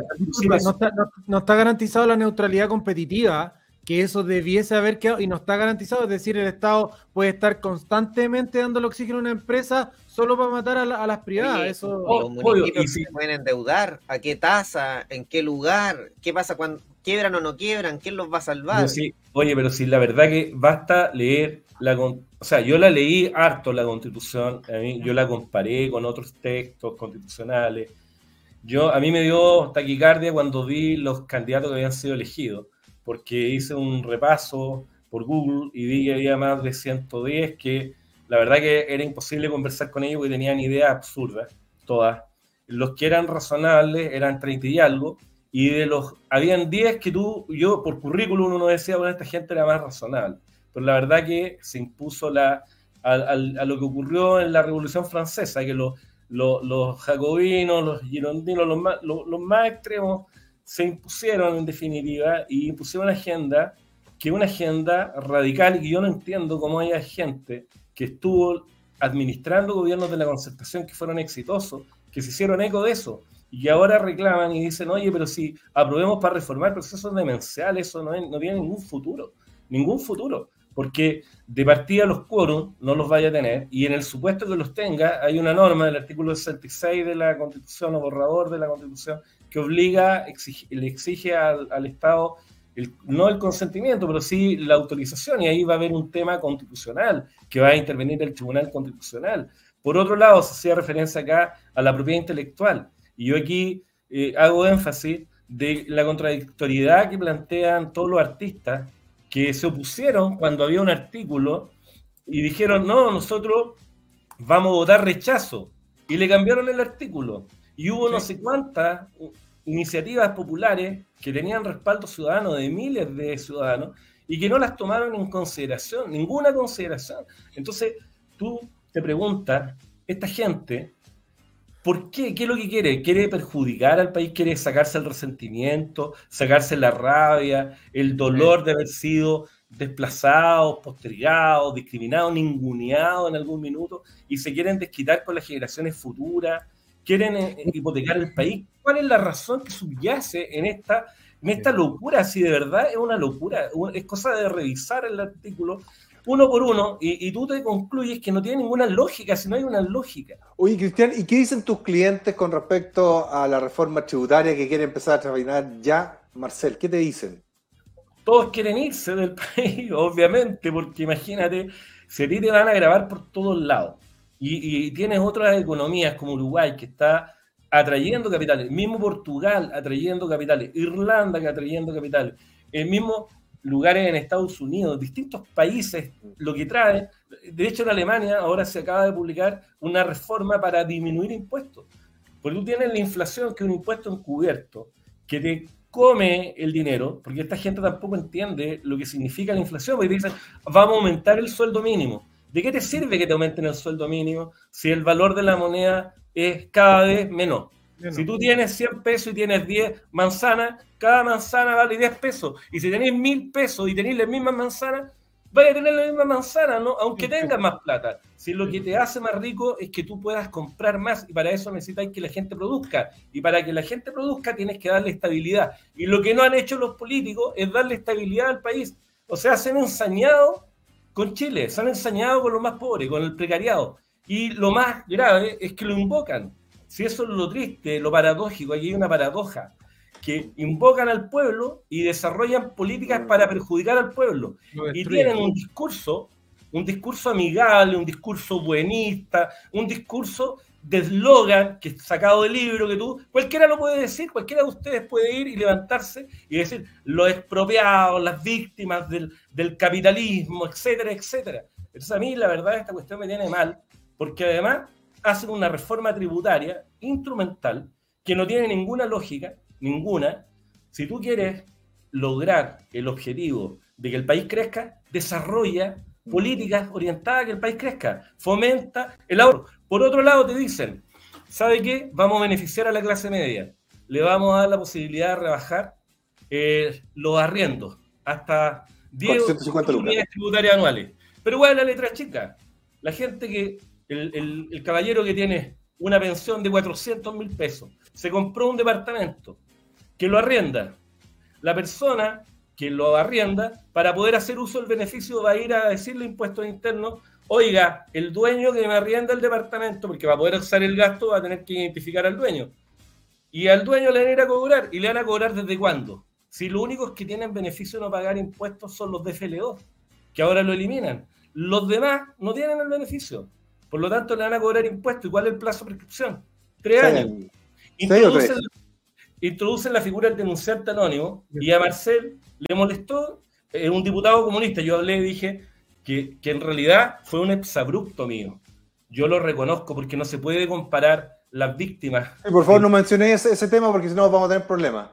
[SPEAKER 3] no, está, garantizado la neutralidad competitiva que eso debiese haber quedado y no está garantizado, es decir, el Estado puede estar constantemente dando el oxígeno a una empresa solo para matar a, las privadas. eso...
[SPEAKER 2] Los municipios se pueden endeudar, a qué tasa, en qué lugar, qué pasa cuando quiebran o no quiebran, quién los va a salvar.
[SPEAKER 11] sí. Oye, pero si la verdad que basta leer la, o sea, yo la leí harto la constitución, a mí, yo la comparé con otros textos constitucionales. Yo, a mí me dio taquicardia cuando vi los candidatos que habían sido elegidos, porque hice un repaso por Google y vi que había más de 110 que la verdad que era imposible conversar con ellos porque tenían ideas absurdas, todas. Los que eran razonables eran 30 y algo, y de los, habían 10 que tú, yo por currículum uno decía, bueno, esta gente era más razonable pero la verdad que se impuso la, a, lo que ocurrió en la Revolución Francesa, que los, los, jacobinos, los girondinos, los más, los, más extremos se impusieron en definitiva y impusieron una agenda que es una agenda radical y yo no entiendo cómo hay gente que estuvo administrando gobiernos de la concertación que fueron exitosos, que se hicieron eco de eso y ahora reclaman y dicen, oye, pero si aprobemos para reformar procesos demenciales, eso no, no tiene ningún futuro, ningún futuro porque de partida los quórum no los vaya a tener y en el supuesto que los tenga hay una norma del artículo 66 de la Constitución o borrador de la Constitución que obliga, le exige al, Estado no el consentimiento, pero sí la autorización y ahí va a haber un tema constitucional que va a intervenir el Tribunal Constitucional. Por otro lado, se hacía referencia acá a la propiedad intelectual y yo aquí eh, hago énfasis de la contradictoriedad que plantean todos los artistas que se opusieron cuando había un artículo y dijeron, no, nosotros vamos a votar rechazo. Y le cambiaron el artículo. Y hubo no sé cuántas iniciativas populares que tenían respaldo ciudadano de miles de ciudadanos y que no las tomaron en consideración, ninguna consideración. Entonces, tú te preguntas, esta gente ¿Por qué? ¿Qué es lo que quiere? ¿Quiere perjudicar al país? ¿Quiere sacarse el resentimiento, sacarse la rabia, el dolor de haber sido desplazados, postergados, discriminados, ninguneados en algún minuto y se quieren desquitar con las generaciones futuras? ¿Quieren eh, hipotecar el país? ¿Cuál es la razón que subyace en esta, en esta locura? Si de verdad es una locura, es cosa de revisar el artículo uno por uno y, tú te concluyes que no tiene ninguna lógica, si no hay una lógica.
[SPEAKER 4] Oye, Cristian, ¿y qué dicen tus clientes con respecto a la reforma tributaria que quiere empezar a trabajar ya? Marcel, ¿qué te dicen?
[SPEAKER 11] Todos quieren irse del <laughs> país, obviamente, porque imagínate, si a ti te van a grabar por todos lados y, y tienes otras economías como Uruguay que está atrayendo capitales, mismo Portugal atrayendo capitales, Irlanda que atrayendo capitales, el mismo lugares en Estados Unidos, distintos países, lo que trae. De hecho, en Alemania ahora se acaba de publicar una reforma para disminuir impuestos. Porque tú tienes la inflación, que es un impuesto encubierto, que te come el dinero, porque esta gente tampoco entiende lo que significa la inflación, porque dicen, vamos a aumentar el sueldo mínimo. ¿De qué te sirve que te aumenten el sueldo mínimo si el valor de la moneda es cada vez menor? Si tú tienes 100 pesos y tienes 10 manzanas, cada manzana vale 10 pesos. Y si tenéis 1000 pesos y tenéis las mismas manzanas, vaya a tener la misma manzana, ¿no? aunque tengas más plata. Si lo que te hace más rico es que tú puedas comprar más y para eso necesitas que la gente produzca. Y para que la gente produzca tienes que darle estabilidad. Y lo que no han hecho los políticos es darle estabilidad al país. O sea, se han ensañado con Chile, se han ensañado con los más pobres, con el precariado. Y lo más grave es que lo invocan. Si eso es lo triste, lo paradójico, aquí hay una paradoja, que invocan al pueblo y desarrollan políticas para perjudicar al pueblo. Y tienen un discurso, un discurso amigable, un discurso buenista, un discurso de eslogan que sacado del libro que tú, cualquiera lo puede decir, cualquiera de ustedes puede ir y levantarse y decir los expropiados, las víctimas del, del capitalismo, etcétera, etcétera. Entonces a mí la verdad esta cuestión me tiene mal, porque además hacen una reforma tributaria instrumental que no tiene ninguna lógica, ninguna. Si tú quieres lograr el objetivo de que el país crezca, desarrolla políticas orientadas a que el país crezca, fomenta el ahorro. Por otro lado, te dicen, ¿sabe qué? Vamos a beneficiar a la clase media. Le vamos a dar la posibilidad de rebajar eh, los arriendos hasta 10 unidades tributarias anuales. Pero igual la letra chica. La gente que el, caballero que tiene una pensión de 400 mil pesos, se compró un departamento que lo arrienda. La persona que lo arrienda, para poder hacer uso del beneficio, va a ir a decirle impuestos internos, oiga, el dueño que me arrienda el departamento, porque va a poder usar el gasto, va a tener que identificar al dueño. Y al dueño le van a ir a cobrar. ¿Y le van a cobrar desde cuándo? Si los únicos que tienen beneficio de no pagar impuestos son los de FLO, que ahora lo eliminan los demás no tienen el beneficio. Por lo tanto, le van a cobrar impuestos. ¿Y cuál es el plazo de prescripción? Tres años. Introducen, introducen, la figura del denunciante anónimo y a Marcel le molestó, es un diputado comunista. Yo hablé y dije que, que en realidad fue un exabrupto mío. Yo lo reconozco porque no se puede comparar las víctimas.
[SPEAKER 4] por favor, no mencioné ese, tema porque si no vamos a tener problemas.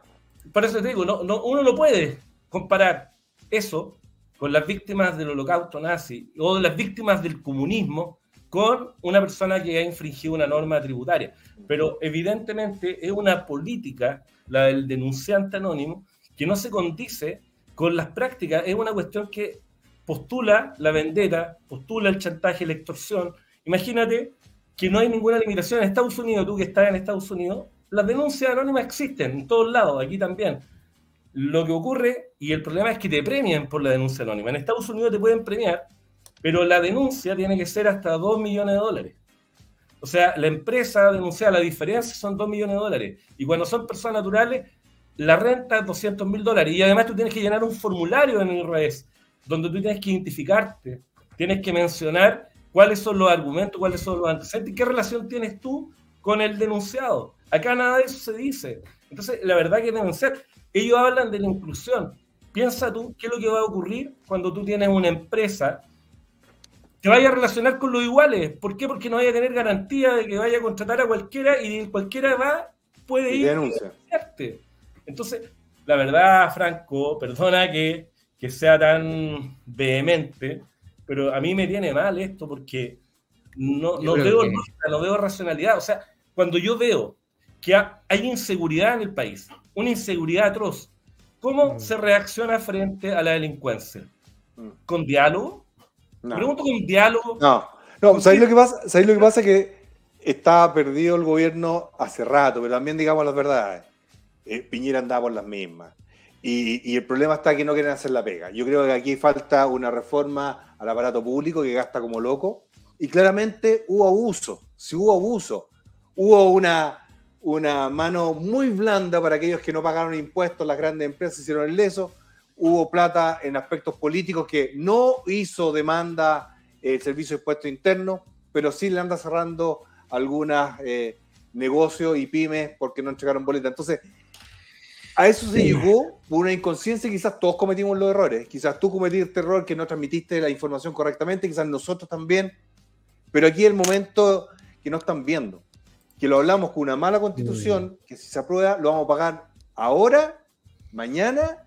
[SPEAKER 11] Por eso te digo, no, no, uno no puede comparar eso con las víctimas del holocausto nazi o las víctimas del comunismo con una persona que ha infringido una norma tributaria. Pero evidentemente es una política, la del denunciante anónimo, que no se condice con las prácticas. Es una cuestión que postula la vendetta, postula el chantaje, la extorsión. Imagínate que no hay ninguna limitación en Estados Unidos, tú que estás en Estados Unidos, las denuncias anónimas existen en todos lados, aquí también. Lo que ocurre, y el problema es que te premian por la denuncia anónima. En Estados Unidos te pueden premiar, pero la denuncia tiene que ser hasta 2 millones de dólares. O sea, la empresa denuncia la diferencia son 2 millones de dólares. Y cuando son personas naturales, la renta es 200 mil dólares. Y además tú tienes que llenar un formulario en el IRS, donde tú tienes que identificarte, tienes que mencionar cuáles son los argumentos, cuáles son los antecedentes, qué relación tienes tú con el denunciado. Acá nada de eso se dice. Entonces, la verdad que deben ser. Ellos hablan de la inclusión. Piensa tú qué es lo que va a ocurrir cuando tú tienes una empresa que vaya a relacionar con los iguales. ¿Por qué? Porque no vaya a tener garantía de que vaya a contratar a cualquiera y cualquiera va, puede ir y Entonces, la verdad, Franco, perdona que, que sea tan vehemente, pero a mí me tiene mal esto porque no, no veo no veo racionalidad. O sea, cuando yo veo que hay inseguridad en el país, una inseguridad atroz. ¿Cómo mm. se reacciona frente a la delincuencia? Mm. ¿Con diálogo? No. Pregunto con diálogo.
[SPEAKER 4] No, no ¿sabéis lo que pasa? ¿Sabéis lo que pasa? Que está perdido el gobierno hace rato, pero también digamos las verdades. Eh, Piñera andaba por las mismas. Y, y, el problema está que no quieren hacer la pega. Yo creo que aquí falta una reforma al aparato público que gasta como loco. Y claramente hubo abuso. Si hubo abuso, hubo una una mano muy blanda para aquellos que no pagaron impuestos, las grandes empresas hicieron el leso, hubo plata en aspectos políticos que no hizo demanda el Servicio de Impuestos Internos, pero sí le anda cerrando algunos eh, negocios y pymes porque no entregaron boleta. Entonces, a eso se llegó por una inconsciencia, quizás todos cometimos los errores, quizás tú cometiste error que no transmitiste la información correctamente, quizás nosotros también, pero aquí es el momento que no están viendo. Que lo hablamos con una mala constitución, que si se aprueba lo vamos a pagar ahora, mañana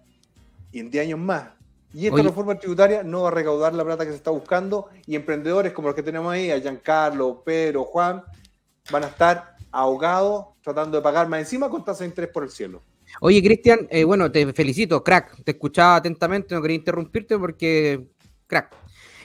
[SPEAKER 4] y en 10 años más. Y esta reforma tributaria no va a recaudar la plata que se está buscando y emprendedores como los que tenemos ahí, a Giancarlo, Pedro, Juan, van a estar ahogados tratando de pagar más encima con tasa de interés por el cielo.
[SPEAKER 1] Oye, Cristian, eh, bueno, te felicito, crack. Te escuchaba atentamente, no quería interrumpirte porque, crack.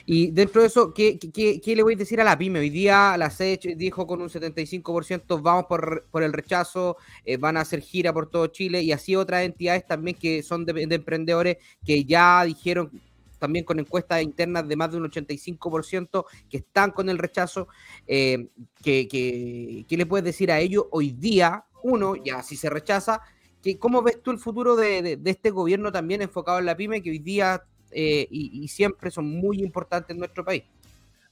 [SPEAKER 1] Y dentro de eso, ¿qué, qué, le voy a decir a la pyme? Hoy día la SECH dijo con un 75% vamos por, por el rechazo, eh, van a hacer gira por todo Chile y así otras entidades también que son de, emprendedores que ya dijeron también con encuestas internas de más de un 85% que están con el rechazo. Eh, ¿qué, le puedes decir a ellos hoy día? Uno, ya si se rechaza, ¿cómo ves tú el futuro de, este gobierno también enfocado en la pyme que hoy día eh, y, siempre son muy importantes en nuestro país.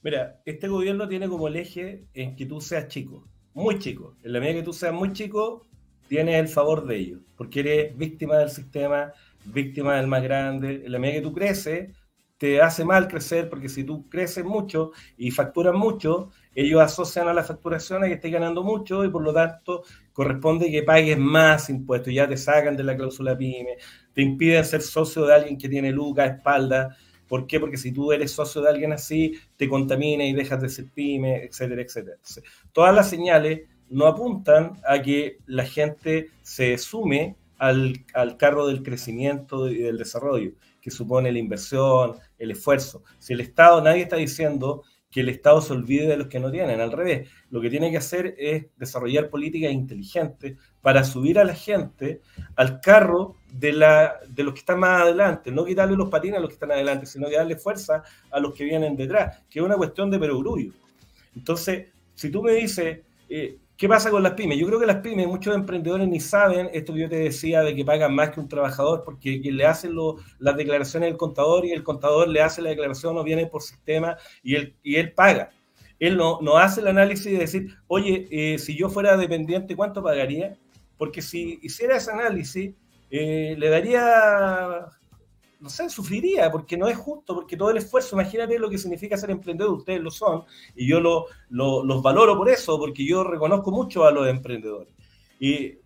[SPEAKER 11] Mira, este gobierno tiene como el eje en que tú seas chico, muy chico. En la medida que tú seas muy chico, tienes el favor de ellos, porque eres víctima del sistema, víctima del más grande. En la medida que tú creces, te hace mal crecer, porque si tú creces mucho y facturas mucho, ellos asocian a la facturación a que estés ganando mucho y por lo tanto corresponde que pagues más impuestos, ya te sacan de la cláusula PYME, te impiden ser socio de alguien que tiene lucas, espalda. ¿Por qué? Porque si tú eres socio de alguien así, te contamina y dejas de ser pyme, etcétera, etcétera. todas las señales no apuntan a que la gente se sume al, al carro del crecimiento y del desarrollo, que supone la inversión, el esfuerzo. Si el Estado, nadie está diciendo que el Estado se olvide de los que no tienen. Al revés, lo que tiene que hacer es desarrollar políticas inteligentes para subir a la gente al carro de, la, de los que están más adelante, no quitarle los patines a los que están adelante, sino que darle fuerza a los que vienen detrás, que es una cuestión de perogrullo. Entonces, si tú me dices, eh, ¿Qué pasa con las pymes? Yo creo que las pymes, muchos emprendedores ni saben esto que yo te decía de que pagan más que un trabajador porque quien le hacen las declaraciones el contador y el contador le hace la declaración o viene por sistema y él, y él paga. Él no, no hace el análisis de decir, oye, eh, si yo fuera dependiente, ¿cuánto pagaría? Porque si hiciera ese análisis, eh, le daría no sé, sufriría, porque no es justo, porque todo el esfuerzo, imagínate lo que significa ser emprendedor, ustedes lo son, y yo lo, los valoro por eso, porque yo reconozco mucho a los emprendedores. Y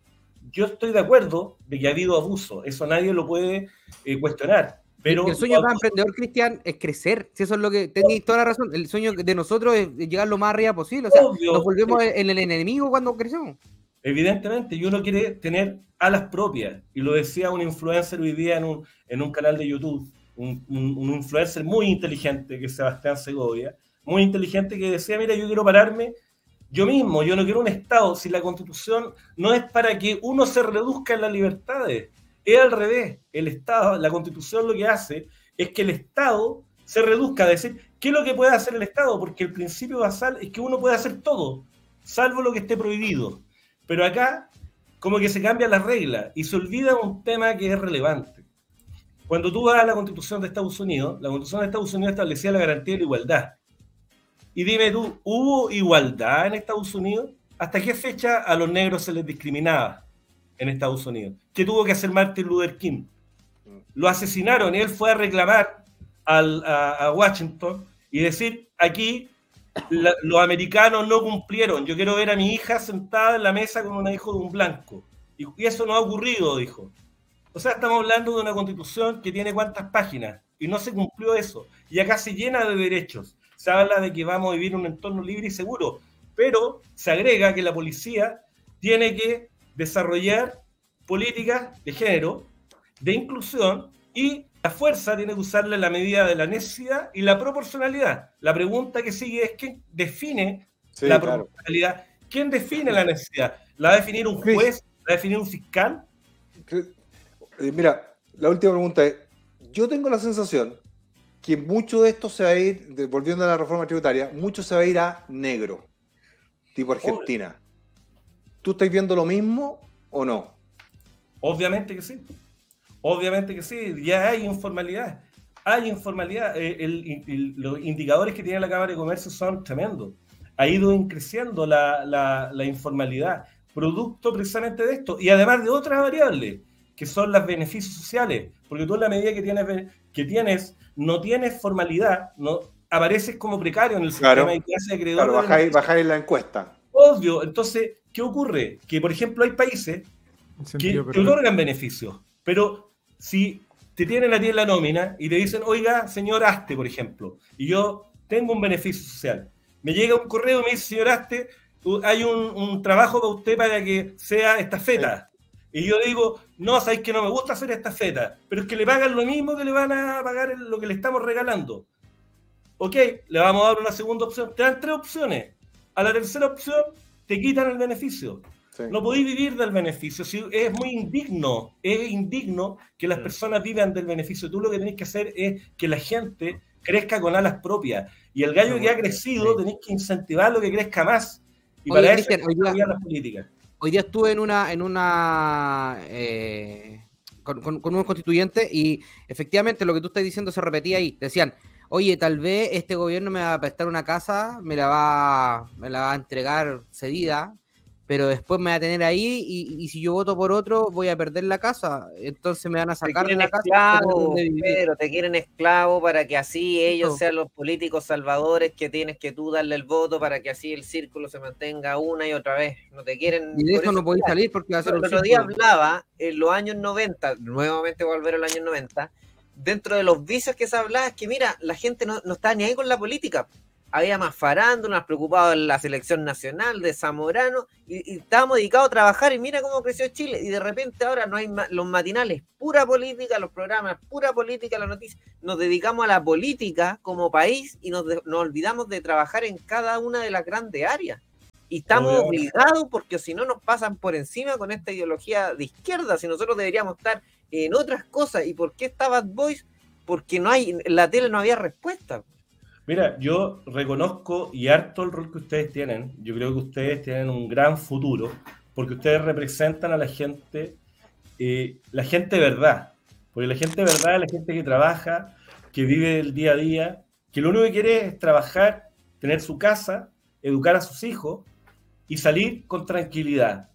[SPEAKER 11] yo estoy de acuerdo de que ha habido abuso, eso nadie lo puede eh, cuestionar. Pero
[SPEAKER 1] el sueño de cada emprendedor, Cristian, es crecer. Si eso es lo que tenéis toda la razón. El sueño de nosotros es llegar lo más arriba posible. O sea, nos volvemos en el enemigo cuando crecemos.
[SPEAKER 11] Evidentemente, y uno quiere tener alas propias. Y lo decía un influencer hoy día en un, en un canal de YouTube, un, un, influencer muy inteligente, que es Sebastián Segovia, muy inteligente, que decía, mira, yo quiero pararme yo mismo, yo no quiero un Estado, si la Constitución no es para que uno se reduzca en las libertades, es al revés, el Estado, la Constitución lo que hace es que el Estado se reduzca a decir, ¿qué es lo que puede hacer el Estado? Porque el principio basal es que uno puede hacer todo, salvo lo que esté prohibido. Pero acá, como que se cambia la regla y se olvida un tema que es relevante. Cuando tú vas a la Constitución de Estados Unidos, la Constitución de Estados Unidos establecía la garantía de la igualdad. Y dime tú, ¿hubo igualdad en Estados Unidos? ¿Hasta qué fecha a los negros se les discriminaba en Estados Unidos? ¿Qué tuvo que hacer Martin Luther King? Lo asesinaron y él fue a reclamar a Washington y decir, aquí los americanos no cumplieron. Yo quiero ver a mi hija sentada en la mesa con un hijo de un blanco. Y, eso no ha ocurrido, dijo. O sea, estamos hablando de una constitución que tiene cuántas páginas y no se cumplió eso. Y acá se llena de derechos. Se habla de que vamos a vivir un entorno libre y seguro, pero se agrega que la policía tiene que desarrollar políticas de género, de inclusión y la fuerza tiene que usarle la medida de la necesidad y la proporcionalidad. La pregunta que sigue es quién define la proporcionalidad. ¿Quién define la necesidad? ¿La va a definir un juez? ¿La va a definir un fiscal?
[SPEAKER 4] Eh, mira, la última pregunta es, yo tengo la sensación que mucho de esto se va a ir, volviendo a la reforma tributaria, mucho se va a ir a negro, tipo Argentina. ¿Tú estás viendo lo mismo o no?
[SPEAKER 11] Obviamente que sí. Obviamente que sí, ya hay informalidad. Hay informalidad. Eh, los indicadores que tiene la Cámara de Comercio son tremendos. Ha ido creciendo la, informalidad, producto precisamente de esto. Y además de otras variables, que son los beneficios sociales. Porque tú en la medida que tienes, que tienes no tienes formalidad, no apareces como precario en el sistema
[SPEAKER 4] de clase de acreedores. Claro, bajáis, la encuesta.
[SPEAKER 11] Obvio. Entonces, ¿qué ocurre? Que, por ejemplo, hay países que, que otorgan beneficios, pero si te tienen a ti en la nómina y te dicen, oiga, señor Aste, por ejemplo, y yo tengo un beneficio social, me llega un correo y me dice, señor Aste, hay un, trabajo para usted para que sea estafeta. Y yo digo, no, sabéis que no me gusta hacer estafeta, pero es que le pagan lo mismo que le van a pagar lo que le estamos regalando. Ok, le vamos a dar una segunda opción. Te dan tres opciones. A la tercera opción, te quitan el beneficio. No podéis vivir del beneficio. es muy indigno, es indigno que las personas vivan del beneficio. Tú lo que tenés que hacer es que la gente crezca con alas propias. Y el gallo que ha crecido, tenés que incentivarlo que crezca más. Y para eso hoy día, las políticas.
[SPEAKER 1] Hoy día estuve en una, en una eh, con, con, unos constituyentes y efectivamente lo que tú estás diciendo se repetía ahí. Decían, oye, tal vez este gobierno me va a prestar una casa, me la va, me la va a entregar cedida, pero después me va a tener ahí y, si yo voto por otro voy a perder la casa, entonces me van a sacar de la
[SPEAKER 2] casa. pero te quieren esclavo para que así ellos sean los políticos salvadores que tienes que tú darle el voto para que así el círculo se mantenga una y otra vez. No te quieren.
[SPEAKER 1] Y de eso, no podéis salir porque va a ser
[SPEAKER 2] El otro día hablaba en los años 90, nuevamente volver a los años 90, dentro de los vicios que se hablaba es que mira, la gente no, no está ni ahí con la política había más farándulas, preocupados en la selección nacional de Zamorano, y, estábamos dedicados a trabajar, y mira cómo creció Chile, y de repente ahora no hay los matinales, pura política, los programas, pura política, las noticias, nos dedicamos a la política como país y nos, olvidamos de trabajar en cada una de las grandes áreas. Y estamos obligados porque si no nos pasan por encima con esta ideología de izquierda, si nosotros deberíamos estar en otras cosas. ¿Y por qué está Bad Boys? Porque no hay, en la tele no había respuesta.
[SPEAKER 11] Mira, yo reconozco y harto el rol que ustedes tienen. Yo creo que ustedes tienen un gran futuro porque ustedes representan a la gente, eh, la gente verdad. Porque la gente verdad es la gente que trabaja, que vive el día a día, que lo único que quiere es trabajar, tener su casa, educar a sus hijos y salir con tranquilidad.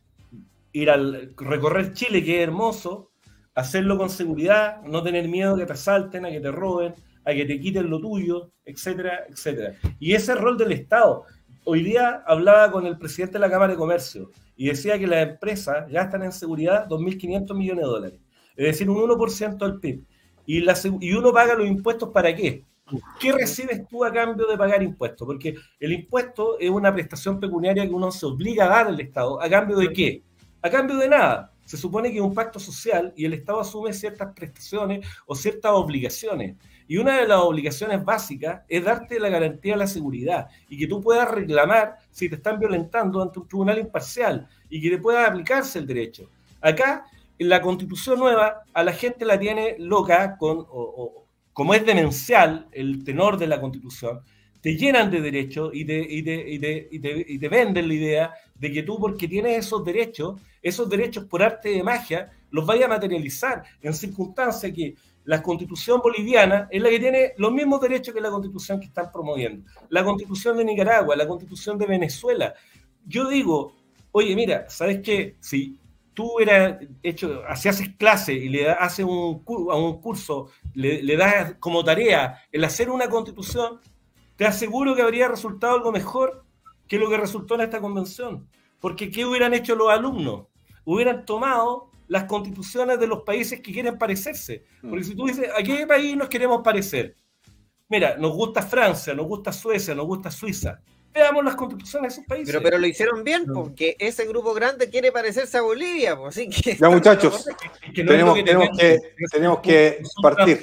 [SPEAKER 11] Ir al recorrer Chile, que es hermoso, hacerlo con seguridad, no tener miedo a que te asalten, a que te roben, a que te quiten lo tuyo, etcétera, etcétera. Y ese rol del Estado. Hoy día hablaba con el presidente de la Cámara de Comercio y decía que las empresas ya están en seguridad 2.500 millones de dólares, es decir, un 1% del PIB. Y uno paga los impuestos para qué? ¿Qué recibes tú a cambio de pagar impuestos? Porque el impuesto es una prestación pecuniaria que uno se obliga a dar al Estado. ¿A cambio de qué? A cambio de nada. Se supone que es un pacto social y el Estado asume ciertas prestaciones o ciertas obligaciones. Y una de las obligaciones básicas es darte la garantía de la seguridad y que tú puedas reclamar si te están violentando ante un tribunal imparcial y que te pueda aplicarse el derecho. Acá, en la constitución nueva, a la gente la tiene loca, con, como es demencial el tenor de la constitución, te llenan de derechos y te, y, y te venden la idea de que tú, porque tienes esos derechos, esos derechos por arte de magia, los vayas a materializar en circunstancias que la constitución boliviana es la que tiene los mismos derechos que la constitución que están promoviendo. La constitución de Nicaragua, la constitución de Venezuela. Yo digo, oye, mira, ¿sabes qué? Si tú hubieras hecho, si haces clase y le haces un, a un curso, le, le das como tarea el hacer una constitución, te aseguro que habría resultado algo mejor que lo que resultó en esta convención. Porque ¿qué hubieran hecho los alumnos? Hubieran tomado las constituciones de los países que quieren parecerse. Porque si tú dices, ¿a qué país nos queremos parecer? Mira, nos gusta Francia, nos gusta Suecia, nos gusta Suiza. Veamos las constituciones de esos países.
[SPEAKER 2] Pero, pero lo hicieron bien, porque ese grupo grande quiere parecerse a Bolivia. Pues, así que
[SPEAKER 4] ya, muchachos, <laughs> tenemos, que, tenemos, que, no son partir.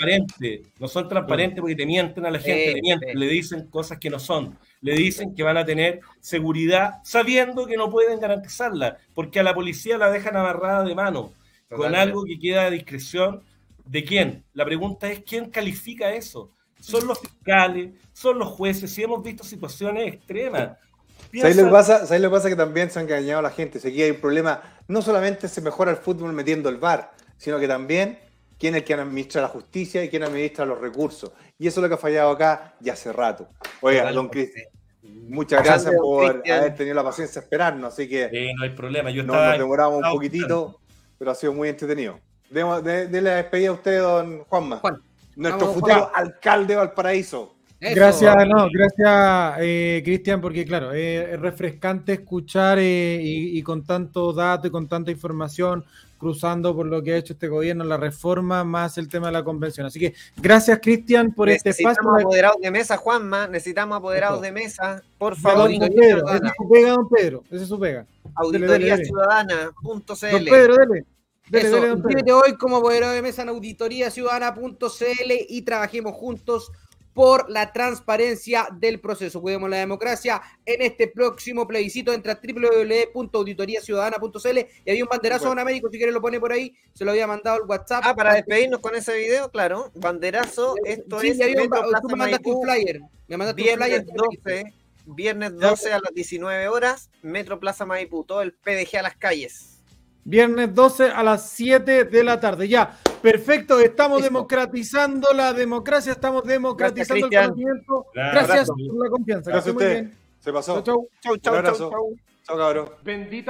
[SPEAKER 11] No son transparentes porque te mienten a la gente, le, mienten, le dicen cosas que no son le dicen que van a tener seguridad sabiendo que no pueden garantizarla, porque a la policía la dejan amarrada de mano con algo que queda a discreción de quién. La pregunta es quién califica eso. Son los fiscales, son los jueces, si hemos visto situaciones extremas.
[SPEAKER 4] ¿Sabes lo, que pasa? ¿Sabes lo que pasa? Que también se han engañado a la gente. Si aquí hay un problema, no solamente se mejora el fútbol metiendo el VAR, sino que también quién es el que administra la justicia y quién administra los recursos. Y eso es lo que ha fallado acá ya hace rato. Oiga, don Cristian, muchas gracias por haber tenido la paciencia de esperarnos. Así que
[SPEAKER 11] sí, no hay problema. Yo
[SPEAKER 4] nos demoramos un poquitito, pero ha sido muy entretenido. Dele la despedida a usted, don Juanma. Nuestro futuro alcalde de Valparaíso.
[SPEAKER 3] Gracias, no, gracias, eh, Cristian, porque claro, es refrescante escuchar eh, y, con tanto dato y con tanta información cruzando por lo que ha hecho este gobierno, la reforma, más el tema de la convención. Así que gracias, Cristian, por este espacio.
[SPEAKER 2] Necesitamos apoderados de mesa, Juanma, necesitamos apoderados de mesa, por favor.
[SPEAKER 3] Don Pedro, ese es su pega, don Pedro, ese es su pega.
[SPEAKER 2] Auditoriaciudadana.cl
[SPEAKER 3] Don Pedro,
[SPEAKER 1] dele. Dele, dele, hoy como apoderado de mesa en auditoriaciudadana.cl y trabajemos juntos por la transparencia del proceso. Cuidemos la democracia en este próximo plebiscito. Entra a www.auditoriaciudadana.cl y había un banderazo a un Américo, si quiere lo pone por ahí. Se lo había mandado al WhatsApp.
[SPEAKER 2] Ah, para despedirnos con ese video, claro. Banderazo, esto es.
[SPEAKER 1] Había un, tú me mandaste un flyer. Me mandaste
[SPEAKER 2] viernes un flyer. 12, viernes 12 a las 19 horas, Metro Plaza Maipú, todo el PDG a las calles.
[SPEAKER 3] Viernes 12 a las 7 de la tarde. Ya, perfecto. Estamos democratizando la democracia, estamos democratizando el conocimiento. Gracias por la confianza.
[SPEAKER 4] Gracias a usted. Se pasó.
[SPEAKER 3] Chau, chau.
[SPEAKER 4] Chau, chau, chau. Chau, cabrón.
[SPEAKER 3] Bendita